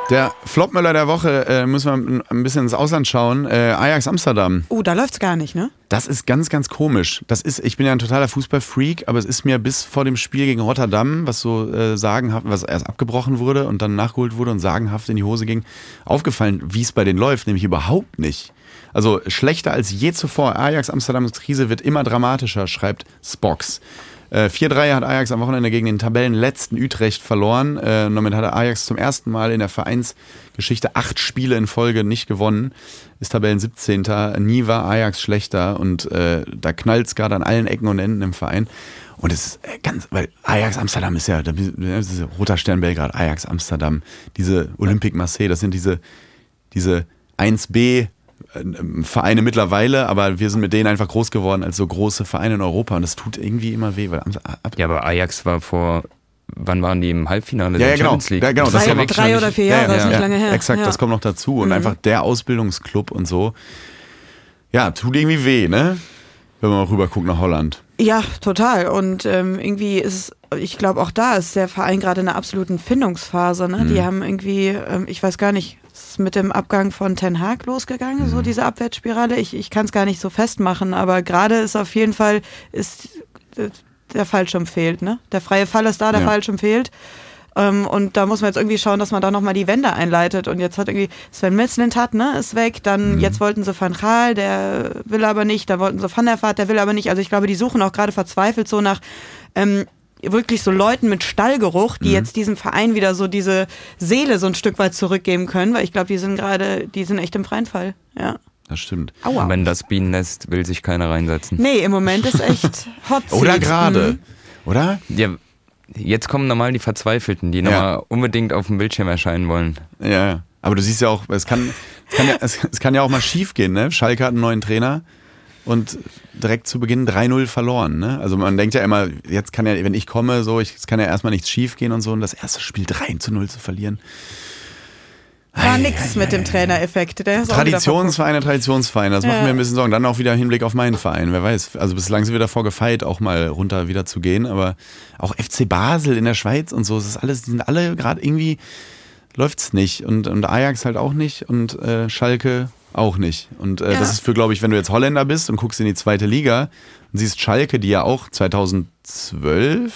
[SPEAKER 1] Der Flopmöller der Woche äh, müssen wir ein bisschen ins Ausland schauen. Äh, Ajax Amsterdam.
[SPEAKER 2] Oh, da läuft's gar nicht, ne?
[SPEAKER 1] Das ist ganz, ganz komisch. Das ist, ich bin ja ein totaler Fußballfreak, aber es ist mir bis vor dem Spiel gegen Rotterdam, was so äh, sagenhaft, was erst abgebrochen wurde und dann nachgeholt wurde und sagenhaft in die Hose ging, aufgefallen, wie es bei denen läuft, nämlich überhaupt nicht. Also schlechter als je zuvor. Ajax Amsterdams Krise wird immer dramatischer, schreibt Spox. 4-3 äh, hat Ajax am Wochenende gegen den Tabellenletzten Utrecht verloren. Äh, damit hat Ajax zum ersten Mal in der Vereinsgeschichte acht Spiele in Folge nicht gewonnen. Ist Tabellen 17. Nie war Ajax schlechter und äh, da knallt es gerade an allen Ecken und Enden im Verein. Und es ist äh, ganz, weil Ajax Amsterdam ist ja, das ist Roter Stern Belgrad, Ajax Amsterdam, diese Olympique Marseille, das sind diese, diese 1B Vereine mittlerweile, aber wir sind mit denen einfach groß geworden als so große Vereine in Europa und das tut irgendwie immer weh. Weil
[SPEAKER 3] ja, aber Ajax war vor, wann waren die im Halbfinale
[SPEAKER 1] ja, der ja, genau. Champions League? Ja, genau.
[SPEAKER 2] Drei, das drei oder vier Jahre, ja, ja, ist nicht lange her.
[SPEAKER 1] Exakt, das kommt noch dazu und mhm. einfach der Ausbildungsclub und so. Ja, tut irgendwie weh, ne? Wenn man mal rüber guckt nach Holland.
[SPEAKER 2] Ja, total. Und ähm, irgendwie ist es, ich glaube, auch da ist der Verein gerade in einer absoluten Findungsphase. Ne? Mhm. Die haben irgendwie, ähm, ich weiß gar nicht, ist mit dem Abgang von Ten Hag losgegangen, mhm. so diese Abwärtsspirale. Ich, ich kann es gar nicht so festmachen, aber gerade ist auf jeden Fall, ist äh, der Fallschirm fehlt. Ne? Der freie Fall ist da, der ja. Fallschirm fehlt. Ähm, und da muss man jetzt irgendwie schauen, dass man da nochmal die Wende einleitet. Und jetzt hat irgendwie Sven Metzlint hat, ne, ist weg. Dann mhm. jetzt wollten sie Van Gaal, der will aber nicht. Da wollten sie Van der Vaart, der will aber nicht. Also ich glaube, die suchen auch gerade verzweifelt so nach ähm, wirklich so Leuten mit Stallgeruch, die mhm. jetzt diesem Verein wieder so diese Seele so ein Stück weit zurückgeben können, weil ich glaube, die sind gerade, die sind echt im freien Fall. Ja.
[SPEAKER 1] Das stimmt.
[SPEAKER 3] Aua. Wenn das Bienennest will sich keiner reinsetzen.
[SPEAKER 2] Nee, im Moment ist echt hot.
[SPEAKER 1] Oder gerade. Mhm. Oder?
[SPEAKER 3] Ja, Jetzt kommen normal die Verzweifelten, die nochmal ja. unbedingt auf dem Bildschirm erscheinen wollen.
[SPEAKER 1] Ja, aber du siehst ja auch, es kann, es kann, ja, es, es kann ja auch mal schief gehen, ne? Schalke hat einen neuen Trainer und direkt zu Beginn 3-0 verloren. Ne? Also man denkt ja immer, jetzt kann ja, wenn ich komme, so, ich, es kann ja erstmal nichts schief gehen und so, und das erste Spiel 3 0 zu verlieren.
[SPEAKER 2] War nichts mit dem Trainereffekt.
[SPEAKER 1] Traditionsvereine, Traditionsvereine, das ja. macht mir ein bisschen Sorgen. Dann auch wieder Hinblick auf meinen Verein, wer weiß. Also bislang sind wir davor gefeit, auch mal runter wieder zu gehen. Aber auch FC Basel in der Schweiz und so, das ist alles, die sind alle gerade irgendwie, läuft's nicht. Und, und Ajax halt auch nicht und äh, Schalke auch nicht. Und äh, ja. das ist für, glaube ich, wenn du jetzt Holländer bist und guckst in die zweite Liga und siehst Schalke, die ja auch 2012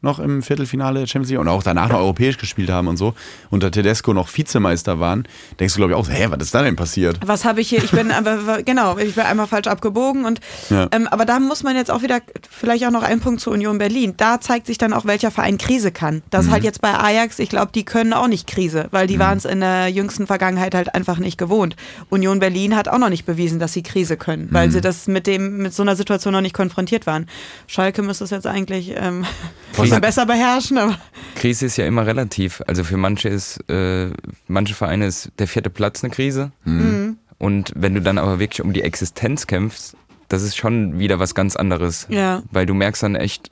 [SPEAKER 1] noch im Viertelfinale der Champions League und auch danach noch europäisch gespielt haben und so, unter Tedesco noch Vizemeister waren, denkst du, glaube ich, auch, hä, was ist da denn passiert?
[SPEAKER 2] Was habe ich hier? Ich bin einfach, genau, ich bin einmal falsch abgebogen und ja. ähm, aber da muss man jetzt auch wieder, vielleicht auch noch einen Punkt zu Union Berlin. Da zeigt sich dann auch, welcher Verein Krise kann. Das mhm. halt jetzt bei Ajax, ich glaube, die können auch nicht Krise, weil die mhm. waren es in der jüngsten Vergangenheit halt einfach nicht gewohnt. Union Berlin hat auch noch nicht bewiesen, dass sie Krise können, weil mhm. sie das mit dem, mit so einer Situation noch nicht konfrontiert waren. Schalke müsste es jetzt eigentlich ähm, bisschen besser beherrschen. Aber.
[SPEAKER 3] Krise ist ja immer relativ. Also für manche ist, äh, manche Vereine ist der vierte Platz eine Krise. Mhm. Und wenn du dann aber wirklich um die Existenz kämpfst, das ist schon wieder was ganz anderes.
[SPEAKER 2] Ja.
[SPEAKER 3] Weil du merkst dann echt,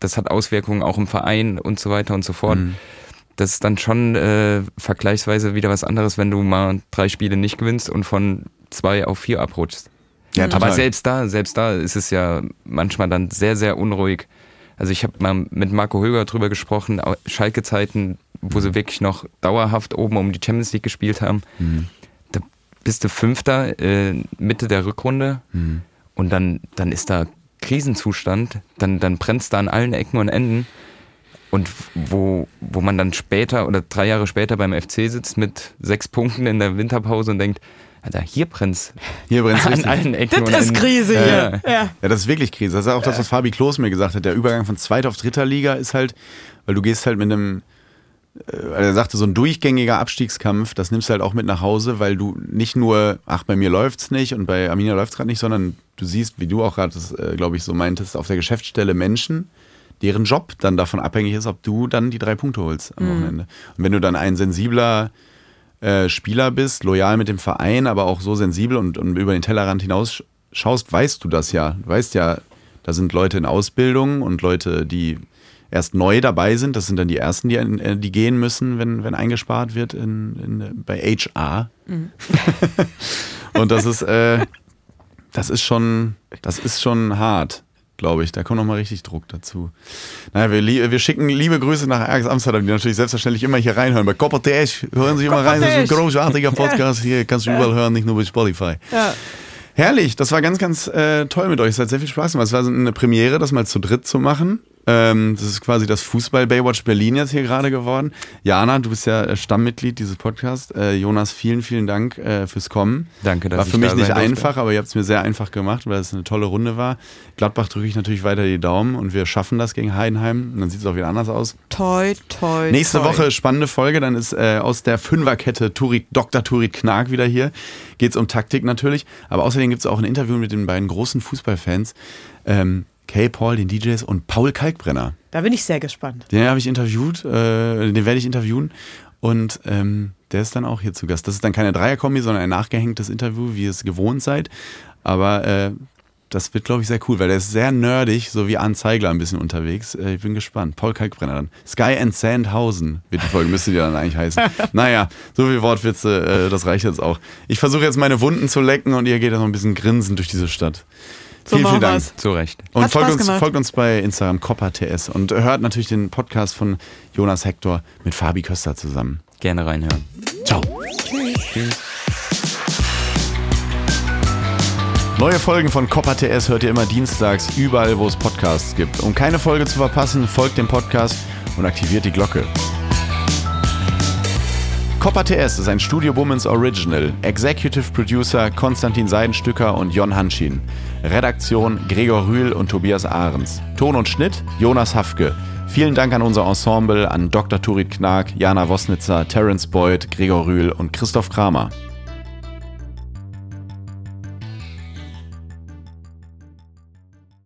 [SPEAKER 3] das hat Auswirkungen auch im Verein und so weiter und so fort. Mhm. Das ist dann schon äh, vergleichsweise wieder was anderes, wenn du mal drei Spiele nicht gewinnst und von zwei auf vier abrutschst. Ja, Aber selbst da, selbst da ist es ja manchmal dann sehr, sehr unruhig. Also ich habe mal mit Marco Höger drüber gesprochen, Schalke-Zeiten, wo sie wirklich noch dauerhaft oben um die Champions League gespielt haben. Mhm. Da bist du Fünfter, äh, Mitte der Rückrunde mhm. und dann, dann ist da Krisenzustand, dann, dann brennt's da an allen Ecken und Enden. Und wo, wo man dann später oder drei Jahre später beim FC sitzt mit sechs Punkten in der Winterpause und denkt, Alter, hier brennt's
[SPEAKER 1] Hier brennt
[SPEAKER 3] an allen Ecken
[SPEAKER 2] Das ist. Krise
[SPEAKER 3] Ja.
[SPEAKER 2] hier. Ja.
[SPEAKER 1] Ja, das ist wirklich Krise. Das ist auch das, was Fabi Klos mir gesagt hat. Der Übergang von zweiter auf dritter Liga ist halt, weil du gehst halt mit einem, äh, er sagte, so ein durchgängiger Abstiegskampf, das nimmst du halt auch mit nach Hause, weil du nicht nur, ach, bei mir läuft's nicht und bei Amina läuft's gerade nicht, sondern du siehst, wie du auch gerade, äh, glaube ich, so meintest, auf der Geschäftsstelle Menschen, deren Job dann davon abhängig ist, ob du dann die drei Punkte holst am Wochenende. Und wenn du dann ein sensibler äh, Spieler bist, loyal mit dem Verein, aber auch so sensibel und, und über den Tellerrand hinaus sch- schaust, weißt du das ja. Du weißt ja, da sind Leute in Ausbildung und Leute, die erst neu dabei sind. Das sind dann die ersten, die, äh, die gehen müssen, wenn, wenn eingespart wird in, in, bei HR. und das ist, äh, das ist schon, das ist schon hart, glaube ich. Da kommt nochmal richtig Druck dazu. Naja, wir, wir schicken liebe Grüße nach Ajax Amsterdam, die natürlich selbstverständlich immer hier reinhören. Bei Copper hören Sie immer rein. Das ist ein großartiger Podcast. Hier kannst du überall hören, nicht nur bei Spotify.
[SPEAKER 2] Ja.
[SPEAKER 1] Herrlich, das war ganz, ganz äh, toll mit euch. Es hat sehr viel Spaß gemacht. Es war so eine Premiere, das mal zu dritt zu machen. Ähm, das ist quasi das Fußball Baywatch Berlin jetzt hier gerade geworden. Jana, du bist ja äh, Stammmitglied dieses Podcasts. Äh, Jonas, vielen, vielen Dank äh, fürs Kommen.
[SPEAKER 3] Danke, dass
[SPEAKER 1] War
[SPEAKER 3] ich
[SPEAKER 1] für mich
[SPEAKER 3] da
[SPEAKER 1] nicht
[SPEAKER 3] sein durfte.
[SPEAKER 1] einfach, aber ihr habt es mir sehr einfach gemacht, weil es eine tolle Runde war. Gladbach drücke ich natürlich weiter die Daumen und wir schaffen das gegen Heidenheim. Und dann sieht es auch wieder anders aus.
[SPEAKER 2] Toi, toi,
[SPEAKER 1] Nächste
[SPEAKER 2] toi.
[SPEAKER 1] Woche spannende Folge, dann ist äh, aus der Fünferkette Turit, Dr. Turit Knag wieder hier. Geht es um Taktik natürlich, aber außerdem gibt es auch ein Interview mit den beiden großen Fußballfans, ähm, Kay Paul, den DJs und Paul Kalkbrenner.
[SPEAKER 2] Da bin ich sehr gespannt.
[SPEAKER 1] Den habe ich interviewt, äh, den werde ich interviewen und ähm, der ist dann auch hier zu Gast. Das ist dann keine Dreierkombi, sondern ein nachgehängtes Interview, wie ihr es gewohnt seid, aber äh, das wird, glaube ich, sehr cool, weil der ist sehr nerdig, so wie Arne Zeigler ein bisschen unterwegs. Äh, ich bin gespannt. Paul Kalkbrenner dann. Sky and Sandhausen wird die Folge, müsste die dann eigentlich heißen. naja, so viel Wortwitze, äh, das reicht jetzt auch. Ich versuche jetzt meine Wunden zu lecken und ihr geht dann noch ein bisschen grinsend durch diese Stadt.
[SPEAKER 2] So
[SPEAKER 1] vielen, vielen Dank.
[SPEAKER 2] wir's.
[SPEAKER 3] Zu Recht.
[SPEAKER 1] Und folgt uns, folgt uns bei Instagram CopperTS und hört natürlich den Podcast von Jonas Hector mit Fabi Köster zusammen.
[SPEAKER 3] Gerne reinhören.
[SPEAKER 1] Ciao. Neue Folgen von Copper TS hört ihr immer dienstags überall, wo es Podcasts gibt. Um keine Folge zu verpassen, folgt dem Podcast und aktiviert die Glocke. Copper TS ist ein Studio Womans Original. Executive Producer Konstantin Seidenstücker und Jon Hanschin. Redaktion Gregor Rühl und Tobias Ahrens. Ton und Schnitt Jonas Hafke. Vielen Dank an unser Ensemble, an Dr. Turit Knag, Jana Wosnitzer, Terence Boyd, Gregor Rühl und Christoph Kramer.